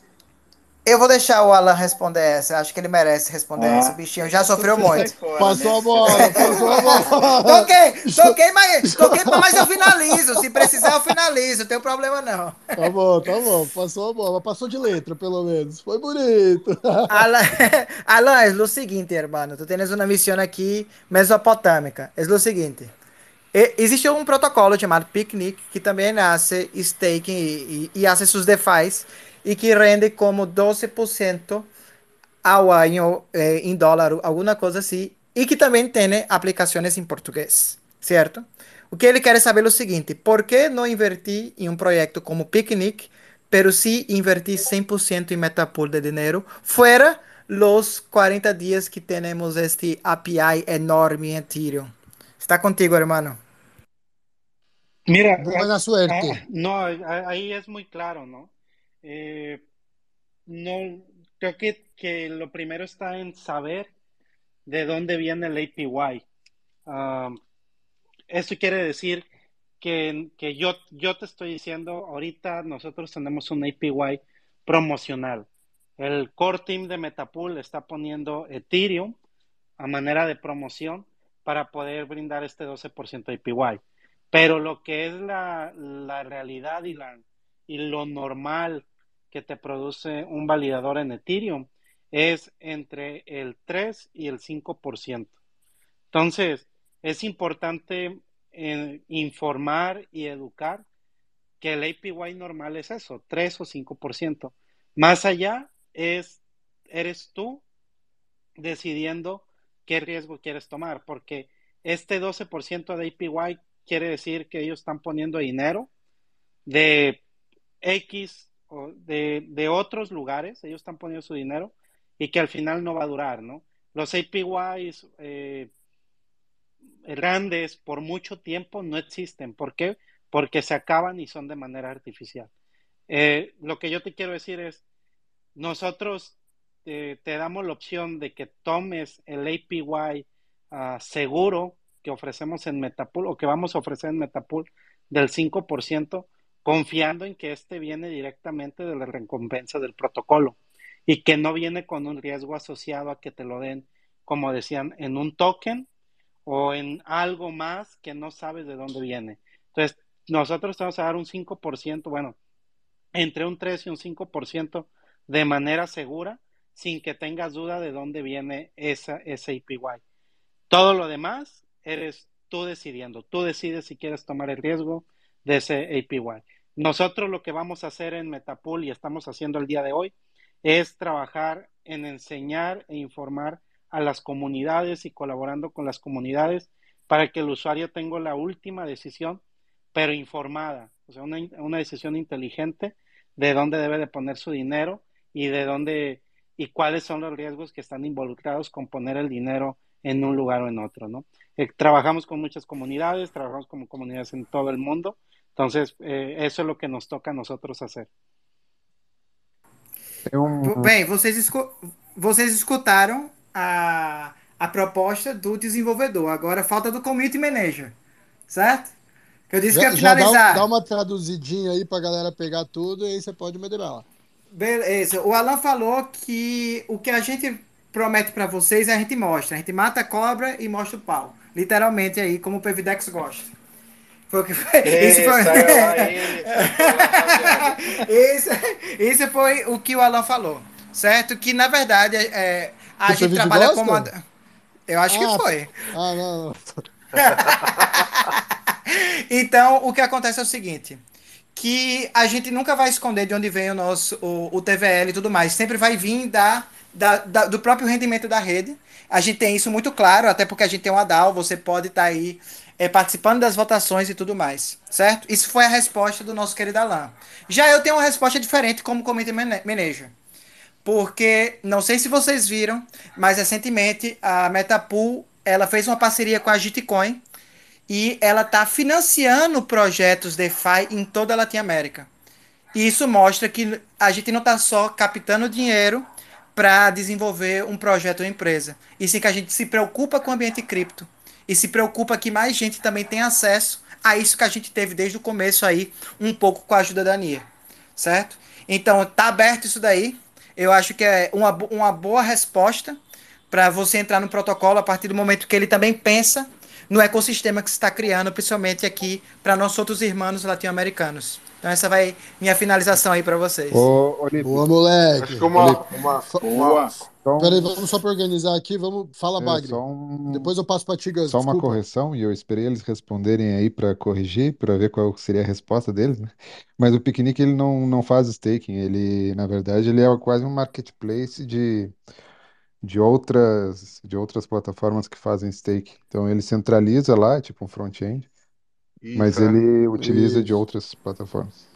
Eu vou deixar o Alan responder essa. Acho que ele merece responder Ah. essa. O bichinho já sofreu muito. fora, Passou né? a bola, passou a bola. Toquei, toquei, mas, toquei, mas eu finalizo. Se precisar, eu finalizo. Não tem problema, não. Tá bom, tá bom. Passou a bola. Passou de letra, pelo menos. Foi bonito. Alan, Alan, es lo siguiente, hermano. Tú tienes una misión aquí mesopotâmica. Es lo seguinte. E- Existe um protocolo chamado Picnic que também hace staking e, e, e hace sus DeFis e que rende como 12% ao ano eh, em dólar, alguma coisa assim, e que também tem aplicações em português, certo? O que ele quer saber é o seguinte: por que não invertir em um projeto como Picnic, pero sim invertir 100% em Metapool de dinheiro, fora los 40 dias que temos este API enorme em Ethereum? Está contigo, hermano. Mira, Buena ah, suerte. no, a- ahí es muy claro, ¿no? Eh, no, creo que, que lo primero está en saber de dónde viene el APY. Um, eso quiere decir que, que yo, yo te estoy diciendo, ahorita nosotros tenemos un APY promocional. El core team de Metapool está poniendo Ethereum a manera de promoción para poder brindar este 12% APY. Pero lo que es la, la realidad y, la, y lo normal que te produce un validador en Ethereum es entre el 3 y el 5%. Entonces, es importante eh, informar y educar que el APY normal es eso, 3 o 5%. Más allá es, eres tú decidiendo qué riesgo quieres tomar, porque este 12% de APY quiere decir que ellos están poniendo dinero de X o de, de otros lugares, ellos están poniendo su dinero y que al final no va a durar, ¿no? Los APYs eh, grandes por mucho tiempo no existen. ¿Por qué? Porque se acaban y son de manera artificial. Eh, lo que yo te quiero decir es, nosotros eh, te damos la opción de que tomes el APY ah, seguro que ofrecemos en Metapool o que vamos a ofrecer en Metapool del 5%, confiando en que este viene directamente de la recompensa del protocolo y que no viene con un riesgo asociado a que te lo den, como decían, en un token o en algo más que no sabes de dónde viene. Entonces, nosotros te vamos a dar un 5%, bueno, entre un 3 y un 5% de manera segura, sin que tengas duda de dónde viene ese APY. Todo lo demás eres tú decidiendo. Tú decides si quieres tomar el riesgo de ese APY. Nosotros lo que vamos a hacer en Metapool y estamos haciendo el día de hoy es trabajar en enseñar e informar a las comunidades y colaborando con las comunidades para que el usuario tenga la última decisión, pero informada, o sea, una, una decisión inteligente de dónde debe de poner su dinero y de dónde y cuáles son los riesgos que están involucrados con poner el dinero en un lugar o en otro, ¿no? Eh, trabajamos con muchas comunidades, trabajamos con comunidades en todo el mundo, entonces eh, eso es lo que nos toca a nosotros hacer. Bem, vocês, escu vocês escutaram a, a proposta do desenvolvedor. Agora falta do community manager, certo? Eu disse já, que ia finalizar. Dá, dá, uma traduzidinha aí pra galera pegar tudo e aí você pode meter bala. Beleza. O Alan falou que o que a gente promete para vocês a gente mostra. A gente mata a cobra e mostra o pau. Literalmente aí, como o Pevidex gosta. Foi o que foi. Esse foi... esse, esse foi o que o Alan falou. Certo? Que na verdade é, a gente trabalha gosta? como. Eu acho ah, que foi. Ah, não. então, o que acontece é o seguinte que a gente nunca vai esconder de onde vem o nosso o, o TVL e tudo mais. Sempre vai vir da, da, da, do próprio rendimento da rede. A gente tem isso muito claro, até porque a gente tem uma DAO, você pode estar tá aí é, participando das votações e tudo mais, certo? Isso foi a resposta do nosso querido Alan. Já eu tenho uma resposta diferente como Community Manager. Porque, não sei se vocês viram, mas recentemente a Metapool ela fez uma parceria com a Gitcoin, e ela está financiando projetos DeFi em toda a Latinoamérica. E isso mostra que a gente não está só captando dinheiro para desenvolver um projeto ou empresa, e sim que a gente se preocupa com o ambiente cripto e se preocupa que mais gente também tenha acesso a isso que a gente teve desde o começo aí, um pouco com a ajuda da NIR, certo? Então, tá aberto isso daí. Eu acho que é uma, uma boa resposta para você entrar no protocolo a partir do momento que ele também pensa no ecossistema que se está criando, principalmente aqui para nossos outros irmãos latino-americanos. Então essa vai minha finalização aí para vocês. Ô, Boa, moleque. Acho que uma, uma, uma, então, Peraí, vamos só para organizar aqui. Vamos, fala, é, Bagre. Um... Depois eu passo para ti, Gus. Só Desculpa. uma correção, e eu esperei eles responderem aí para corrigir, para ver qual seria a resposta deles, né? Mas o Piquenique ele não, não faz staking, ele, na verdade, ele é quase um marketplace de de outras de outras plataformas que fazem stake. Então ele centraliza lá, tipo um front-end, mas é. ele utiliza de outras plataformas.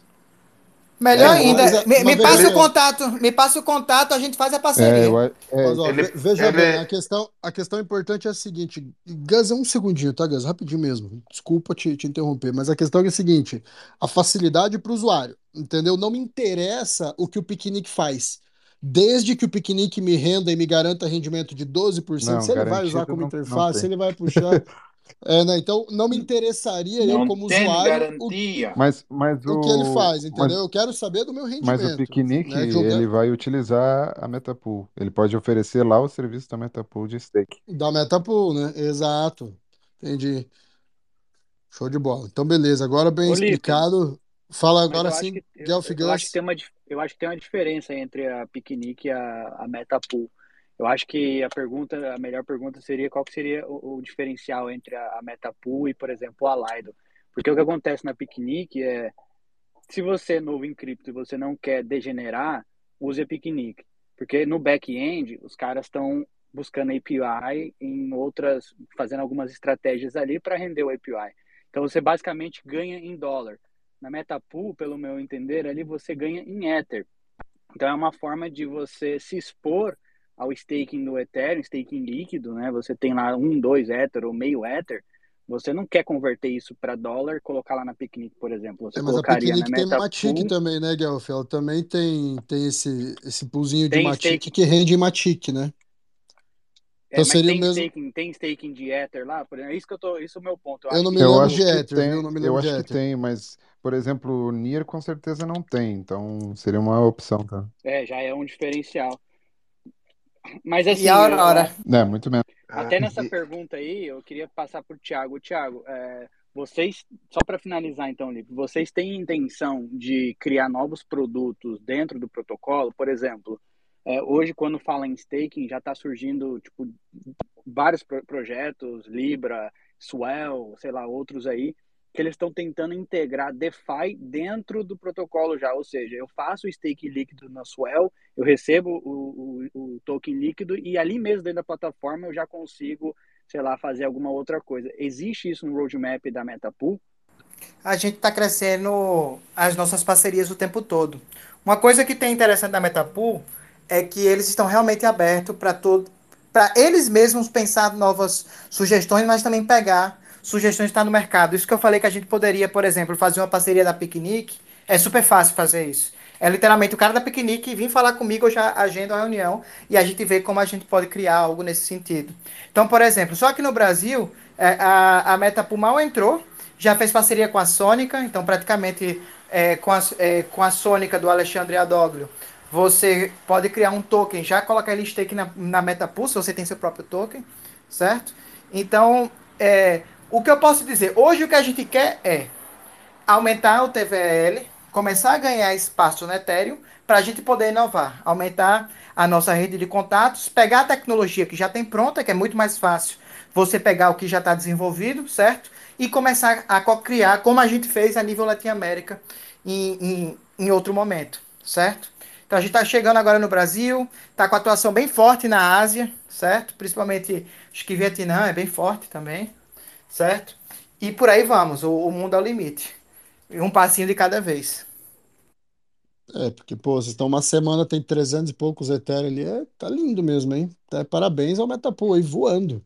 Melhor é, ainda, mas, me, me passa o contato, me passa o contato, a gente faz a parceria. É, eu, é, mas, ó, ele, veja ele... bem, a questão, a questão importante é a seguinte, Gus, é um segundinho, tá, Gus? Rapidinho mesmo. Desculpa te, te interromper, mas a questão é a seguinte: a facilidade para o usuário, entendeu? Não me interessa o que o piquenique faz. Desde que o piquenique me renda e me garanta rendimento de 12%, não, se ele vai usar como não, interface, não ele vai puxar. É, né? Então, não me interessaria não eu, como usuário, garantia. O, mas, mas o, o que ele faz, entendeu? Mas, eu quero saber do meu rendimento. Mas o Piquenique, né? ele vai utilizar a Metapool. Ele pode oferecer lá o serviço da Metapool de stake. Da Metapool, né? Exato. Entendi. Show de bola. Então, beleza. Agora bem explicado. Fala agora sim, Guelph eu, eu, acho que tem uma, eu acho que tem uma diferença entre a Piquenique e a, a Metapool. Eu acho que a pergunta, a melhor pergunta seria qual seria o, o diferencial entre a, a Metapool e, por exemplo, a Lido. Porque o que acontece na Piquenique é, se você é novo em cripto e você não quer degenerar, use a Piquenique. Porque no back-end, os caras estão buscando API em outras, fazendo algumas estratégias ali para render o API. Então você basicamente ganha em dólar na Metapool, pelo meu entender, ali você ganha em Ether. Então é uma forma de você se expor ao staking do Ethereum, staking líquido, né? Você tem lá um, dois Ether ou meio Ether. Você não quer converter isso para dólar, colocar lá na Picnic, por exemplo. Você é, mas a Picnic tem Matic também, né, Guelph? Ela também tem, tem esse, esse poolzinho de Matic que rende em Matic, né? É, então seria tem, mesmo... staking, tem staking de Ether lá? Por exemplo, é isso que eu tô. Isso é o meu ponto. Eu, eu não me lembro de Ether, tem, Eu, não me eu acho que tem, mas, por exemplo, o Nier com certeza não tem, então seria uma opção, tá? É, já é um diferencial. Mas assim. E a Aurora? Eu, é, muito menos. Até nessa pergunta aí, eu queria passar para o Thiago. Thiago, é, vocês, só para finalizar então, Lipe, vocês têm intenção de criar novos produtos dentro do protocolo? Por exemplo, É, hoje, quando fala em staking, já está surgindo tipo, vários pro projetos, Libra, Swell, sei lá, outros aí, que eles estão tentando integrar DeFi dentro do protocolo já, ou seja, eu faço o stake líquido na Swell, eu recebo o, o, o token líquido e ali mesmo dentro da plataforma eu já consigo, sei lá, fazer alguma outra coisa. Existe isso no roadmap da Metapool? A gente está crescendo as nossas parcerias o tempo todo. Uma coisa que tem interessante da Metapool é que eles estão realmente abertos para todo para eles mesmos pensar novas sugestões, mas também pegar sugestões que estão tá no mercado. Isso que eu falei que a gente poderia, por exemplo, fazer uma parceria da Piquenique, é super fácil fazer isso. É literalmente o cara da Piquenique vir falar comigo, eu já agendo a reunião e a gente vê como a gente pode criar algo nesse sentido. Então, por exemplo, só que no Brasil, é, a, a Meta Pumal entrou, já fez parceria com a Sônica, então praticamente é, com, a, é, com a Sônica do Alexandre Adoglio, você pode criar um token, já colocar ele stake na, na MetaPulse, você tem seu próprio token, certo? Então, é, o que eu posso dizer, hoje o que a gente quer é aumentar o TVL, começar a ganhar espaço no Ethereum, para a gente poder inovar, aumentar a nossa rede de contatos, pegar a tecnologia que já tem pronta, que é muito mais fácil você pegar o que já está desenvolvido, certo? E começar a criar, como a gente fez a nível Latinoamérica em, em, em outro momento, certo? Então a gente está chegando agora no Brasil, está com atuação bem forte na Ásia, certo? Principalmente, acho que Vietnã é bem forte também, certo? E por aí vamos, o, o mundo é o limite. Um passinho de cada vez. É, porque, pô, vocês estão uma semana, tem 300 e poucos Ethereum ali, é, tá lindo mesmo, hein? É, parabéns ao Metapool aí, voando.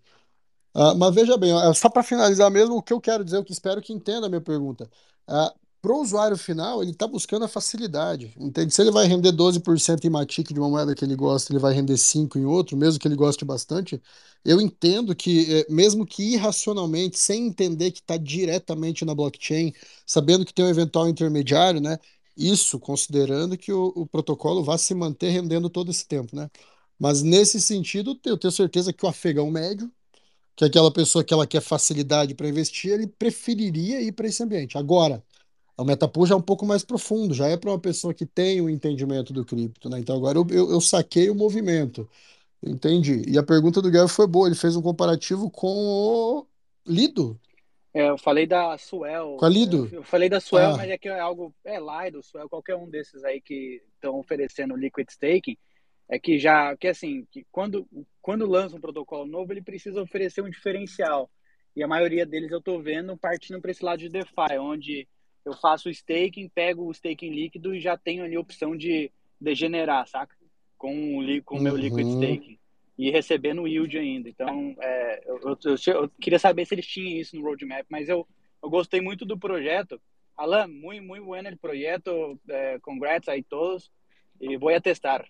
Ah, mas veja bem, só para finalizar mesmo, o que eu quero dizer, o que espero que entenda a minha pergunta. Ah, para o usuário final, ele está buscando a facilidade. Entende? Se ele vai render 12% em Matic de uma moeda que ele gosta, ele vai render 5% em outro, mesmo que ele goste bastante. Eu entendo que, é, mesmo que irracionalmente, sem entender que está diretamente na blockchain, sabendo que tem um eventual intermediário, né? Isso considerando que o, o protocolo vai se manter rendendo todo esse tempo, né? Mas nesse sentido, eu tenho certeza que o afegão médio, que é aquela pessoa que ela quer facilidade para investir, ele preferiria ir para esse ambiente. Agora, o Metapool já é um pouco mais profundo, já é para uma pessoa que tem o um entendimento do cripto, né? Então agora eu, eu, eu, saquei o movimento, entendi. E a pergunta do Guilherme foi boa, ele fez um comparativo com o Lido. É, eu falei da Suel. Com a Lido? Eu falei da Suel, ah. mas é que é algo. É Lido, Suel, qualquer um desses aí que estão oferecendo liquid staking. É que já. Que assim, que quando, quando lança um protocolo novo, ele precisa oferecer um diferencial. E a maioria deles eu estou vendo partindo para esse lado de DeFi, onde eu faço o staking, pego o staking líquido e já tenho ali a opção de degenerar, saca? Com o com uhum. meu liquid staking. E recebendo yield ainda. Então, é, eu, eu, eu, queria saber se eles tinham isso no roadmap, mas eu, eu gostei muito do projeto. Alan, muito, muito bueno o projeto. É, congrats a todos. E vou a testar.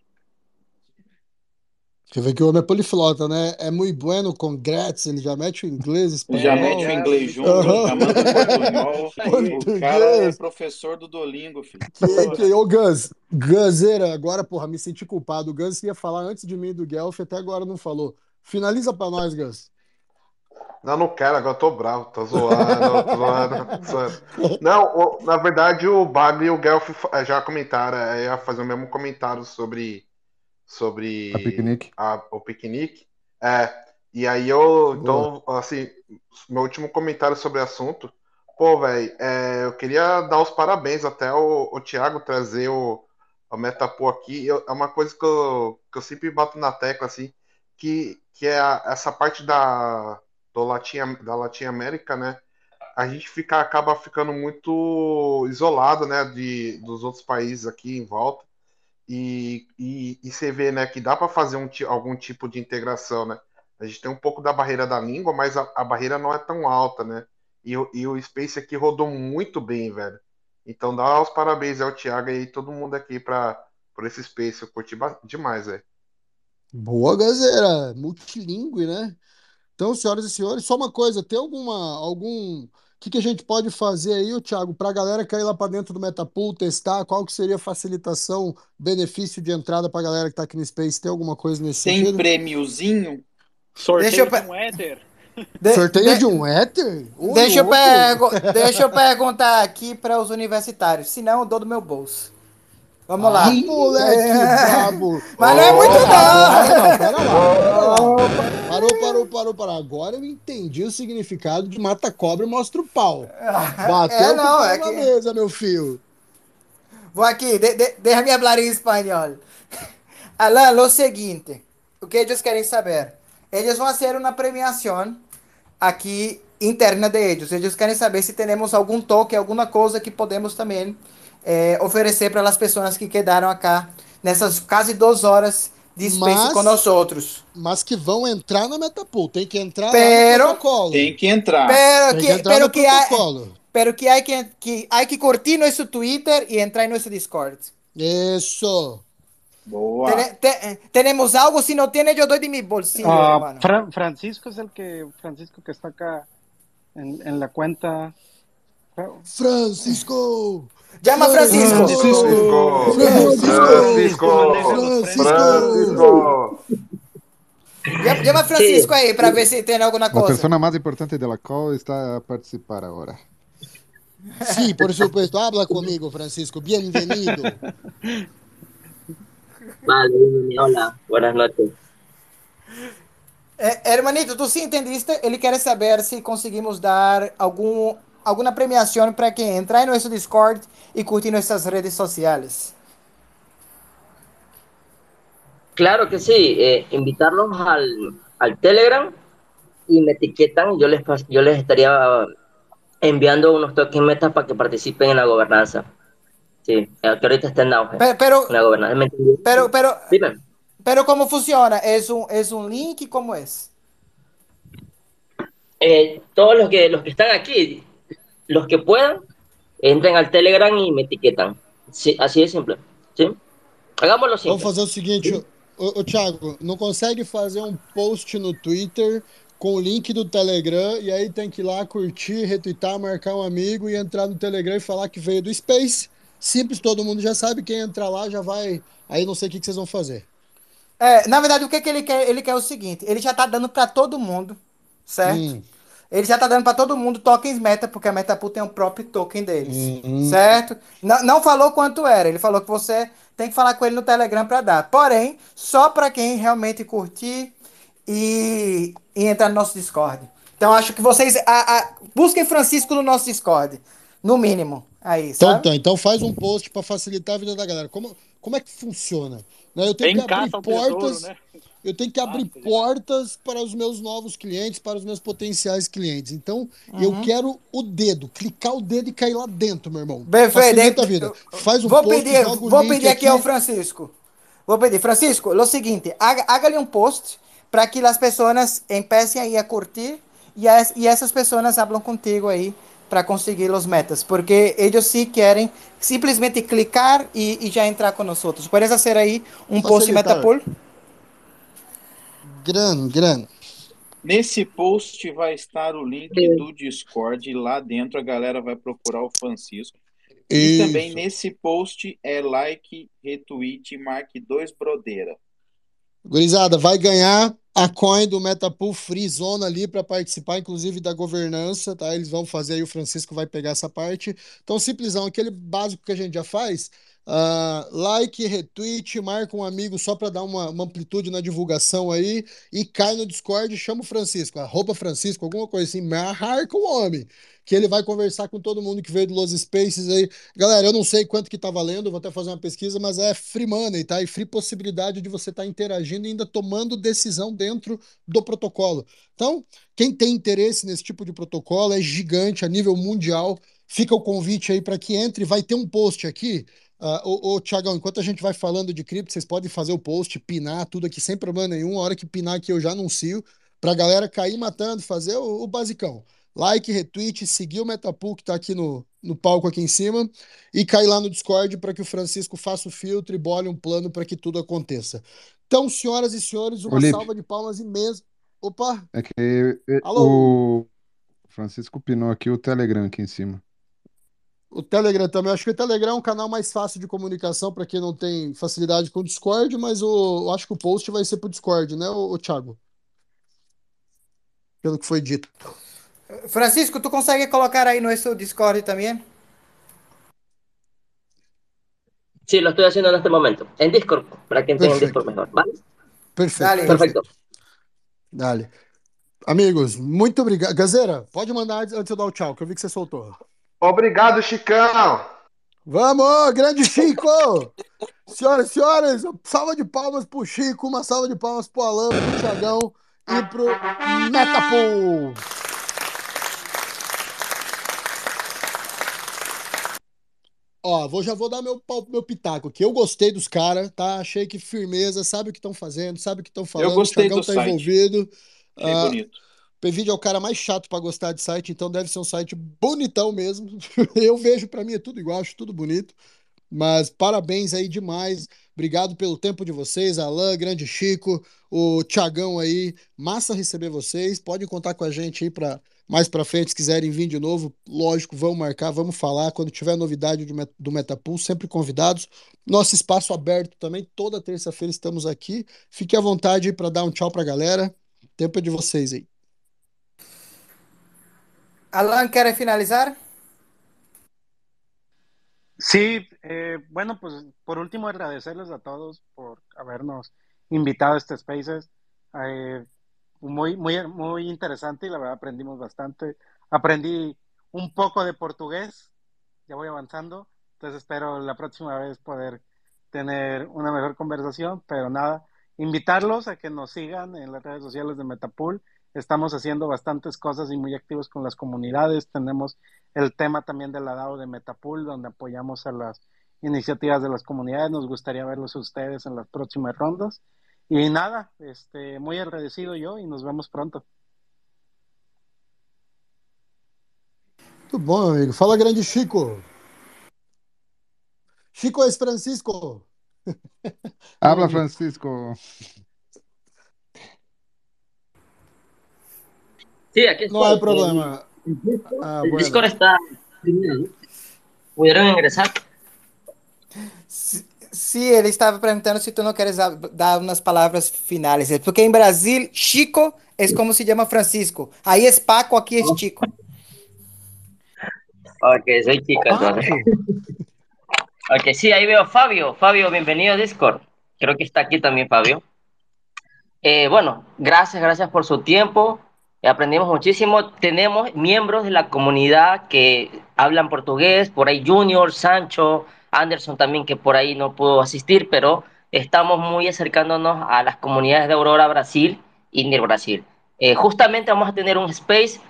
Você vê que o homem é poliflota, né? É muito bueno, congrats, ele já mete o inglês, espanhol. Já mete o inglês junto, uhum. já manda o portunhol. O cara é professor do Dolingo, filho. Que, que, ô, Gus, Guzeira, agora, porra, me senti culpado. O Gus ia falar antes de mim do Guelph, até agora não falou. Finaliza pra nós, Gus. Não, não quero, agora eu tô bravo, tô zoando, tô zoando, zoando. Não, na verdade, o Bab e o Guelph já comentaram, é, ia fazer o mesmo comentário sobre sobre piquenique. A, o piquenique. É, e aí eu, então, assim, meu último comentário sobre o assunto. Pô, velho, é, eu queria dar os parabéns até o, o Thiago trazer o, o Metapo aqui. Eu, é uma coisa que eu, que eu sempre bato na tecla, assim, que, que é a, essa parte da, do Latinha, da Latin América, né? A gente fica, acaba ficando muito isolado, né, de, dos outros países aqui em volta. E, e, e você vê né, que dá para fazer um, algum tipo de integração, né? A gente tem um pouco da barreira da língua, mas a, a barreira não é tão alta, né? E, e, o Space aqui rodou muito bem, velho. Então dá os parabéns ao Thiago e todo mundo aqui para por esse Space. Eu curti demais, velho. Boa, galera. Multilingue, né? Então, senhoras e senhores, só uma coisa, tem alguma algum que, que a gente pode fazer aí, Thiago, para a galera cair lá para dentro do Metapool, testar? Qual que seria a facilitação, benefício de entrada para a galera que está aqui no Space? Tem alguma coisa nesse Tem sentido? prêmiozinho? Sorteio Deixa eu... de um Ether? De, Sorteio de, de um Ether? deixa, eu. Deixa eu perguntar aqui para os universitários, se não, eu dou do meu bolso. Vamos lá. Ah, moleque brabo. Mas não é muito Não, pera lá. Parou, parou, parou, parou. Agora eu entendi o significado de mata cobra e mostra o pau. Bateu É, o não, é na que- mesa, meu filho. Vou aqui, de, de, déjame hablar em espanhol. Alan, lo seguinte, o que eles querem saber? Eles vão fazer uma premiação aqui interna de eles. Eles querem saber se temos algum toque, alguma coisa que podemos também eh, oferecer para as pessoas que quedaram acá nessas quase duas horas de space Mas- com nós outros. Mas que vão entrar na Metapool. Tem que entrar Pero- no protocolo. Tem que entrar. Pero Tem que, que entrar pero no que, protocolo. pero que hay que, que hay que curtir nosso Twitter e entrar em nosso Discord. Isso. Boa. Tene- te- tenemos algo, si no tiene, yo doy de mi bolsillo, Ah, hermano. Fra- Francisco es el que Francisco que está acá en, en la cuenta. Francisco. Llama a Francisco. Francisco. Francisco. Francisco. Francisco. Llama- a Francisco ahí para ver si tiene alguna La cosa. persona más importante de la call está a participar ahora. Sí, por supuesto. Habla conmigo, Francisco. Bienvenido. Vale. Hola, buenas noches. Eh, hermanito, tú sí entendiste? Ele quer saber si conseguimos dar algum, alguma premiação para quem entrar em nosso Discord e curtir nossas redes sociais. Claro que sí, eh, invitarlos al, al Telegram y me etiquetan, yo les, yo les estaría enviando unos tokens metas para que participen en la gobernanza. Sí, eh, que ahorita está en auge. Pero, En la gobernanza. Pero, pero, Dime. pero ¿cómo funciona? ¿Es un, es un link? ¿Cómo es? Eh, todos los que, los que están aquí, los que puedan, entren al Telegram y me etiquetan. Sí, así de simple. ¿sí? Hagámoslo simple. Vamos fazer o seguinte, ô, ô Thiago, não consegue fazer um post no Twitter com o link do Telegram e aí tem que ir lá curtir, retweetar, marcar um amigo e entrar no Telegram e falar que veio do Space. Simples, todo mundo já sabe, quem entrar lá já vai. Aí não sei o que, que vocês vão fazer. É, na verdade, o que, que ele quer? Ele quer o seguinte: ele já tá dando para todo mundo, certo? Hum. Ele já tá dando para todo mundo tokens meta, porque a Metapool tem o próprio token deles, Uhum. certo? Não, não falou quanto era, ele falou que você tem que falar com ele no Telegram para dar. Porém, só para quem realmente curtir e, e entrar no nosso Discord. Então, acho que vocês a- a- busquem Francisco no nosso Discord, no mínimo. Aí, Então sabe? tá, então faz um post para facilitar a vida da galera. Como, como é que funciona? Né, Eu tenho Tem que abrir ao tesouro, portas. né? Eu tenho que abrir portas para os meus novos clientes, para os meus potenciais clientes. Então, eu Uhum. quero o dedo, clicar o dedo e cair lá dentro, meu irmão. Perfeito. A vida. Faz um vou post, pedir, vou pedir aqui ao Francisco. Vou pedir, Francisco, o seguinte, haga- hágale um post para que as pessoas empecem aí a curtir e, as, e essas pessoas hablam contigo aí para conseguir os metas, porque eles sim querem simplesmente clicar e, e já entrar com nós outros. Pode ser aí um post Facilitar. Metapool? Gran, gran. Nesse post vai estar o link do Discord. Lá dentro a galera vai procurar o Francisco. E Isso. também nesse post é like, retweet e marque dois brodeira. Gurizada, vai ganhar a coin do Metapool Free Zone ali para participar, inclusive, da governança, tá? Eles vão fazer aí, o Francisco vai pegar essa parte. Então, simplesão, aquele básico que a gente já faz. Ah, like, retweet, marca um amigo só para dar uma, uma amplitude na divulgação aí e cai no Discord chama o Francisco, arroba Francisco, alguma coisa assim, marca o homem, que ele vai conversar com todo mundo que veio do Los Spaces aí. Galera, eu não sei quanto que tá valendo, vou até fazer uma pesquisa, mas é free money, tá? E free possibilidade de você estar interagindo e ainda tomando decisão dentro do protocolo. Então, quem tem interesse nesse tipo de protocolo é gigante a nível mundial. Fica o convite aí para que entre. Vai ter um post aqui. Uh, ô, ô, Tiagão, enquanto a gente vai falando de cripto, vocês podem fazer o post, pinar tudo aqui sem problema nenhum. A hora que pinar aqui eu já anuncio. Pra galera cair matando, fazer o, o basicão. Like, retweet, seguir o Metapool que tá aqui no, no palco aqui em cima e cair lá no Discord para que o Francisco faça o filtro e bole um plano para que tudo aconteça. Então, senhoras e senhores, uma salva de palmas imensa. Opa! É que eh, Alô? o Francisco pinou aqui o Telegram aqui em cima. O Telegram também. Acho que o Telegram é um canal mais fácil de comunicação para quem não tem facilidade com o Discord, mas o, eu acho que o post vai ser pro Discord, né, o, Thiago? Pelo que foi dito. Francisco, tu consegue colocar aí no seu Discord também? Sí, lo estoy haciendo en este momento. En Discord, para entiendan Perfecto. Discord mejor. ¿Vale? Perfeito, Dale. Perfecto. Dale. Amigos, muito obrigado. Gazeira, pode mandar antes antes de eu dar o tchau, que eu vi que você soltou. Obrigado, Chicão. Vamos, grande Chico! Senhoras e senhores, salva de palmas pro Chico, uma salva de palmas pro Alan, pro Thiagão e pro Metapool. Ó, vou, já vou dar meu, meu pitaco aqui. Eu gostei dos caras, tá? Achei que firmeza, sabe o que estão fazendo, sabe o que estão falando. gostei o Thiagão do tá site. envolvido. Achei Ah, bonito. Pvídeo é o cara mais chato pra gostar de site, então deve ser um site bonitão mesmo. Eu vejo, pra mim é tudo igual, acho tudo bonito. Mas parabéns aí demais. Obrigado pelo tempo de vocês, Alan, Grande Chico, o Tiagão aí. Massa receber vocês. Podem contar com a gente aí para mais pra frente, se quiserem vir de novo. Lógico, vamos marcar, vamos falar. Quando tiver novidade do Met- do Metapool, sempre convidados. Nosso espaço aberto também. Toda terça-feira estamos aqui. Fique à vontade para dar um tchau pra galera. Tempo é de vocês aí. Alan, ¿quieres finalizar? Sí, eh, bueno, pues por último agradecerles a todos por habernos invitado a este Spaces. Eh, muy, muy, muy interesante y la verdad aprendimos bastante. Aprendí un poco de portugués, ya voy avanzando, entonces espero la próxima vez poder tener una mejor conversación, pero nada, invitarlos a que nos sigan en las redes sociales de Metapool. Estamos haciendo bastantes cosas y muy activos con las comunidades. Tenemos el tema también de la DAO de Metapool, donde apoyamos a las iniciativas de las comunidades. Nos gustaría verlos a ustedes en las próximas rondas. Y nada, este, muy agradecido yo y nos vemos pronto. Muito bom, amigo. Fala, grande Chico. Chico es Francisco. Habla. Francisco. Sí, aquí No estoy. hay problema. El, Discord, Ah, el bueno. Discord está. ¿Pudieron ingresar? Sí, sí, ele estava perguntando se tu não queres dar umas palavras finais. Porque em Brasil, Chico é como se chama Francisco. Aí é Paco, aqui é Chico. Ok, soy chica entonces. Ok, sí, ahí veo a Fabio. Fabio, bienvenido a Discord. Creo que está aquí también Fabio. Eh, bueno, gracias, gracias por su tiempo. Aprendimos muchísimo. Tenemos miembros de la comunidad que hablan portugués, por ahí Junior, Sancho, Anderson también, que por ahí no pudo asistir, pero estamos muy acercándonos a las comunidades de Aurora Brasil y NIR Brasil. Eh, justamente vamos a tener un space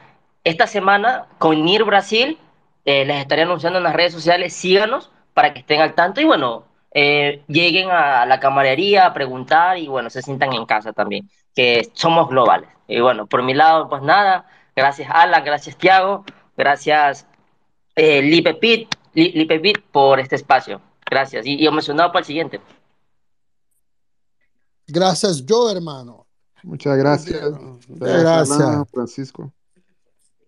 esta semana con NIR Brasil. Eh, les estaré anunciando en las redes sociales. Síganos para que estén al tanto y bueno, eh, lleguen a la camarería a preguntar y bueno, se sientan en casa también, que somos globales. Y bueno, por mi lado, pues nada, gracias Alan, gracias Tiago, gracias eh, Lipe Pit, Li- Lipe Pit por este espacio. Gracias. Y, y emocionado para el siguiente. Gracias, Joe, hermano. Muchas gracias. Muchas gracias. Alan, Francisco.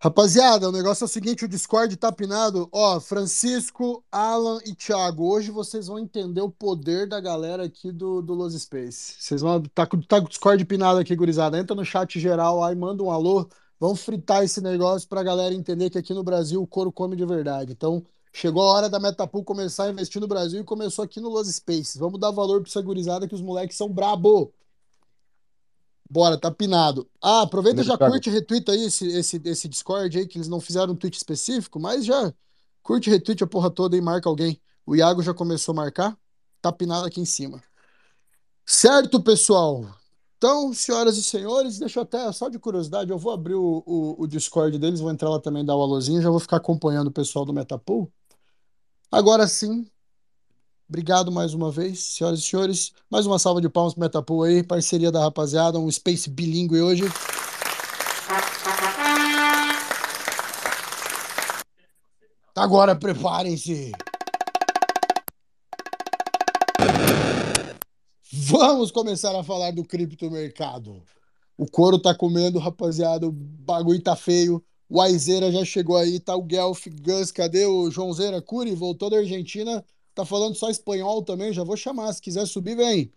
Rapaziada, o negócio é o seguinte: o Discord tá pinado. Ó, Francisco, Alan e Thiago. Hoje vocês vão entender o poder da galera aqui do, do Los Space. Vocês vão. Tá, tá o Discord pinado aqui, gurizada. Entra no chat geral aí, manda um alô. Vamos fritar esse negócio pra galera entender que aqui no Brasil o couro come de verdade. Então, chegou a hora da Metapool começar a investir no Brasil e começou aqui no Los Spaces. Vamos dar valor pra essa gurizada que os moleques são brabo. Bora, tá pinado. Ah, aproveita e já curte e retweeta aí esse, esse, esse Discord aí, que eles não fizeram um tweet específico, mas já curte e retweet a porra toda e marca alguém. O Iago já começou a marcar, tá pinado aqui em cima. Certo, pessoal? Então, senhoras e senhores, deixa eu até, só de curiosidade, eu vou abrir o, o, o Discord deles, vou entrar lá também, dar o alôzinho, já vou ficar acompanhando o pessoal do Metapool. Agora sim, Obrigado mais uma vez, senhoras e senhores. Mais uma salva de palmas pro Metapool aí, parceria da rapaziada, um Space bilíngue hoje. Agora preparem-se. Vamos começar a falar do criptomercado. O couro tá comendo, rapaziada, o bagulho tá feio. O Aizeira já chegou aí, tá o Guelph, Gus, cadê o Joãozeira? Curi, voltou da Argentina, tá falando só espanhol também, já vou chamar, se quiser subir, vem.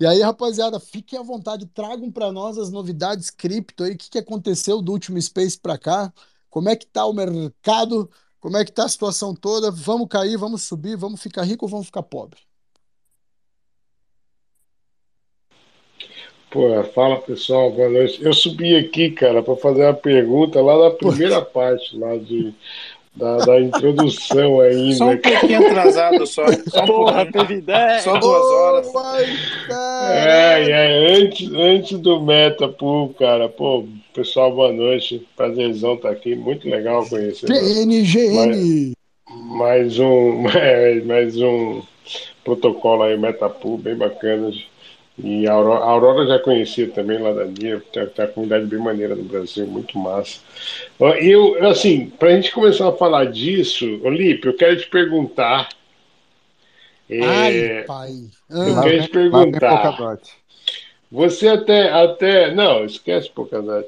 E aí, rapaziada, fiquem à vontade, tragam para nós as novidades cripto aí, o que, que aconteceu do último Space para cá, como é que tá o mercado, Como é que tá a situação toda? Vamos cair, vamos subir, vamos ficar rico ou vamos ficar pobre? Pô, fala pessoal, boa noite. Eu subi aqui, cara, para fazer uma pergunta lá na primeira parte lá de, da, da introdução ainda. Só um pouquinho atrasado, só. Só um Porra, pouquinho. teve ideia. Só duas horas. Oh, É, é, antes, antes do Metapool, cara. Pô, pessoal, boa noite. Prazerzão estar aqui. Muito legal conhecer. GNGN. Mais um, é, mais um protocolo aí, Metapool, bem bacana. E a Aurora, a Aurora já conhecia também lá da minha, tem, uma comunidade bem maneira no Brasil, muito massa. Eu, assim, pra gente começar a falar disso, Olipe, eu quero te perguntar. é, Ai, pai. eu Ah, quero te perguntar. Você até, até, não, esquece Polkadot.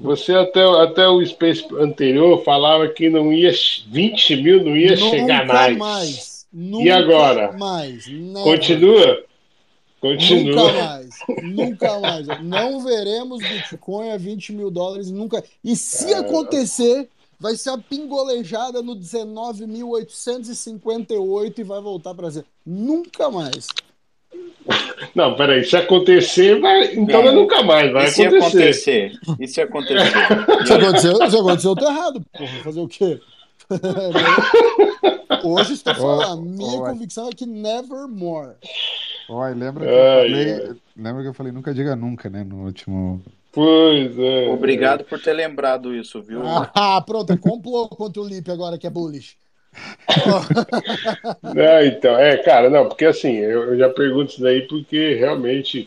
Você até, até o Space anterior falava que não ia, 20 mil não ia chegar nunca mais. mais. E Nunca agora? mais. Continua? Continua. Nunca mais. Nunca mais. Não veremos Bitcoin a 20 mil dólares nunca. E se É. acontecer, vai ser a pingolejada no 19.858 e vai voltar para zero. Nunca mais. Não, peraí, se acontecer, vai, então Não. não, nunca mais, vai E se acontecer. acontecer? E se acontecer? Se aconteceu, se aconteceu, eu tô errado. Porra, fazer o quê? Hoje estou falando. Minha Ô, ô, convicção é que nevermore. E lembra que eu falei, ai. lembra que eu falei nunca diga nunca, né, no último. Pois é. Obrigado por ter lembrado isso, viu? Ah, pronto, é complô contra o Lipe agora que é bullish. Não, então, é, cara, não, porque assim, eu, eu já pergunto isso daí porque realmente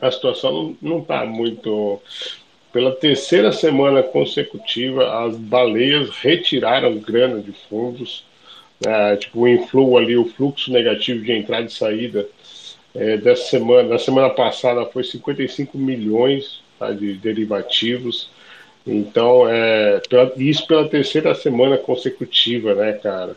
a situação não, não tá muito. Pela terceira semana consecutiva, as baleias retiraram grana de fundos, né, tipo o inflow ali, o fluxo negativo de entrada e saída é, dessa semana, na semana passada foi 55 milhões tá, de derivativos. Então, é, pela- isso pela terceira semana consecutiva, né, cara?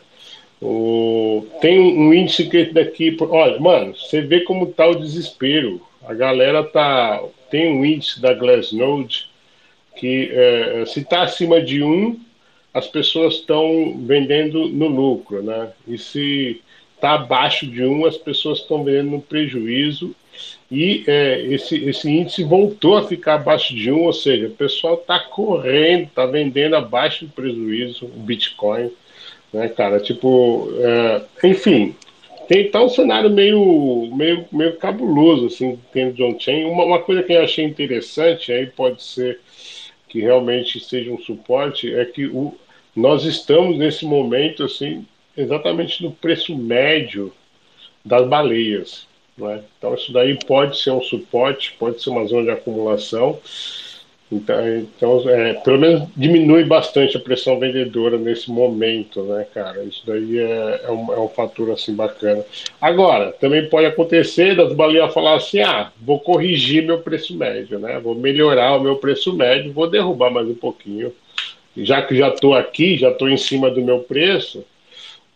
O, tem um, índice que daqui. Olha, mano, você vê como tá o desespero. A galera tá. Tem um índice da Glassnode que é, se está acima de um, as pessoas estão vendendo no lucro, né? E se está abaixo de um, as pessoas estão vendendo no prejuízo. E é, esse, esse índice voltou a ficar abaixo de um, ou seja, o pessoal está correndo, está vendendo abaixo do prejuízo o Bitcoin, né, cara? Tipo, é, enfim, tem tá um cenário meio, meio, meio cabuloso, assim, tendo de on-chain. Uma, uma coisa que eu achei interessante, aí pode ser que realmente seja um suporte, é que o, nós estamos nesse momento, assim, exatamente no preço médio das baleias. Né? Então, isso daí pode ser um suporte, pode ser uma zona de acumulação. Então, então é, pelo menos diminui bastante a pressão vendedora nesse momento, né, cara? Isso daí é, é, um, é um fator assim bacana. Agora, também pode acontecer das baleias falar assim: ah, vou corrigir meu preço médio, né? Vou melhorar o meu preço médio, vou derrubar mais um pouquinho. Já que já estou aqui, já estou em cima do meu preço,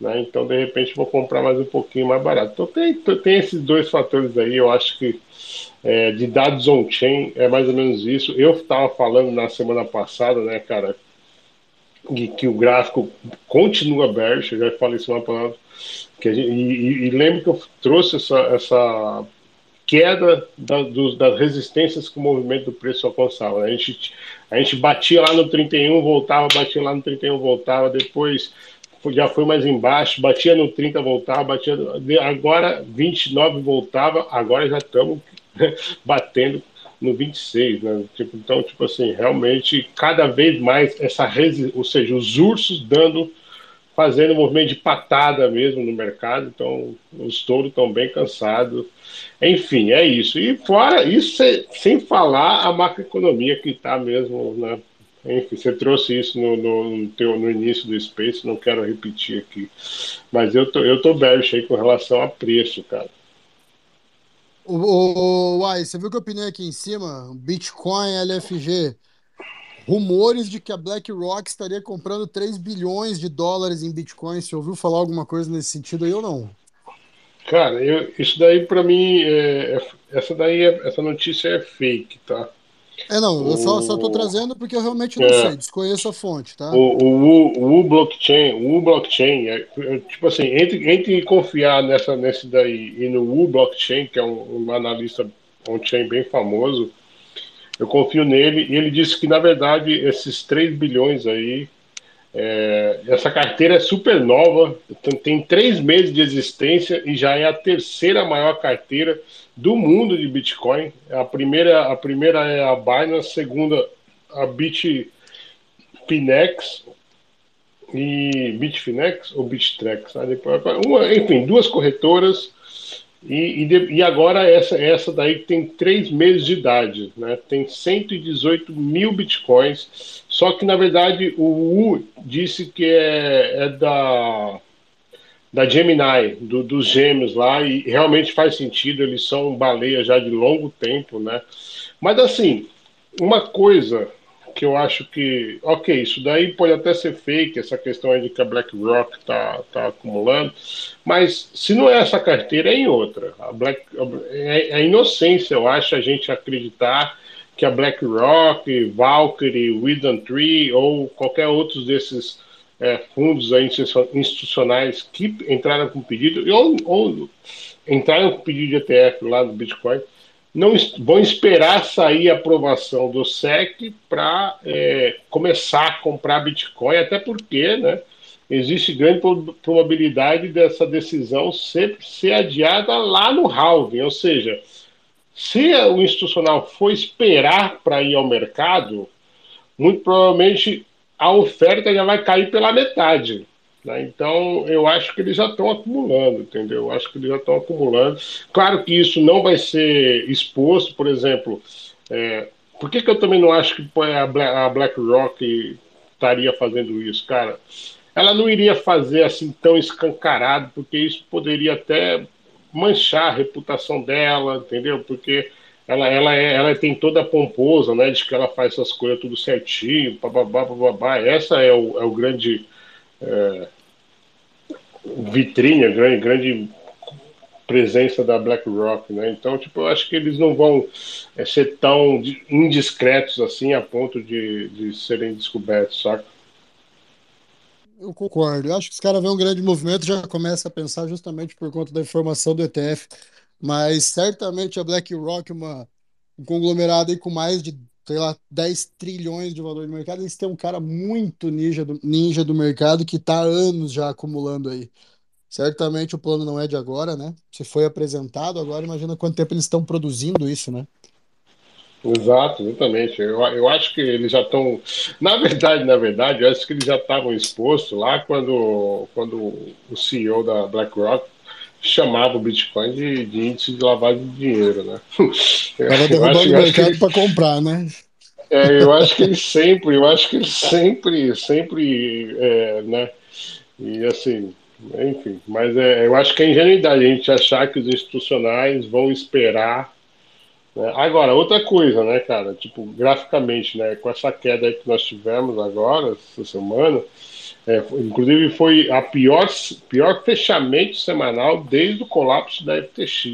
né? Então, de repente, vou comprar mais um pouquinho mais barato. Então, tem, tem esses dois fatores aí. Eu acho que é, de dados on-chain é mais ou menos isso. Eu estava falando na semana passada, né, cara, que, que o gráfico continua bearish. Eu já falei semana passada. Que gente, e, e, lembro que eu trouxe essa, essa queda da, dos, das resistências que o movimento do preço alcançava. A gente, a gente batia lá no 31, voltava, batia lá no 31, voltava, depois já foi mais embaixo, batia no 30, voltava, batia. Agora 29 voltava, agora já estamos batendo no 26, né? Tipo, então, tipo assim, realmente cada vez mais essa resi... ou seja, os ursos dando fazendo movimento de patada mesmo no mercado, então os touros estão bem cansados. Enfim, é isso. E fora isso, sem falar a macroeconomia que está mesmo, né? Enfim, você trouxe isso no, no, no, teu, no início do Space, não quero repetir aqui. Mas eu tô, eu tô bearish aí com relação a preço, cara. O, o, Uai, você viu que eu opinei aqui em cima? Bitcoin, LFG. Rumores de que a BlackRock estaria comprando 3 bilhões de dólares em Bitcoin. Você ouviu falar alguma coisa nesse sentido aí ou não? Cara, eu, isso daí para mim, é, essa daí, é, essa notícia é fake, tá? É, não, eu só, só tô O, trazendo porque eu realmente não é, sei, desconheço a fonte, tá? o, o, o, o blockchain, o blockchain, é, é, tipo assim, entre, entre confiar nessa, nesse daí e no U blockchain, que é um, um analista on-chain bem famoso, eu confio nele e ele disse que, na verdade, esses 3 bilhões aí, é, essa carteira é super nova, tem, tem três meses de existência e já é a terceira maior carteira do mundo de Bitcoin. A primeira, a primeira é a Binance, a segunda a Bitfinex e Bitfinex ou Bittrex, né? Enfim, duas corretoras e, e, de- e agora essa, essa daí tem três meses de idade, né? Tem 118 mil bitcoins. Só que na verdade o U disse que é, é da da Gemini, do- dos gêmeos lá, e realmente faz sentido, eles são baleia já de longo tempo, né? Mas assim, uma coisa que eu acho que, ok, isso daí pode até ser fake, essa questão aí de que a BlackRock tá, tá acumulando, mas se não é essa carteira, é em outra. A Black, é, é inocência, eu acho, a gente acreditar que a BlackRock, Valkyrie, Wisdom Tree ou qualquer outros desses é, fundos aí institu- institucionais que entraram com pedido, ou, ou entraram com pedido de ETF lá do Bitcoin, não vão esperar sair a aprovação do SEC para começar a comprar Bitcoin, até porque né, existe grande prob- probabilidade dessa decisão ser, ser adiada lá no halving, ou seja, se o institucional for esperar para ir ao mercado, muito provavelmente a oferta já vai cair pela metade. Né? Então, eu acho que eles já estão acumulando, entendeu? Eu acho que eles já estão acumulando. Claro que isso não vai ser exposto, por exemplo. é, por que, que eu também não acho que a Bla- a BlackRock estaria fazendo isso, cara? Ela não iria fazer assim tão escancarado, porque isso poderia até manchar a reputação dela, entendeu? Porque ela, ela, é, ela tem toda a pomposa, né? De que ela faz essas coisas tudo certinho, bababá, bababá. Essa é o, é o grande é, vitrine, a grande, grande presença da BlackRock, né? Então, tipo, eu acho que eles não vão é, ser tão di- indiscretos assim a ponto de, de serem descobertos, saca? Eu concordo. Eu acho que os caras vêem um grande movimento já começa a pensar justamente por conta da informação do ETF. Mas certamente a BlackRock, uma, um conglomerado aí com mais de, sei lá, 10 trilhões de valor de mercado, eles têm um cara muito ninja do, ninja do mercado que está há anos já acumulando aí. Certamente o plano não é de agora, né? Se foi apresentado agora, imagina quanto tempo eles estão produzindo isso, né? Exato, exatamente. Eu, eu acho que eles já estão. Na verdade, na verdade, eu acho que eles já estavam expostos lá quando, quando o CEO da BlackRock chamava o Bitcoin de, de índice de lavagem de dinheiro, né? Eu, Tava eu derrubando o mercado para comprar, né? É, eu acho que eles sempre, eu acho que eles sempre, sempre, é, né? E assim, enfim, mas é, eu acho que é ingenuidade a gente achar que os institucionais vão esperar. né? Agora, outra coisa, né, cara? Tipo, graficamente, né? Com essa queda aí que nós tivemos agora, essa semana, é, inclusive foi a pior, pior fechamento semanal desde o colapso da FTX.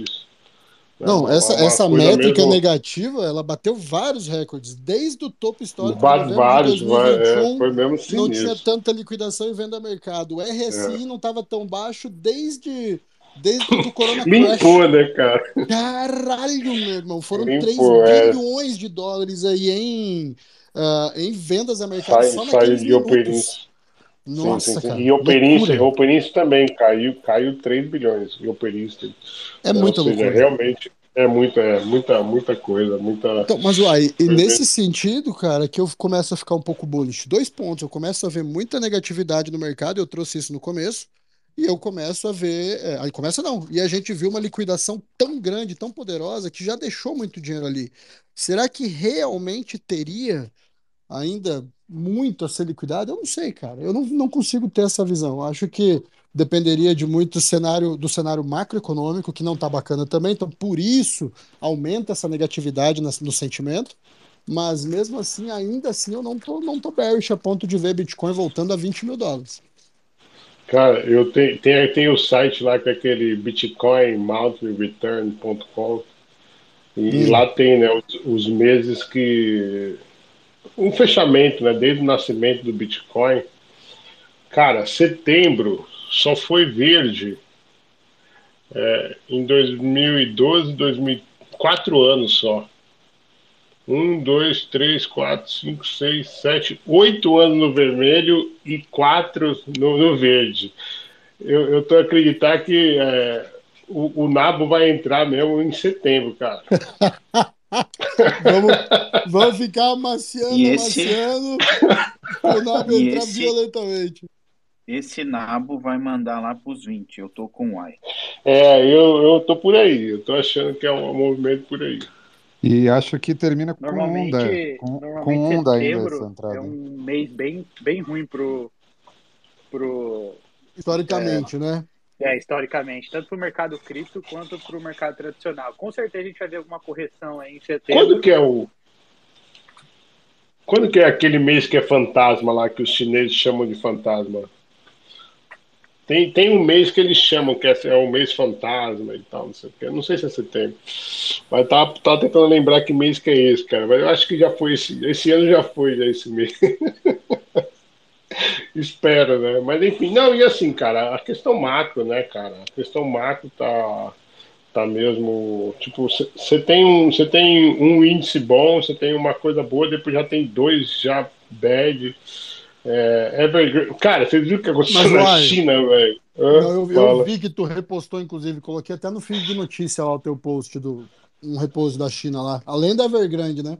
né? Não, essa, essa métrica mesmo, negativa, ela bateu vários recordes. Desde o topo histórico de vários, va- é, 2021, foi mesmo não tinha sinistro. tanta liquidação e venda a mercado. O É. RSI não estava tão baixo desde, desde o Corona Limpou, Crash. né, cara? Caralho, meu irmão, foram 3 Limpou, é. bilhões de dólares aí em, ah, em vendas a mercado Sai, só saiu naqueles de minutos. Operício. Sim, sim, Nossa, sim. cara, E loucura. Operício também caiu, caiu 3 bilhões em Operício. É? Ou muita seja, realmente é muita, é muita, muita coisa, muita. Então, mas uai, e nesse sentido, cara, que eu começo a ficar um pouco bullish. Dois pontos, eu começo a ver muita negatividade no mercado, eu trouxe isso no começo, e eu começo a ver, é, aí começa não, e a gente viu uma liquidação tão grande, tão poderosa, que já deixou muito dinheiro ali. Será que realmente teria ainda muito a ser liquidado? Eu não sei, cara. Eu não, não consigo ter essa visão. Eu acho que dependeria de muito cenário do cenário macroeconômico, que não tá bacana também. Então, por isso, aumenta essa negatividade no sentimento. Mas mesmo assim, ainda assim, eu não tô, não tô bearish a ponto de ver Bitcoin voltando a 20 mil dólares. Cara, eu tenho, tenho, tenho o site lá que é aquele bitcoinmountainreturn.com E Hum. lá tem né, os, os meses que. Um fechamento, né? Desde o nascimento do Bitcoin. Cara, setembro só foi verde é, em 2012, 2004 anos só. Um, dois, três, quatro, cinco, seis, sete, oito anos no vermelho e quatro no, no verde. Eu, eu tô a acreditar que é, o, o nabo vai entrar mesmo em setembro, cara. Vamos, vamos ficar amaciando, E esse- amaciando, o nabo entrar esse- violentamente. Esse nabo vai mandar lá pros 20. Eu tô com o Ai. É, eu, eu tô por aí. Eu tô achando que é um movimento por aí. E acho que termina com Normalmente, onda. Com, com onda ainda essa entrada. é um mês bem, bem ruim pro, pro Historicamente, né? É, historicamente, tanto pro mercado cripto quanto pro mercado tradicional. Com certeza a gente vai ver alguma correção aí em setembro. Quando que é o. Quando que é aquele mês que é fantasma lá, que os chineses chamam de fantasma? Tem, tem um mês que eles chamam que é, é o mês fantasma e tal, não sei o que. Não sei se é setembro. Mas tava, tava tentando lembrar que mês que é esse, cara. Mas eu acho que já foi esse. Esse ano já foi já esse mês. Espero, né? Mas enfim, não, e assim, cara, a questão macro, né, cara? A questão macro tá, tá mesmo. Tipo, você tem, um, tem um índice bom, você tem uma coisa boa, depois já tem dois já bad. É, Evergrande. Cara, vocês viram o que aconteceu na uai, China, velho? Eu, eu vi que tu repostou, inclusive, coloquei até no feed de notícia lá o teu post do um repouso da China lá. Além da Evergrande, né?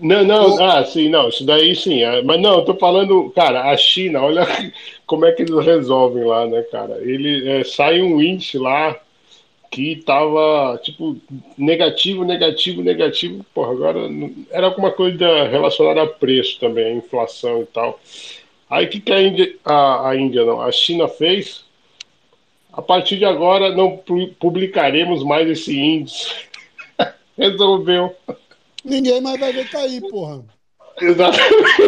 Não, não, O- ah, sim, não, isso daí sim, é, mas não, eu tô falando, cara, a China, olha como é que eles resolvem lá, né, cara? Ele é, sai um índice lá que tava, tipo, negativo, negativo, negativo, porra, agora era alguma coisa relacionada a preço também, a inflação e tal. Aí o que, que a Índia, a, a Índia não, a China fez? A partir de agora não pu- publicaremos mais esse índice. Resolveu. Ninguém mais vai ver cair, porra. Exatamente.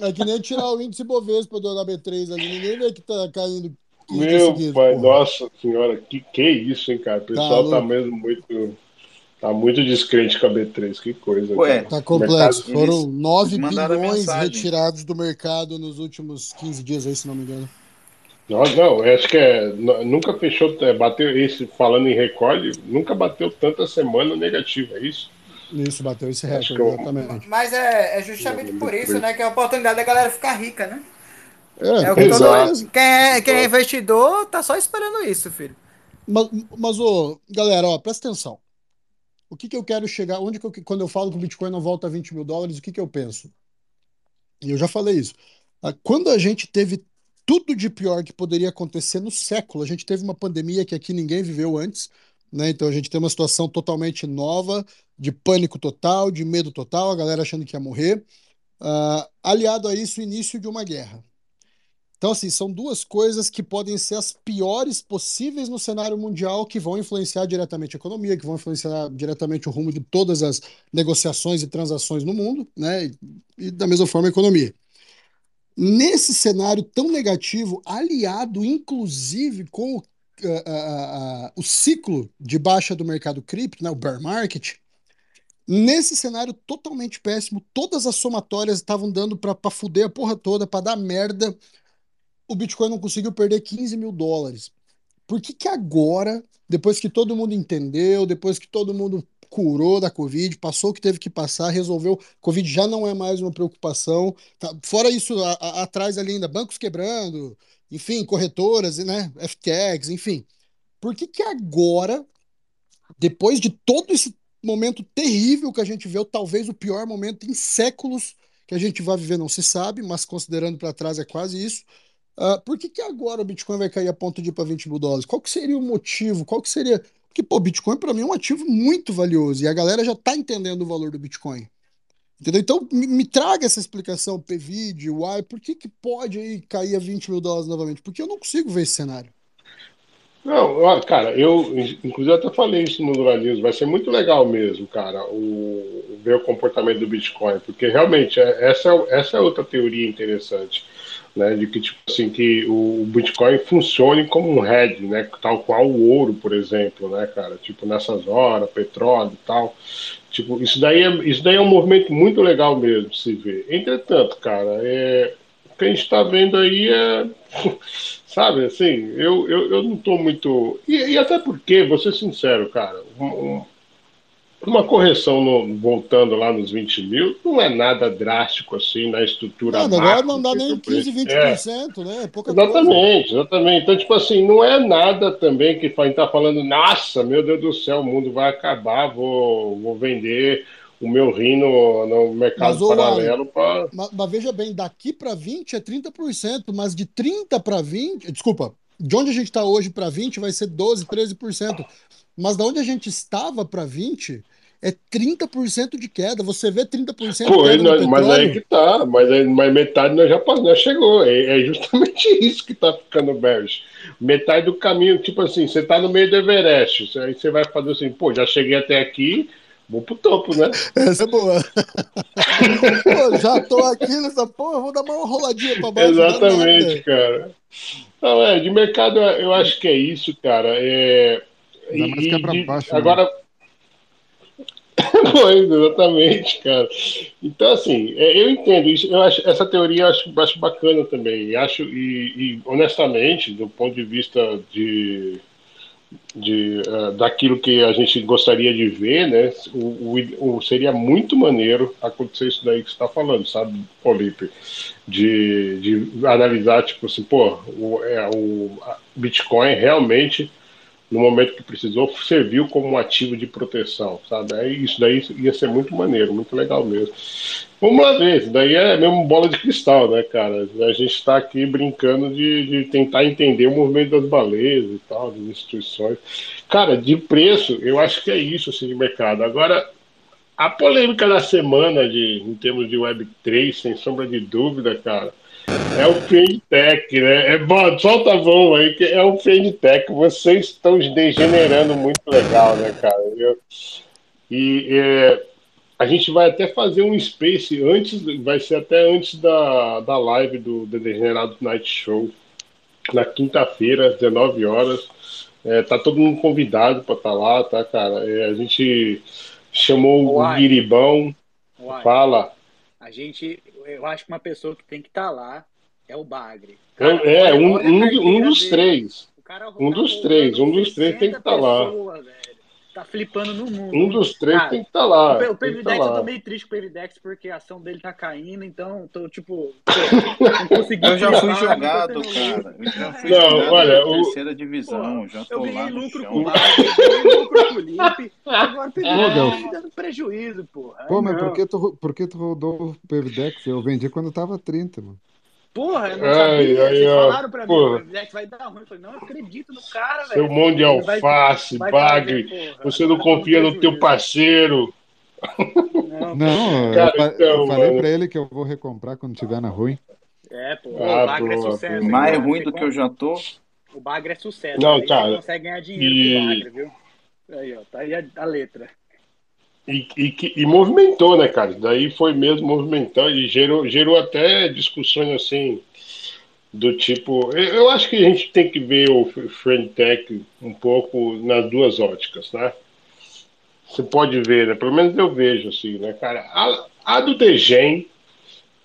É que nem tirar o índice Bovespa do da B3 ali. Ninguém vê que tá caindo 15 dias Meu seguidos, pai, porra. nossa senhora, que que é isso, hein, cara? O pessoal tá, louco. mesmo muito. Tá muito descrente com a B3, que coisa. Ué. Tá complexo. mercado- Foram eles 9 mandaram a bilhões retirados do mercado nos últimos 15 dias aí, se não me engano. Não, não, acho que é, nu- nunca fechou, é, bateu esse, falando em recorde, nunca bateu tanta semana negativa, é isso? Isso, bateu esse recorde, eu- exatamente. Mas é, é justamente por isso, né, que é a oportunidade da galera ficar rica, né? É, É o que todo quem é, quem é investidor tá só esperando isso, filho. Mas, mas ô, galera, ó, presta atenção. O que que eu quero chegar? Onde que eu, quando eu falo que o Bitcoin não volta a 20 mil dólares, o que que eu penso? E eu já falei isso. Ah, Quando a gente teve tudo de pior que poderia acontecer no século, a gente teve uma pandemia que aqui ninguém viveu antes, né? Então a gente tem uma situação totalmente nova, de pânico total, de medo total, a galera achando que ia morrer. Ah, aliado a isso, o início de uma guerra. Então, assim, são duas coisas que podem ser as piores possíveis no cenário mundial, que vão influenciar diretamente a economia, que vão influenciar diretamente o rumo de todas as negociações e transações no mundo, né? E, e da mesma forma a economia. Nesse cenário tão negativo, aliado inclusive com o, o ciclo de baixa do mercado cripto, né? O bear market, Nesse cenário totalmente péssimo, todas as somatórias estavam dando para fuder a porra toda, para dar merda. O Bitcoin não conseguiu perder 15 mil dólares. Por que que agora, depois que todo mundo entendeu, depois que todo mundo curou da Covid, passou o que teve que passar, resolveu, Covid já não é mais uma preocupação. tá? Fora isso, atrás ali ainda, bancos quebrando, enfim, corretoras, né, FTX, enfim. Por que que agora, depois de todo esse momento terrível que a gente vê, talvez o pior momento em séculos que a gente vai viver, não se sabe, mas considerando para trás é quase isso. Ah, por que que agora o Bitcoin vai cair a ponto de ir para 20 mil dólares? Qual que seria o motivo? Qual que seria... Porque, pô, Bitcoin para mim é um ativo muito valioso e a galera já tá entendendo o valor do Bitcoin. Entendeu? Então, me, me traga essa explicação, PVD, why, por que que pode aí cair a 20 mil dólares novamente? Porque eu não consigo ver esse cenário. Não, ó, cara, eu inclusive até falei isso no News, vai ser muito legal mesmo, cara, o, ver o comportamento do Bitcoin, porque realmente é- essa, é- essa é outra teoria interessante. né, de que tipo assim que o Bitcoin funcione como um hedge, né, tal qual o ouro, por exemplo, né, cara, tipo nessas horas, petróleo e tal, tipo isso daí é isso daí é um movimento muito legal mesmo de se ver. Entretanto, cara, é o que a gente está vendo aí é sabe assim, eu, eu, eu não estou muito e, e, até porque, vou ser sincero, cara, um, uma correção no, voltando lá nos 20 mil não é nada drástico assim na estrutura. Não, agora não dá nem 15, 20%, é. né? É pouca exatamente, coisa. exatamente. Então, tipo assim, não é nada também que a gente tá falando, nossa, meu Deus do céu, o mundo vai acabar, vou, vou vender o meu rim no, no mercado mas, paralelo para. Mas, mas, veja bem, daqui para 20 é 30%, mas de 30 para 20, desculpa, de onde a gente está hoje para 20 vai ser 12, 13%. Mas da onde a gente estava para 20 é 30% de queda. Você vê 30% Pô, de queda Mas aí que tá, mas, aí, mas metade nós já, nós chegou. É, é justamente isso que tá ficando bearish. Metade do caminho, tipo assim, você tá no meio do Everest, aí você vai fazer assim, pô, já cheguei até aqui, vou pro topo, né? Essa é boa. pô, já tô aqui nessa porra, vou dar uma roladinha pra baixo. Exatamente, cara. Não, é, de mercado eu acho que é isso, cara. É, Ainda mais que é pra baixo. Né? Pois, exatamente, cara. Então, assim, é, eu entendo isso. Eu acho, essa teoria eu acho, acho bacana também. E acho, e, e, honestamente, do ponto de vista de, de uh, daquilo que a gente gostaria de ver, né? O, o, o, seria muito maneiro acontecer isso daí que você está falando, sabe, Felipe? De, de analisar, tipo assim, pô, o, é, o Bitcoin realmente no momento que precisou, serviu como um ativo de proteção, sabe? Aí isso daí ia ser muito maneiro, muito legal mesmo. Vamos lá ver, isso daí é mesmo bola de cristal, né, cara? A gente está aqui brincando de, de, tentar entender o movimento das baleias e tal, das instituições. Cara, de preço, eu acho que é isso, assim, de mercado. Agora, a polêmica da semana, de, em termos de Web3, sem sombra de dúvida, cara, é o Fintech, né? É, bom, solta a bomba aí, que é o Fintech. Vocês estão degenerando muito legal, né, cara? Eu, e é, a gente vai até fazer um space antes, vai ser até antes da, da live do, do Degenerado Night Show, na quinta-feira, às 19 horas. É, tá todo mundo convidado para estar tá lá, tá, cara? É, a gente chamou Uai. o Guiribão. Uai. Fala. A gente, eu acho que uma pessoa que tem que estar tá lá é o Bagre. Cara, é, um, um, um dos três. um dos três, um dos três tem que estar tá lá. Velho. Tá flipando no mundo. Um dos três cara, tem que estar tá lá. O, o Pervidex, tá eu tô meio triste com o Pervidex porque a ação dele tá caindo, então tô tipo. não consegui eu já fui jogado, cara. Eu já fui não, jogado olha, na terceira divisão. Pô, já tô eu ganhei lá lucro com o Bagre, eu ganhei lucro com o Lipe. Agora o Pervidex tá dando prejuízo, porra. Pô, mas por que, tu, por que tu rodou o Pervidex? Eu vendi quando tava 30, mano. Porra, eu não sabia. Ai, Vocês falaram pra porra. mim, que vai dar ruim. Eu falei, não, eu acredito no cara, velho. Seu monte de alface, vai, bagre. Vai você não confia no teu parceiro. Não, não cara, eu, então, eu, falei mano. pra ele que eu vou recomprar quando tiver na ruim. É, pô, ah, o Bagre é sucesso. Mais ruim do que eu já tô. O Bagre é sucesso. Não, cara. Você consegue ganhar dinheiro e... com o Bagre, viu? Aí, ó, tá aí a, a letra. E, e, e, movimentou, né, cara? Daí foi mesmo movimentando e gerou, gerou até discussões assim, do tipo. Eu, acho que a gente tem que ver o Friend Tech um pouco nas duas óticas, né? Você pode ver, né? Pelo menos eu vejo assim, né, cara? A, a do Degen,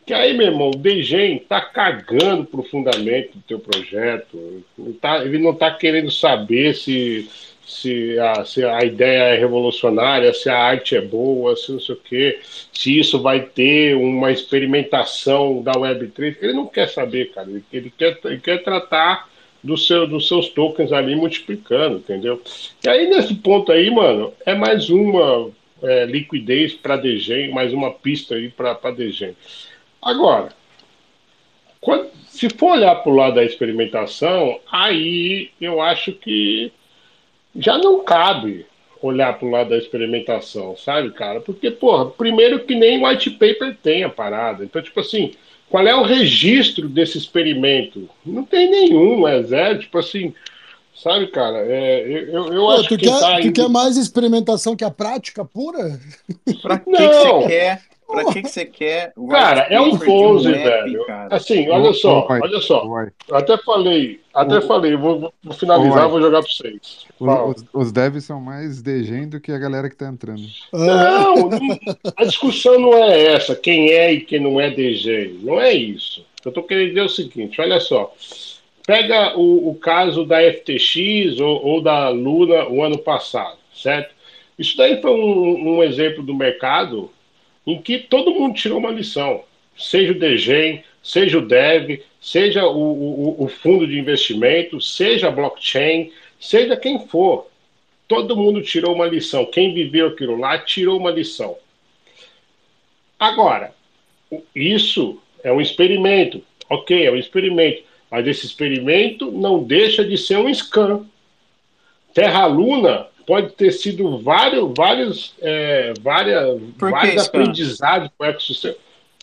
que aí, meu irmão, o Degen tá cagando profundamente do teu projeto. Ele, tá, ele não tá querendo saber se se a, se a ideia é revolucionária, se a arte é boa, se não sei o quê, se isso vai ter uma experimentação da Web3. Ele não quer saber, cara. Ele, ele quer, ele quer tratar do seu, dos seus tokens ali multiplicando, entendeu? E aí, nesse ponto aí, mano, é mais uma é, liquidez para DGEM, mais uma pista aí para DGEM. Agora, quando, se for olhar para o lado da experimentação, aí eu acho que já não cabe olhar para o lado da experimentação, sabe, cara? Porque, porra, primeiro que nem white paper tem a parada. Então, tipo assim, qual é o registro desse experimento? Não tem nenhum, é zero. Tipo assim, sabe, cara? É, eu eu Pô, acho tu que. Quer, tá tu quer mais experimentação que a prática pura? Pra que, que você quer? Pra que, que você quer o Cara, é um pose, app, velho. cara? Assim, olha só, olha só. até falei, até Ô, falei, vou, vou finalizar, vou jogar pra vocês. Os, os, os devs são mais degen do que a galera que tá entrando. Não, não- a discussão não é essa, quem é e quem não é DG. Não é isso. Eu tô querendo dizer o seguinte, olha só. Pega o, o caso da FTX ou, ou da Luna o ano passado, certo? Isso daí foi um, um exemplo do mercado em que todo mundo tirou uma lição. Seja o DG, seja o Dev, seja o, o, o fundo de investimento, seja a blockchain, seja quem for. Todo mundo tirou uma lição. Quem viveu aquilo lá tirou uma lição. Agora, isso é um experimento. Ok, é um experimento. Mas esse experimento não deixa de ser um scam. Terra Luna pode ter sido vários, vários, é, várias, Por vários scam? aprendizados com o ecossistema.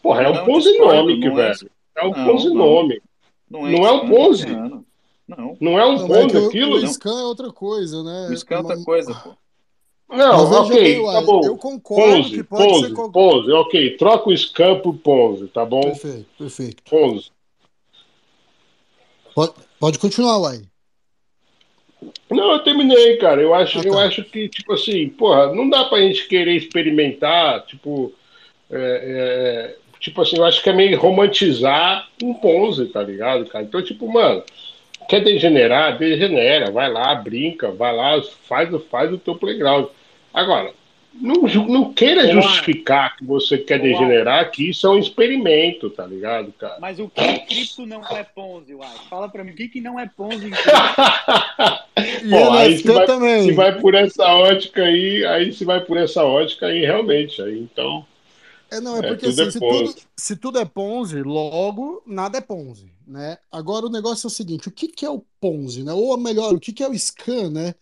Porra, é um discordo, não é- velho. É um Não, ponzinômico. Não é um Ponzi. Luciano. Não. Não é um Não, é aquilo? o Scan é outra coisa, né? O scam é outra coisa, pô. Não, Mas ok, tá bom. eu concordo Ponzi, que pode ser Ponzi, qual- Ponzi, ok. Troca o scam por Ponzi, tá bom? Perfeito, perfeito. Ponzi. Pode, pode continuar, Uai. Não, eu terminei, cara. Eu acho, Ah, eu tá. acho que, tipo assim, porra, não dá pra gente querer experimentar, tipo, é, é, tipo assim, eu acho que é meio romantizar um Ponzi, tá ligado, cara? Então, tipo, mano, quer degenerar, degenera, vai lá, brinca, vai lá, faz, faz o teu playground. Agora, não, não queira Uai. justificar que você quer degenerar, que isso é um experimento, tá ligado, cara? Mas o que em cripto não é Ponzi, uai? Fala pra mim, o que, que não é Ponzi? E aí se vai, também. se vai por essa ótica aí, aí se vai por essa ótica aí, realmente, aí então. É, não, é É, porque tudo assim, é se tudo, se tudo é Ponzi, logo nada é Ponzi, né? Agora o negócio é o seguinte, o que que é o Ponzi, né? Ou melhor, o que que é o Scan, né?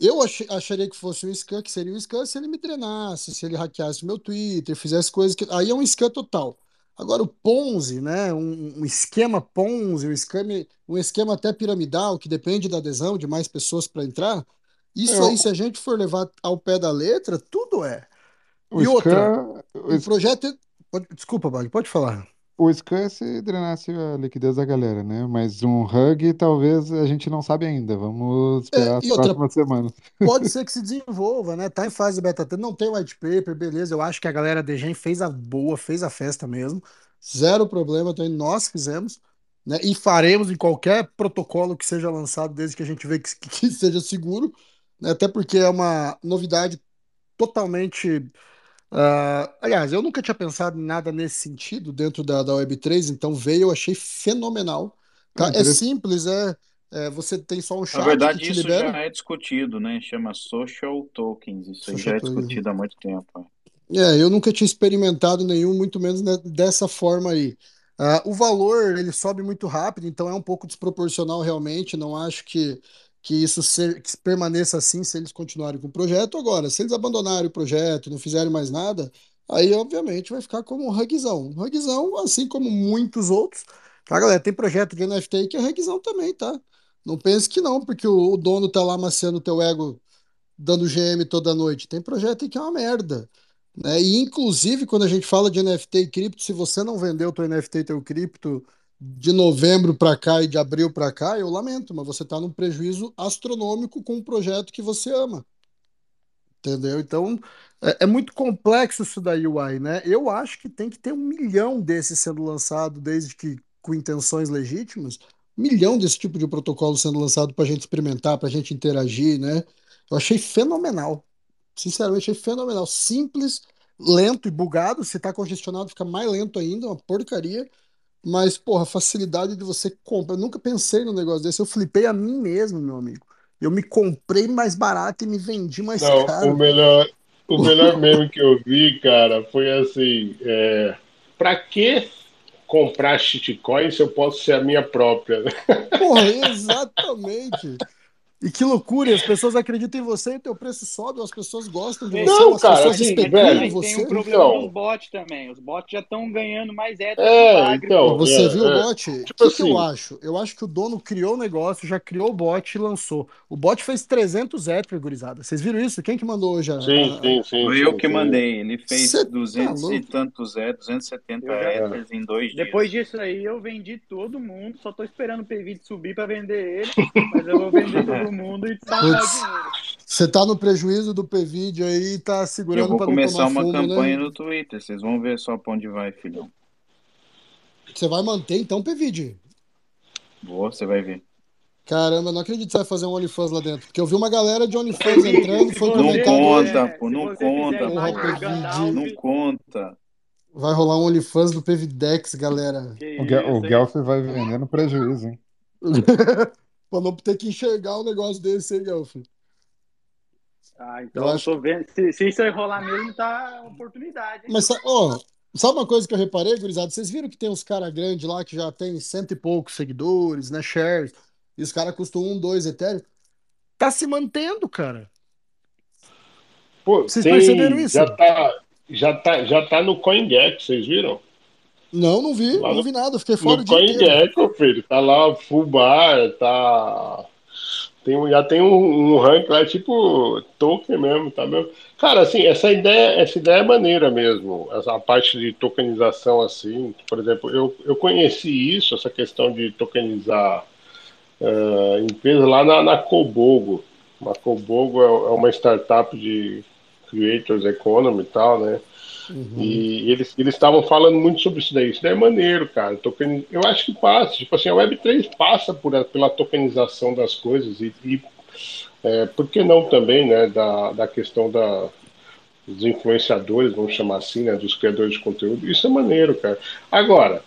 Eu ach- acharia que fosse um Scan, que seria um Scan se ele me drenasse, se ele hackeasse meu Twitter, fizesse coisas que... Aí é um Scan total. Agora o Ponzi, né? Um, um esquema Ponzi, um esquema, um esquema até piramidal, que depende da adesão de mais pessoas para entrar, isso Eu- aí, se a gente for levar ao pé da letra, tudo é. O E outra, Scan, o, o projeto. é- desculpa, Bali, pode falar. O Scan é se drenasse a liquidez da galera, né? Mas um hug talvez a gente não sabe ainda. Vamos esperar É, as e outra, próximas semanas. pode ser que se desenvolva, né? Tá em fase de beta teste, não tem white paper, beleza. Eu acho que a galera da Gen fez a boa, fez a festa mesmo. Zero problema, também nós fizemos, né? E faremos em qualquer protocolo que seja lançado, desde que a gente vê que, que seja seguro, né? Até porque é uma novidade totalmente. Ah, aliás, eu nunca tinha pensado em nada nesse sentido dentro da, da Web3, então veio, eu achei fenomenal. Ah, tá? É interessa- simples, é, é, você tem só um Na chat verdade, que te isso libera. já é discutido, né? Chama social tokens. Isso aí Social já é token. discutido há muito tempo. né? É, eu nunca tinha experimentado nenhum, muito menos dessa forma aí. Ah, o valor, ele sobe muito rápido, então é um pouco desproporcional realmente. Não acho que, que isso se- que permaneça assim se eles continuarem com o projeto. Agora, se eles abandonarem o projeto, não fizerem mais nada, aí obviamente vai ficar como um rugzão. Um rugzão, assim como muitos outros. Tá, galera? Tem projeto de NFT que é rugzão também, tá? Não pense que não, porque o, o dono tá lá amaciando o teu ego dando GM toda noite. Tem projeto que é uma merda. Né? E inclusive, quando a gente fala de NFT e cripto, se você não vendeu teu NFT e teu cripto de novembro para cá e de abril para cá, eu lamento, mas você está num prejuízo astronômico com um projeto que você ama. Entendeu? Então, é, é muito complexo isso da UI, né? Eu acho que tem que ter um milhão desses sendo lançado, desde que com intenções legítimas, um milhão desse tipo de protocolo sendo lançado para a gente experimentar, para a gente interagir, né? Eu achei fenomenal. Sinceramente, achei fenomenal. Simples, lento e bugado. Se tá congestionado, fica mais lento ainda, uma porcaria. Mas, porra, a facilidade de você comprar. Eu nunca pensei num negócio desse. Eu flipei a mim mesmo, meu amigo. Eu me comprei mais barato e me vendi mais Não, o caro. melhor, o melhor meme que eu vi, cara, foi assim: é, pra que comprar shitcoin se eu posso ser a minha própria? Porra, exatamente. E que loucura, e as pessoas acreditam em você e teu preço sobe, as pessoas gostam de você, Não, as cara, pessoas assim, velho, tem você. um problema Então. dos bots também. Os bots já estão ganhando mais hétero É, então, Você é, viu o é. bot? O Tipo que, que eu assim. acho? Eu acho que o dono criou o negócio, já criou o bot e lançou. O bot fez 300 hétero, gurizada. Vocês viram isso? Quem que mandou hoje? a- Sim, a- sim, sim. Foi sim, eu que sim. mandei. Ele fez Cê tá 200 e louco? tantos é, 270 Eu já- héteros em dois dias. Depois disso aí, eu vendi todo mundo. Só tô esperando o PV subir pra vender ele. Mas eu vou vender todo mundo e sacar o Putz. dinheiro. Você tá no prejuízo do PVD aí e tá Eu segurando vou pra não começar tomar uma fumo, campanha né? no Twitter. Vocês vão ver só pra onde vai, filhão. Você vai manter então, PVD? Vou, você vai ver. Caramba, não acredito que você vai fazer um OnlyFans lá dentro. Porque eu vi uma galera de OnlyFans entrando, foi Não conta, pô, não conta. Gandalf, Não conta. Vai rolar um OnlyFans do PVDex, galera. que O, Gel- o? Guelph vai vender no prejuízo, hein? pra não ter que enxergar um negócio desse aí, Gelf. Ah, então eu acho tô vendo. Se, se isso aí rolar mesmo, tá oportunidade, hein? Mas, ó, sabe uma coisa que eu reparei, gurizada? Vocês viram que tem uns caras grandes lá que já tem cento e poucos seguidores, né? Shares. E os caras custam um, dois Ethereum. Tá se mantendo, cara. Pô, Vocês perceberam tem. isso? Já tá, já tá, já tá no CoinGecko, vocês viram? Não, não vi, Lá não vi nada. Fiquei fora o no dia inteiro. CoinGecko, filho. Tá lá bar, tá. Tem, já tem um, um rank lá, tipo token mesmo, tá mesmo. Cara, assim, essa ideia, essa ideia é maneira mesmo. Essa parte de tokenização, assim. Por exemplo, eu, eu conheci isso, essa questão de tokenizar eh, empresa lá na, na Cobogo. A Cobogo é, é uma startup de Creators Economy e tal, né? Uhum. E eles eles estavam falando muito sobre isso daí. Isso daí é maneiro, cara. Token... Eu acho que passa. Tipo assim, a Web3 passa por, a- pela tokenização das coisas e, e é, por que não também, né, da, da questão da, dos influenciadores, vamos chamar assim, né, dos criadores de conteúdo. Isso é maneiro, cara. Agora,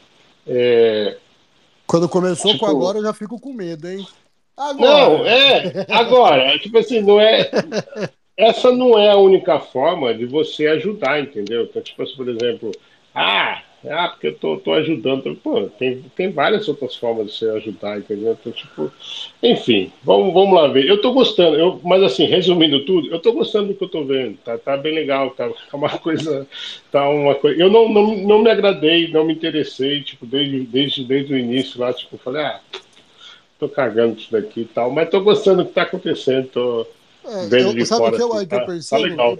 é, Quando começou com tipo, agora, eu já fico com medo, hein? não, Agora! é, agora, tipo assim, não é. Essa não é a única forma de você ajudar, entendeu? Então, tipo assim, por exemplo, ah, ah porque eu tô, tô ajudando. Pô, tem, tem várias outras formas de você ajudar, entendeu? Então, tipo, enfim, vamos, vamos lá ver. Eu tô gostando, eu, mas assim, resumindo tudo, eu tô gostando do que eu tô vendo, tá, tá bem legal, tá tá uma coisa, tá uma coisa. Eu não, não, não me agradei, não me interessei, tipo, desde, desde, desde o início lá, tipo, falei, ah, tô cagando isso daqui e tal, mas tô gostando do que tá acontecendo, tô É, vendo eu, de sabe o que eu, assim, que eu tá, tá percebo? Eu-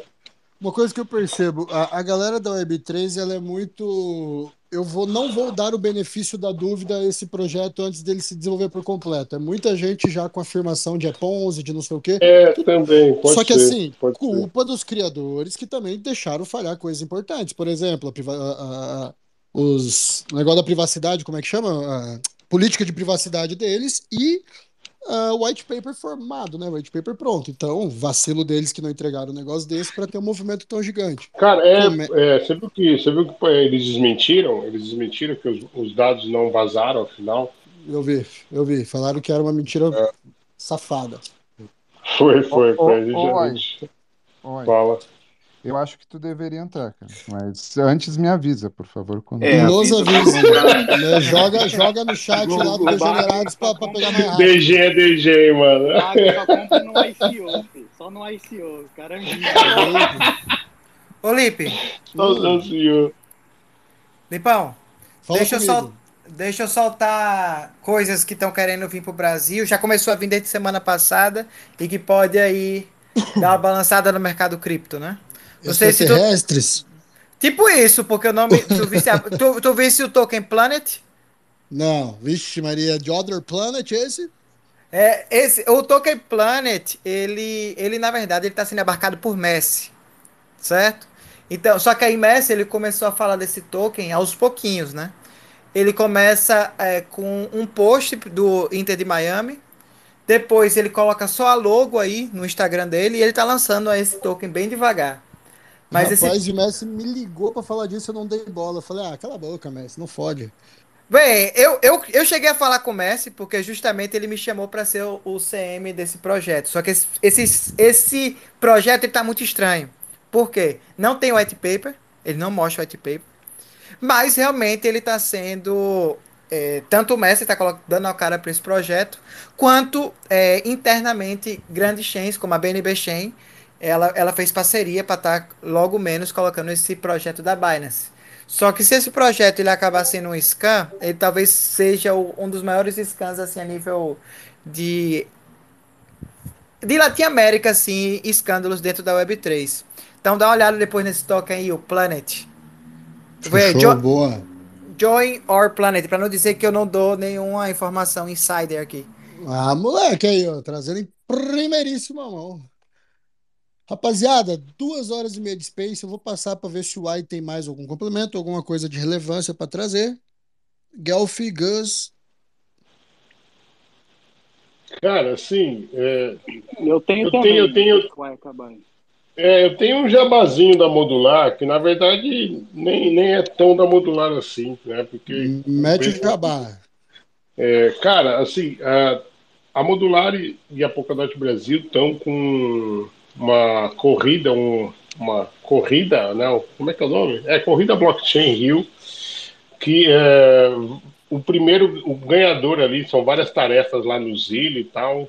uma coisa que eu percebo, a, a galera da Web3, ela é muito. Eu vou, não vou dar o benefício da dúvida a esse projeto antes dele se desenvolver por completo. É muita gente já com afirmação de é Ponzi, de não sei o quê. É, também, pode Só que ser, assim, pode ser. culpa dos criadores que também deixaram falhar coisas importantes. Por exemplo, a a- a- os o negócio da privacidade, como é que chama? A política de privacidade deles e o white paper formado, né? O white paper pronto. Então, vacilo deles que não entregaram um negócio desse para ter um movimento tão gigante. Cara, é, Come- é, você viu que, você viu que pô, eles desmentiram? Eles desmentiram que os, os dados não vazaram afinal? Eu vi, eu vi. Falaram que era uma mentira É. safada. Foi, foi, Ô, foi. A ô, gente, gente fala. Eu acho que tu deveria entrar, cara. Mas antes me avisa, por favor, quando É, Nos avisa pra comprar. né? Joga, joga no chat lá do Degenerados só para compra pegar mais no. rápido. DG é DG, mano. Bagre só compra no ICO, filho. Só no ICO. Cara? Ô, Lipe, Nossa Hum, senhora. Lipão, fala deixa eu, sol... deixa eu soltar coisas que estão querendo vir pro Brasil. Já começou a vir desde semana passada e que pode aí dar uma balançada no mercado cripto, né? Não sei se tu. Extraterrestres? Tipo isso, porque o nome. Tu visse, a- tu, tu o Token Planet? Não, vixe, Maria, de Other Planet esse? É, esse, o Token Planet, ele, ele na verdade, ele está sendo abarcado por Messi, certo? Então, só que aí Messi, ele começou a falar desse token aos pouquinhos, né? Ele começa é, com um post do Inter de Miami, depois ele coloca só a logo aí no Instagram dele e ele tá lançando esse token bem devagar. Mas esse Rapaz, o Messi me ligou pra falar disso, eu não dei bola. Eu falei, ah, cala a boca, Messi, não fode. Bem, eu, eu, eu cheguei a falar com o Messi porque justamente ele me chamou para ser o, o CM desse projeto. Só que esse, esse, esse projeto ele tá muito estranho. Por quê? Não tem white paper, ele não mostra white paper, mas realmente ele está sendo é, tanto o Messi está dando a cara para esse projeto, quanto é, internamente grandes chains, como a BNB Chain, ela, ela fez parceria para estar tá logo menos colocando esse projeto da Binance. Só que se esse projeto ele acabar sendo um scam, ele talvez seja o, um dos maiores scams assim, a nível de de Latin América, assim, escândalos dentro da Web3. Então dá uma olhada depois nesse token aí, o Planet. Fechou, jo boa. Join Our Planet, para não dizer que eu não dou nenhuma informação insider aqui. Ah, moleque aí, ó, trazendo em primeiríssima mão. Rapaziada, duas horas e meia de space. Eu vou passar para ver se o AI tem mais algum complemento, alguma coisa de relevância para trazer. Guelph, Gus. Cara, assim. É... Eu tenho eu também. Tenho, eu tenho, vai acabar. É, eu tenho um jabazinho da modular, que na verdade nem, nem é tão da modular assim, né? Porque. Mete o jabá. É, cara, assim, a, a modular e a Polkadot Brasil estão com uma corrida, um, uma corrida, né? como é que é o nome? É Corrida Blockchain Rio, que é, o primeiro, o ganhador ali, são várias tarefas lá no Zile e tal,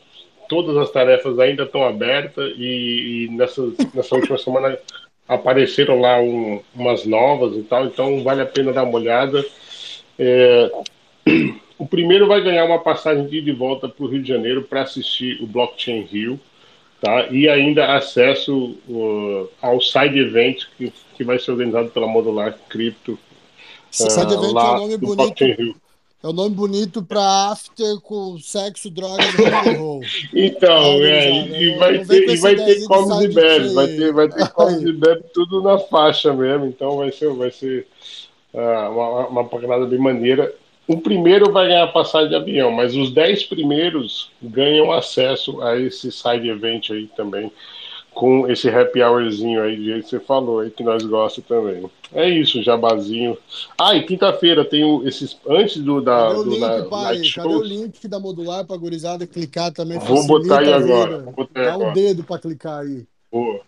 todas as tarefas ainda estão abertas e, e nessa, nessa última semana apareceram lá um, umas novas e tal, então vale a pena dar uma olhada. É, o primeiro vai ganhar uma passagem de ida e volta para o Rio de Janeiro para assistir o Blockchain Rio tá? E ainda acesso uh, ao side event que, que vai ser organizado pela Modular Crypto. Side uh, event é um nome bonito. É um nome bonito para after com sexo, drogas e rock Então, é, e, vai ter, e vai ter comes e bebe, vai ter, vai ter comes e bebe tudo na faixa mesmo, então vai ser, vai ser uh, uma, uma bem maneira. O primeiro vai ganhar passagem de avião, mas os dez primeiros ganham acesso a esse side event aí também, com esse happy hourzinho aí, de jeito que você falou aí, que nós gostamos também. É isso, jabazinho. Ah, e quinta-feira tem esses. Antes do da. Cadê o do, link, da, pai? Cadê o link da modular pra gurizada clicar também? Vou botar aí agora. Vou botar Dá agora. um dedo pra clicar aí. Boa.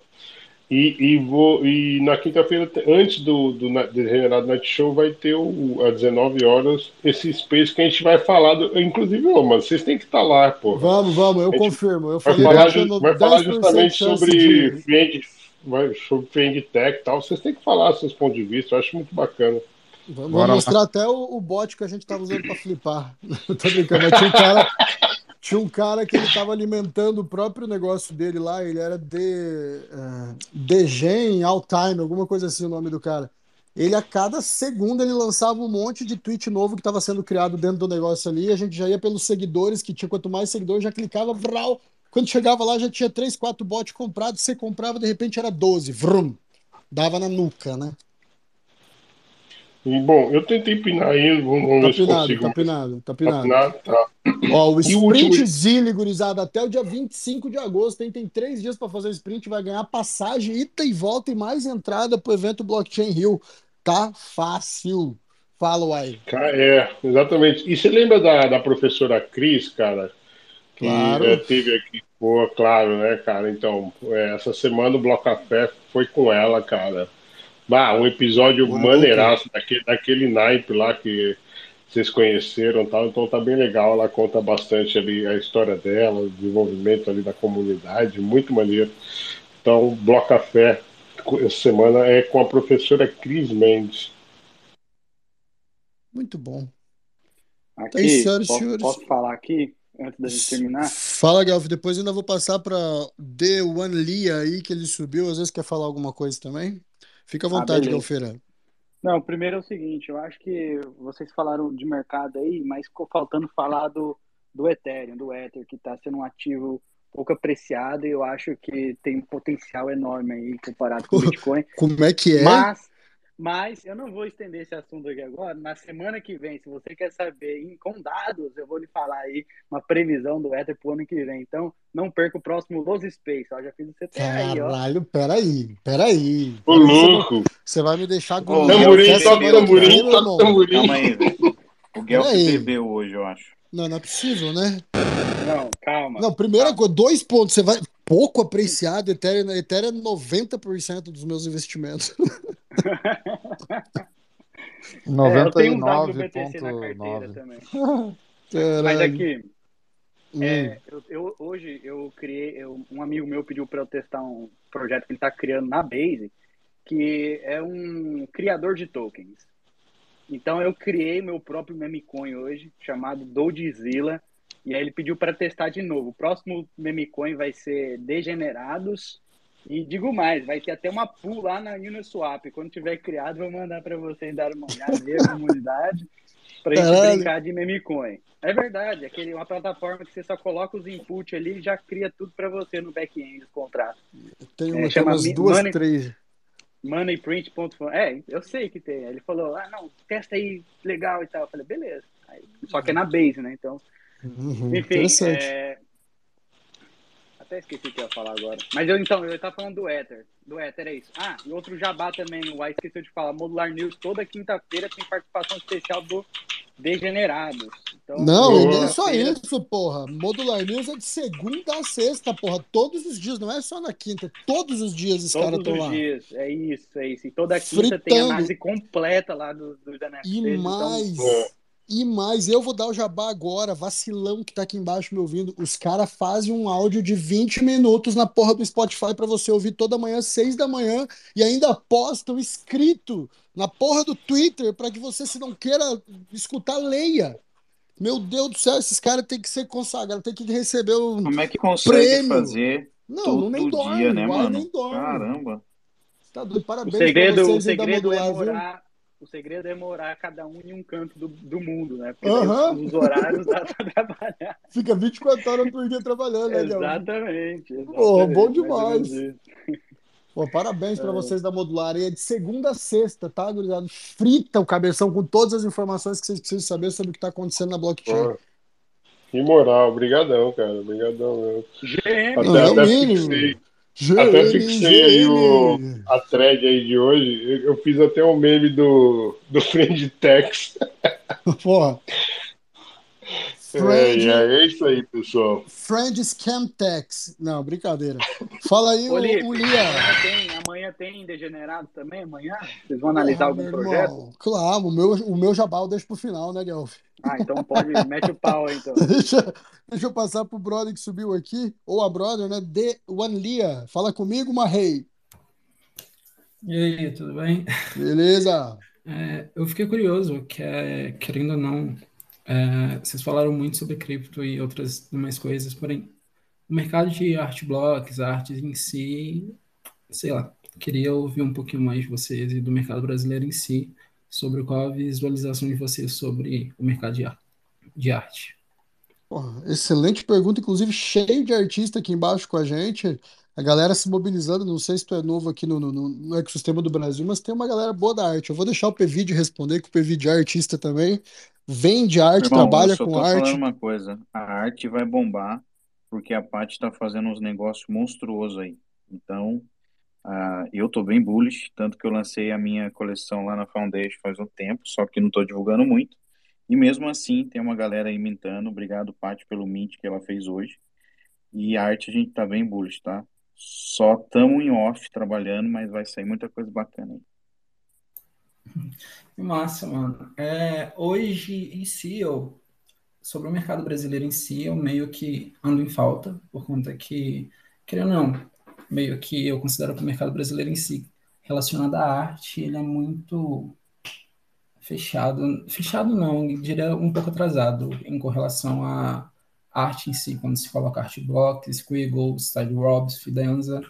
E, e, vou, e na quinta-feira, antes do, do Degenerado Night Show, vai ter o, às 19 horas esse space que a gente vai falar. Do, inclusive, ô, mano, vocês têm que estar lá, pô. Vamos, vamos, eu confirmo. Eu vai falar, ju- vai falar justamente sobre de... Vai, sobre Tech e tal. Vocês têm que falar seus pontos de vista, eu acho muito bacana. Vamos Bora mostrar lá. até o, o bot que a gente estava usando para flipar. Tô brincando, mas tinha um cara. Tinha um cara que ele estava alimentando o próprio negócio dele lá, ele era de uh, Degen Time, alguma coisa assim o nome do cara. Ele a cada segundo ele lançava um monte de tweet novo que estava sendo criado dentro do negócio ali, a gente já ia pelos seguidores, que tinha quanto mais seguidores, já clicava, vral, quando chegava lá já tinha 3, 4 bots comprados, você comprava, de repente era 12, vrum, dava na nuca, né? Bom, eu tentei pinar aí, vamos tá ver se pinado, consigo. Tá pinado, tá pinado. Tá pinado, tá. Ó, o o sprint último- Zile, gurizada, até o dia 25 de agosto, tem, tem três dias para fazer o sprint, vai ganhar passagem, ida e volta e mais entrada pro evento Blockchain Rio. Tá fácil. Fala. Ca- É, exatamente. E você lembra da, da professora Cris, cara? Que Claro. é, teve aqui, pô, claro, né, cara? Então, é, essa semana o Bloco Café foi com ela, cara. Bah, um episódio Boa maneiraço, daquele, daquele naipe lá que vocês conheceram tal, então tá bem legal. Ela conta bastante ali a história dela, o desenvolvimento ali da comunidade, muito maneiro. Então, Bloco Café essa semana é com a professora Cris Mendes. Muito bom. Aqui, É isso, senhoras posso, senhores. posso falar aqui, antes da gente terminar? Fala, Galf. Depois ainda vou passar para The One Lia aí, que ele subiu. Às vezes quer falar alguma coisa também. Fica à Ah, vontade, beleza. Galfeira. Não, primeiro é o seguinte, eu acho que vocês falaram de mercado aí, mas ficou faltando falar do, do Ethereum, do Ether, que está sendo um ativo pouco apreciado e eu acho que tem um potencial enorme aí comparado com o Bitcoin. Como é que é? Mas, mas eu não vou estender esse assunto aqui agora. Na semana que vem, se você quer saber em- com dados, eu vou lhe falar aí uma previsão do Ether pro ano que vem. Então, não perca o próximo Los Space. Ó, já fiz o CTA aí, ó. Caralho, peraí, peraí. Ô, louco! você vai me deixar com Tamborim, toca tamborim, toca tamborim. Calma aí, velho. O Guelph Peraí. bebeu hoje, eu acho. Não, não é possível, né? Não, calma. Não, primeira coisa, dois pontos. Você vai. Pouco apreciado, Ethereum, Ethereum é 90% dos meus investimentos. É, eu tenho um WBTC na carteira 99,9. também. Mas aqui, Hum. é, eu, eu- hoje eu criei, eu- um amigo meu pediu para eu testar um projeto que ele está criando na Base, que é um criador de tokens. Então eu criei meu próprio memecoin hoje, chamado Dodezilla, e aí ele pediu para testar de novo. O próximo memecoin vai ser Degenerados, e digo mais, vai ter até uma pool lá na Uniswap. Quando tiver criado, vou mandar para vocês dar uma olhada aí, a comunidade, para a gente Caralho. brincar de memecoin. É verdade, é aquele, uma plataforma que você só coloca os inputs ali e já cria tudo para você no back-end do contrato. Tem, É, uma, tem chama umas duas, Money- três. Moneyprint.com. É, eu sei que tem. Aí Ele falou, ah, não, testa aí, legal e tal. Eu falei, beleza. Aí, só que é na base, né? Então, Uhum, enfim, é... até esqueci o que eu ia falar agora. Mas eu, então, eu tava falando do Ether. Do Ether, é isso. Ah, e outro jabá também, o Ai esqueceu de falar. Modular News, toda quinta-feira tem participação especial do Degenerados. Então, Não, e nem só isso, porra. Modular News é de segunda a sexta, porra. Todos os dias, não é só na quinta. Todos os dias os caras Todos estão os lá. dias, é isso, é isso. E toda quinta tem Fritando. análise completa lá dos do NFTs. E então- mais, e mais, eu vou dar o jabá agora, vacilão que tá aqui embaixo me ouvindo. Os caras fazem um áudio de 20 minutos na porra do Spotify pra você ouvir toda manhã, 6 da manhã, e ainda postam escrito na porra do Twitter pra que você, se não queira escutar, leia. Meu Deus do céu, esses caras têm que ser consagrados, têm que receber um Como é que consegue prêmio. fazer Não, todo não nem dorme, dia, né, o mano? nem dorme. Caramba. Tá doido, O parabéns segredo, pra o vocês da segredo é morar, o segredo é morar cada um em um canto do, do mundo, né? Porque Aham. os, os horários dá pra trabalhar. Fica 24 horas por dia trabalhando, né, Guilherme? Exatamente. Pô, bom exatamente, demais. Pô, parabéns pra É. vocês da Modular. E é de segunda a sexta, tá, gurizada? Frita o cabeção com todas as informações que vocês precisam saber sobre o que tá acontecendo na blockchain. Pô, que moral, obrigadão, cara. Obrigadão Até, é o até mínimo. fixei, até fixei aí o, a thread aí de hoje. Eu, eu fiz até um meme do, do Friend Tex. Porra. É, Friend, é isso aí, pessoal. Friend Scam Tax. Não, brincadeira. Fala aí, Ô, o, Lipe, o Lia. amanhã tem, amanhã tem Degenerado também? Amanhã? Vocês vão analisar Porra, algum projeto? irmão. Claro, o meu, o meu jabá eu deixo pro final, né, Guelph? Ah, então pode, mete o pau aí, então. Deixa, deixa eu passar pro brother que subiu aqui, ou a brother, né? The One Lia. Fala comigo, Marrei. E aí, tudo bem? Beleza? É, eu fiquei curioso, que é, querendo ou não, é, vocês falaram muito sobre cripto e outras demais coisas, porém, o mercado de art blocks, artes em si, sei lá, queria ouvir um pouquinho mais de vocês e do mercado brasileiro em si, sobre qual a visualização de vocês sobre o mercado de, ar- de arte. Porra, excelente pergunta, inclusive cheio de artista aqui embaixo com a gente. A galera se mobilizando, não sei se tu é novo aqui no, no, no ecossistema do Brasil, mas tem uma galera boa da arte. Eu vou deixar o PVD responder, que o PVD é artista também, vende arte, Irmão, eu trabalha com arte. falando uma coisa. A arte vai bombar porque a Paty tá fazendo uns negócios monstruosos aí. Então, ah, eu tô bem bullish, tanto que eu lancei a minha coleção lá na Foundation faz um tempo, só que não tô divulgando muito. E mesmo assim, tem uma galera aí mintando. Obrigado, Paty, pelo mint que ela fez hoje. E a arte a gente tá bem bullish, tá? Só tamo em off trabalhando, mas vai sair muita coisa bacana aí. Que Massa, mano. É, hoje em si, eu, sobre o mercado brasileiro em si, eu meio que ando em falta, por conta que, querendo ou não, meio que eu considero que o mercado brasileiro em si, relacionado à arte, ele é muito fechado. Fechado não, diria um pouco atrasado em correlação à arte em si, quando se coloca art block, Squiggle, Style Robs, Fidanza.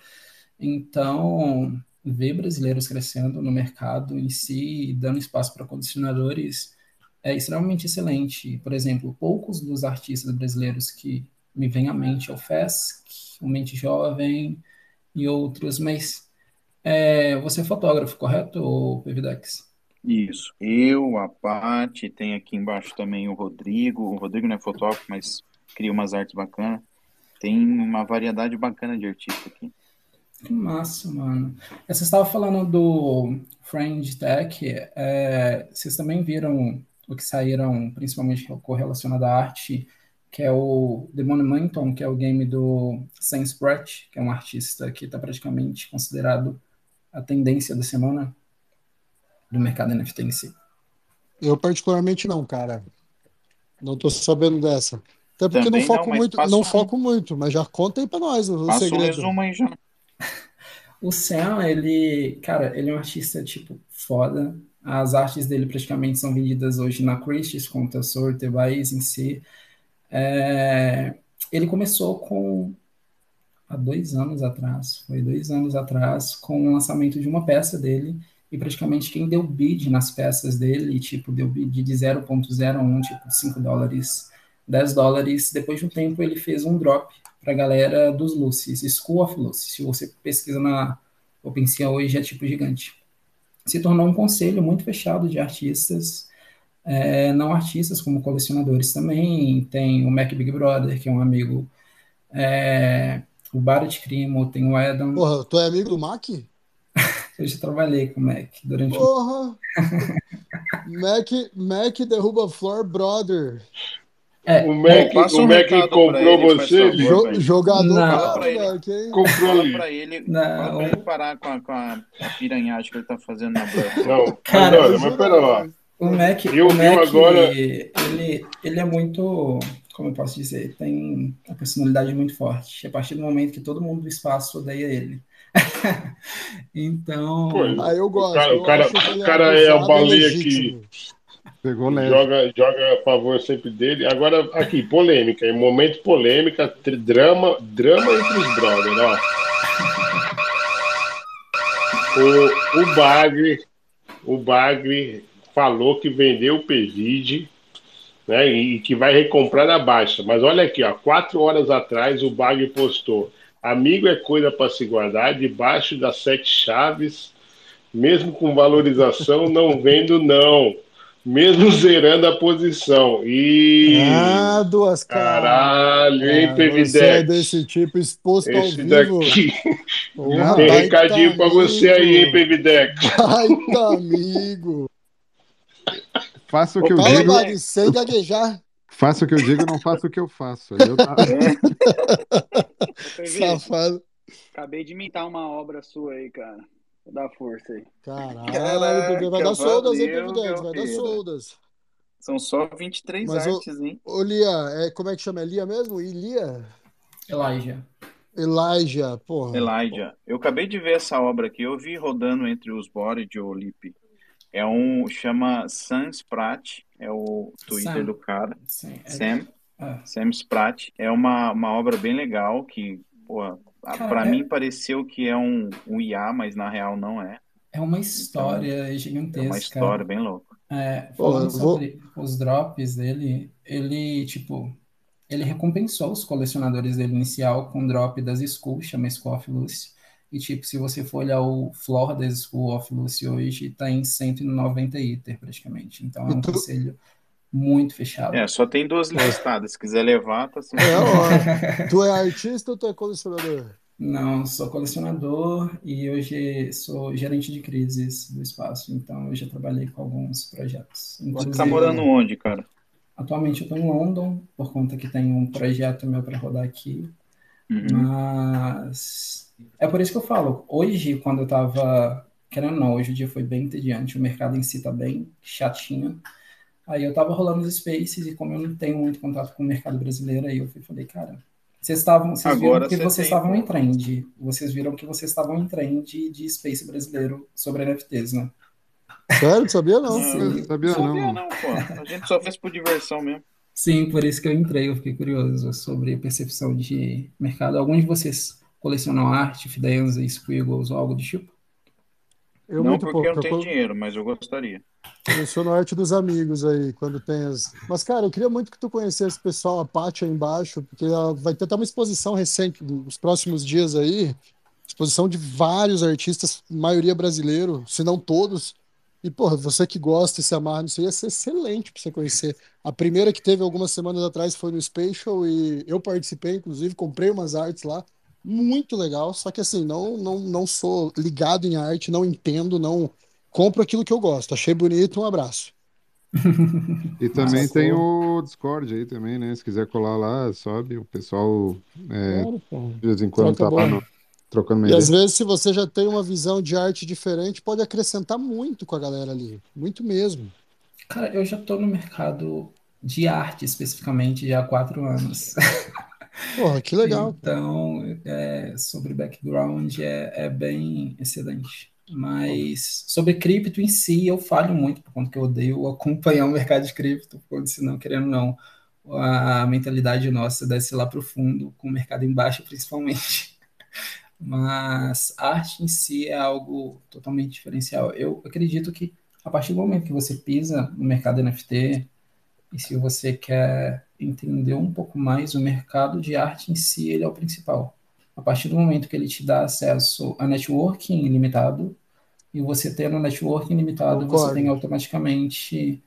Então, ver brasileiros crescendo no mercado em si, dando espaço para condicionadores, é extremamente excelente. Por exemplo, poucos dos artistas brasileiros que me vêm à mente é o Fesc, o Mente Jovem e outros, mas é, você é fotógrafo, correto, ou PVDEX? Isso. Eu, a Paty, tem aqui embaixo também o Rodrigo. O Rodrigo não é fotógrafo, mas cria umas artes bacanas. Tem uma variedade bacana de artistas aqui. Que massa, mano. É, Você estava falando do Friend Tech, é, vocês também viram o que saíram, principalmente correlacionado à arte, que é o The Monumentum, que é o game do Sam Spratt, que é um artista que está praticamente considerado a tendência da semana do mercado NFT em si. Eu particularmente não, cara. Não tô sabendo dessa. Até porque Também não foco não, muito, não um- foco muito, mas já conta aí pra nós o, Passa um segredo. resumo aí já. O Sam, ele, cara, ele é um artista, tipo, foda. As artes dele praticamente são vendidas hoje na Christie's, conta Sotheby's em si. É, ele começou com, há dois anos atrás, foi dois anos atrás, com o lançamento de uma peça dele, e praticamente quem deu bid nas peças dele, tipo, deu bid de 0.01, tipo, 5 dólares, 10 dólares, depois de um tempo ele fez um drop pra galera dos Lucy's, School of Lucy. Se você pesquisa na OpenSea hoje, é tipo gigante. Se tornou um conselho muito fechado de artistas, é, não artistas como colecionadores também. Tem o Mac Big Brother, que é um amigo, é, o Barrett Crimo, tem o Adam. Porra, tu é amigo do Mac? Eu já trabalhei com o Mac durante um Porra! Mac, Mac derruba Floor Brother. É, O Mac, o um Mac comprou ele, você, favor, bicho? Jo- jogador Não. Fala pra ele. Comprou Fala ali. pra ele, Não. fala pra ele parar com a, com a, piranhagem que ele tá fazendo na Blood. Não, mas Cara, olha, mas pera lá. O Mac, Eu- o Mac agora- ele, ele é muito, como eu posso dizer, tem uma personalidade muito forte. A partir do momento que todo mundo do espaço odeia ele. Então, Pô, Ah, eu gosto. cara- eu o cara- que ele o cara é a baleia legítimo. Pegou leve. Joga, joga a favor sempre dele. Agora, aqui, polêmica. Em momento polêmica, drama, drama entre os brothers, ó. O, o Bagre, o Bagre falou que vendeu o Pevide, né? E, que vai recomprar na baixa. Mas olha aqui, ó, quatro horas atrás o Bagre postou: Amigo é coisa para se guardar, debaixo das sete chaves, mesmo com valorização, não vendo, não. Mesmo zerando a posição. E. Ah, duas caras. Caralho, hein, Ah, Você é desse tipo exposto ao Esse vivo. daqui. Porra, Tem recadinho pra você aí, hein, amigo. Pevidex? Baita amigo. Faça o que eu Fala, digo, Bagre, sem gaguejar. faça o que eu digo, não faça o que eu faço. Eu tá- Ô, Safado. acabei de imitar uma obra sua aí, cara. Vou dar força aí. Caralho, Caraca, vai dar soldas, hein, Pepidex? Vai dar soldas. São só 23 Mas, artes, hein? Ô, Lia, é, como é que chama? É Lia mesmo? Ilia? Elijah. Elijah, porra. Elijah. Eu acabei de ver essa obra aqui. Eu vi rodando entre os body de Olipe. É um. Chama Sam Spratt. É o Twitter Sam. do cara. Sim, é- Sam. é. Sam Spratt. É uma, uma obra bem legal que, pô, a- Cara, pra é- mim pareceu que é um, um IA, mas na real não é. É uma história É gigantesca. uma história bem louca. É, Pô, falando vou- sobre os drops dele, ele, tipo, ele recompensou os colecionadores dele inicial com drop das School, chama School of Lucy. E, tipo, se você for olhar o floor da School of Lucy hoje, tá em 190 ITER, praticamente. Então, é um E tu- conselho muito fechado. É, só tem duas listadas. Se quiser levar, tá assim. É, ó. Tu é artista ou tu é colecionador? Não, sou colecionador e hoje sou gerente de crises do espaço, então eu já trabalhei com alguns projetos. Você tá Inclusive, morando onde, cara? atualmente eu estou em London, por conta que tem um projeto meu para rodar aqui, Uhum. mas é por isso que eu falo, hoje, quando eu tava, querendo ou não, hoje o dia foi bem entediante, o mercado em si tá bem chatinho, aí eu tava rolando os spaces e como eu não tenho muito contato com o mercado brasileiro, aí eu falei, cara, vocês estavam, vocês viram Agora que você vocês estavam em trend, vocês viram que vocês estavam em trend de space brasileiro sobre NFTs, né? Sério? Não sabia não. Sim. Não sabia Não não. sabia não, pô. A gente só fez por diversão mesmo. Sim, por isso que eu entrei, eu fiquei curioso sobre a percepção de mercado. Alguns de vocês colecionam arte, fidenza, squiggles ou algo do tipo? Eu não muito porque pouco. eu não Eu tenho co- dinheiro, mas eu gostaria. coleciono arte dos amigos aí, quando tem as... Mas, cara, eu queria muito que tu conhecesse o pessoal, a Paty aí embaixo, porque ela vai ter até uma exposição recente, nos próximos dias aí, exposição de vários artistas, maioria brasileiro, se não todos. E, porra, você que gosta e se amarra nisso ia ser excelente pra você conhecer. A primeira que teve algumas semanas atrás foi no Spatial e eu participei, inclusive, comprei umas artes lá. Muito legal, só que assim, não, não, não sou ligado em arte, não entendo, não compro aquilo que eu gosto. Achei bonito, um abraço. E também Sacou? tem o Discord aí também, né? Se quiser colar lá, sobe. O pessoal é, Claro, de vez em quando Troca tá lá no- trocando uma E às vezes, se você já tem uma visão de arte diferente, pode acrescentar muito com a galera ali. Muito mesmo. Cara, eu já tô no mercado de arte especificamente já há quatro anos. Porra, que legal. Então, é, sobre background é, é bem excelente. Mas sobre cripto em si, eu falho muito, por conta que eu odeio acompanhar o mercado de cripto, porque senão, querendo ou não, a mentalidade nossa desce lá para o fundo, com o mercado em baixa principalmente. Mas arte em si é algo totalmente diferencial. Eu acredito que a partir do momento que você pisa no mercado NFT, e se você quer entender um pouco mais o mercado de arte em si, ele é o principal. A partir do momento que ele te dá acesso a networking ilimitado, e você tendo networking ilimitado, você tem automaticamente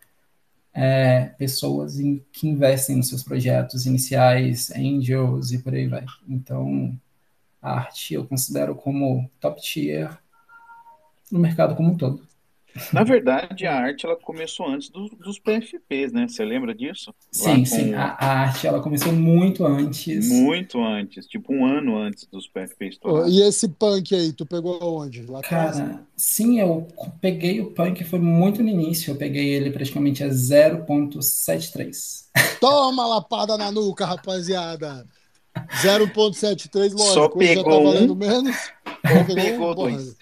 é, pessoas em, que investem nos seus projetos iniciais, angels e por aí vai. Então, a arte eu considero como top tier no mercado como um todo. Na verdade, a arte ela começou antes do, dos PFPs, né? Você lembra disso? Sim, sim. A, a, arte ela começou muito antes. Muito antes, tipo um ano antes dos PFPs. Oh, e esse punk aí, tu pegou onde? Lá Cara, atrás? sim, eu peguei o punk, foi muito no início. Eu peguei ele praticamente a 0.73. Toma lapada na nuca, rapaziada! 0.73, lógico. Só pegou já tá valendo um, menos. Ou pegou, pegou dois.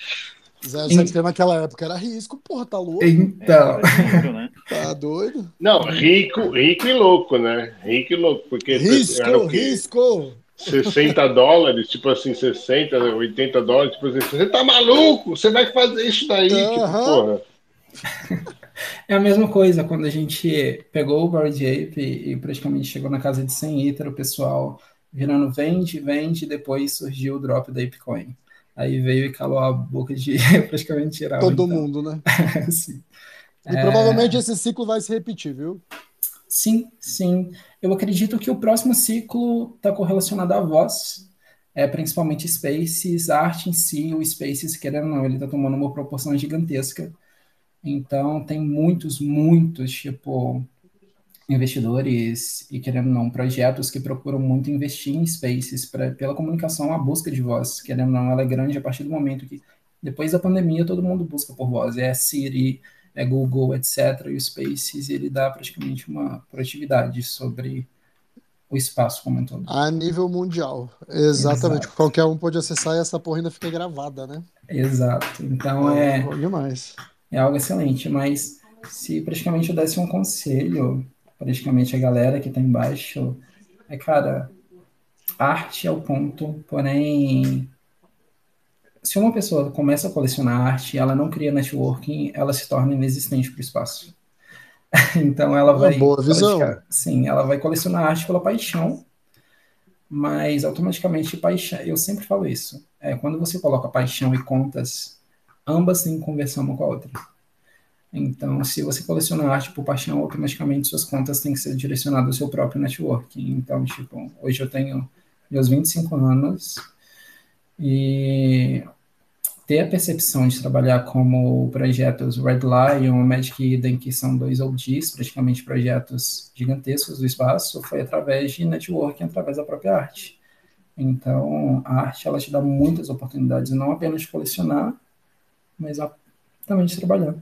073 naquela época era risco, porra, tá louco? Então. É, né? Tá doido? Não, rico, rico e louco, né? Rico e louco, porque risco, era o quê? risco. 60 dólares, tipo assim, 60, 80 dólares, tipo assim, você tá maluco? Você vai fazer isso daí, uhum. tipo, porra. É a mesma coisa quando a gente pegou o Bored Ape e praticamente chegou na casa de 100 Ether, o pessoal virando vende, vende, depois surgiu o drop da Apecoin. Aí veio e calou a boca de praticamente geral. Todo então. mundo, né? sim. E é... provavelmente esse ciclo vai se repetir, viu? Sim, sim. Eu acredito que o próximo ciclo está correlacionado à voz, é, principalmente Spaces, a arte em si, o Spaces, querendo ou não, ele está tomando uma proporção gigantesca. Então, tem muitos, muitos, tipo, investidores e, querendo não, projetos que procuram muito investir em spaces pra, pela comunicação, a busca de voz, querendo não, ela é grande a partir do momento que, depois da pandemia, todo mundo busca por voz, é Siri, é Google, etc. E o Spaces, ele dá praticamente uma proatividade sobre o espaço como um todo. A nível mundial, exatamente. Exato. Qualquer um pode acessar e essa porra ainda fica gravada, né? Exato. Então é... É, demais. é algo excelente, mas se praticamente eu desse um conselho praticamente a galera que está embaixo, é, cara, arte é o ponto, porém, se uma pessoa começa a colecionar arte ela não cria networking, ela se torna inexistente para o espaço. então ela vai. Uma boa visão. Sim, ela vai colecionar arte pela paixão, mas automaticamente paixão. Eu sempre falo isso. É, quando você coloca paixão e contas, ambas têm conversão uma com a outra. Então, se você coleciona arte por paixão, automaticamente suas contas têm que ser direcionadas ao seu próprio network. Então, tipo, hoje eu tenho meus 25 anos e ter a percepção de trabalhar como projetos Red Lion, Magic Eden, que são dois OGs, praticamente projetos gigantescos do espaço, foi através de networking, através da própria arte. Então, a arte, ela te dá muitas oportunidades, não apenas de colecionar, mas também de trabalhar.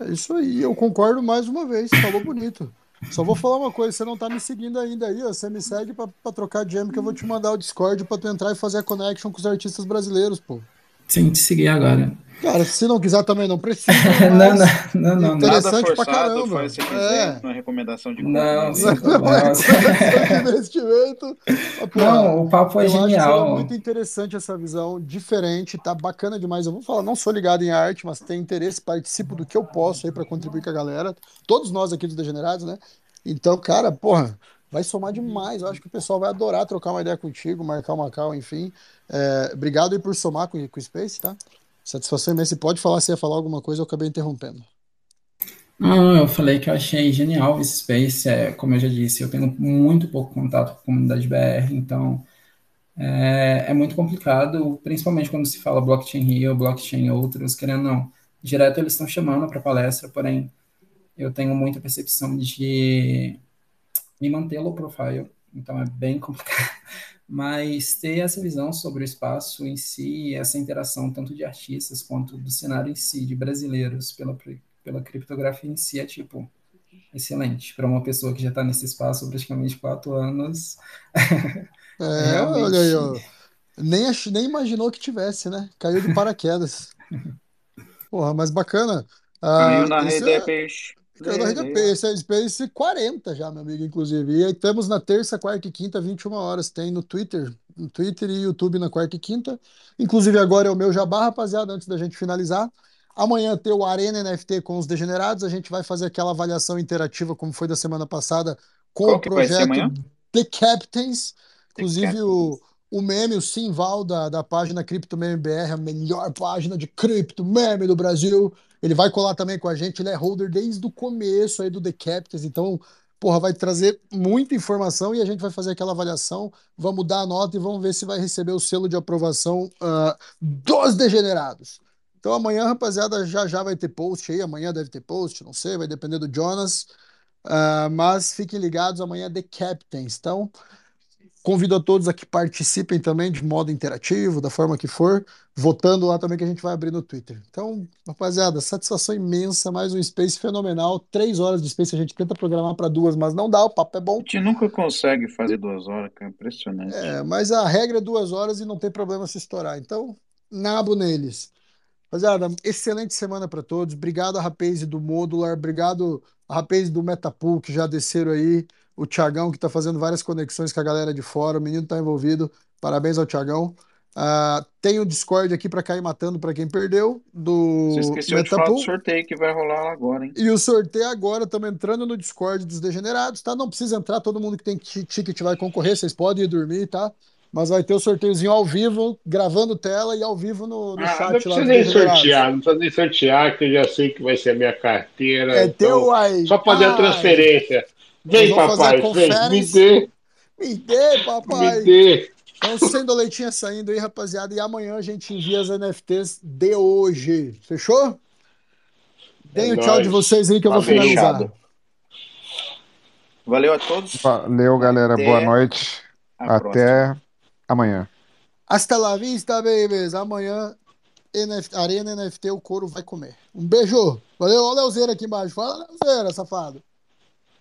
É isso aí, eu concordo mais uma vez, falou bonito. Só vou falar uma coisa, você não tá me seguindo ainda aí, ó, você me segue pra, trocar jam que eu vou te mandar o Discord pra tu entrar e fazer a connection com os artistas brasileiros, pô. Sim, te seguir agora. Cara, se não quiser também não precisa. não, não, não, não. Interessante forçado, pra caramba. Foi, se quiser, é. uma recomendação de Não, não, não é. Pô, não, o papo é eu genial. Acho muito interessante essa visão, diferente, tá bacana demais. Eu vou falar, não sou ligado em arte, mas tenho interesse, participo do que eu posso aí para contribuir com a galera. Todos nós aqui dos Degenerados, né? Então, cara, porra, vai somar demais. Eu acho que o pessoal vai adorar trocar uma ideia contigo, marcar uma call, enfim. É, obrigado aí por somar com, com o Space, tá? Satisfação imensa. Pode falar se ia falar alguma coisa, eu acabei interrompendo. Não, eu falei que eu achei genial esse Space. É, como eu já disse, eu tenho muito pouco contato com a comunidade BR, então é, é muito complicado, principalmente quando se fala blockchain Rio, blockchain outros, querendo ou não. Direto eles estão chamando para palestra, porém eu tenho muita percepção de me manter low profile, então é bem complicado mas ter essa visão sobre o espaço em si, essa interação tanto de artistas quanto do cenário em si, de brasileiros, pela, pela criptografia em si, é tipo excelente. Para uma pessoa que já está nesse espaço há praticamente quatro anos. É, realmente. olha aí, ó. Nem, ach- nem imaginou que tivesse, né? Caiu de paraquedas. Porra, mas bacana. Caiu Ah, na esse rede é- é peixe. Rede Aí, ó. Space, é Space 40 já, meu amigo, inclusive. E aí temos na terça, quarta e quinta, 21 horas. Tem no Twitter, no Twitter e YouTube na quarta e quinta. Inclusive agora é o meu jabá, rapaziada, antes da gente finalizar. Amanhã tem o Arena NFT com os degenerados. A gente vai fazer aquela avaliação interativa, como foi da semana passada, com Qual o projeto? The Captains. Inclusive Captains. o, o meme, o Simval da, da página Cripto Meme BR, a melhor página de cripto meme do Brasil. Ele vai colar também com a gente, ele é holder desde o começo aí do The Captains, então, porra, vai trazer muita informação e a gente vai fazer aquela avaliação, vamos dar a nota e vamos ver se vai receber o selo de aprovação ah, dos degenerados. Então amanhã, rapaziada, já já vai ter post aí, amanhã deve ter post, não sei, vai depender do Jonas, Ah, mas fiquem ligados, amanhã é The Captains, então convido a todos a que participem também de modo interativo, da forma que for, votando lá também que a gente vai abrir no Twitter. Então, rapaziada, satisfação imensa, mais um Space fenomenal. Três horas de Space a gente tenta programar para duas, mas não dá, o papo é A bom. gente nunca consegue fazer duas horas, cara. Impressionante. É, mas a regra é duas horas e não tem problema se estourar. Então, nabo neles. Rapaziada, excelente semana para todos. Obrigado a Rapaze do Modular, obrigado a Rapaze do Metapool que já desceram aí, o Thiagão que está fazendo várias conexões com a galera de fora, o menino está envolvido. Parabéns ao Thiagão. Ah, tem o Discord aqui para cair matando para quem perdeu do Você esqueceu de falar do Metapool. sorteio que vai rolar lá agora, hein? E o sorteio agora, estamos entrando no Discord dos Degenerados, tá? Não precisa entrar, todo mundo que tem ti- ticket vai concorrer, vocês podem ir dormir, tá? Mas vai ter o sorteiozinho ao vivo, gravando tela e ao vivo no, no Ah, não chat lá precisa nem sortear, não precisa nem sortear, que eu já sei que vai ser a minha carteira. É teu, então, uai. só fazer a transferência. Vem, papai, vem, me dê, Me dê, me papai. dê. Então, sendo leitinha saindo aí, rapaziada, e amanhã a gente envia as NFTs de hoje. Fechou? Deem É o tchau de vocês aí que eu vou Valeu. finalizar. Fechado. Valeu a todos. Valeu, galera. Até Boa noite. Até amanhã. Hasta la vista, babies. Amanhã, NF Arena NFT, o couro vai comer. Um beijo. Valeu, olha o Leozeira aqui embaixo. Fala, Leozeira, safado.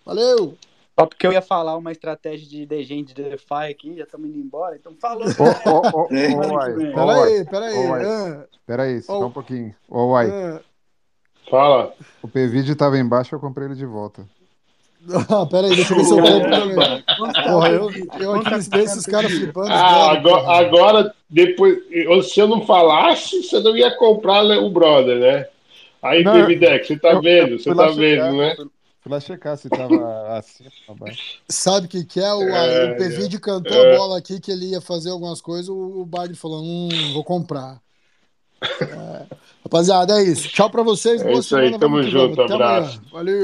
Valeu. Só porque eu ia falar uma estratégia de degente de DeFi aqui, já estamos indo embora, então falou. Ô, ô, ô, É. ô, Semana uai, que vem. ô, Pera uai, aí, pera aí. ô, uai. Ah, Pera aí, só um pouquinho. Ô, uai, ah. Fala. o PVD tava embaixo, eu comprei ele de volta. Ah, pera aí, deixa eu ver se eu compro também. Porra, eu, eu aqui os caras flipando. Ah, brother, agora, agora, depois, se eu não falasse, você não ia comprar o brother, né? Aí, Não, você tá eu- vendo? eu Você tá vendo, checar, né? Fui, lá checar se tava acima ou abaixo. Sabe o que, que é? O, É, o cantou é. a bola aqui que ele ia fazer algumas coisas. O, o Bard falou: Hum, vou comprar. É. Rapaziada, é isso. Tchau pra vocês. É Boa isso aí, semana. tamo Vamos que junto. Até amanhã. abraço. Valeu.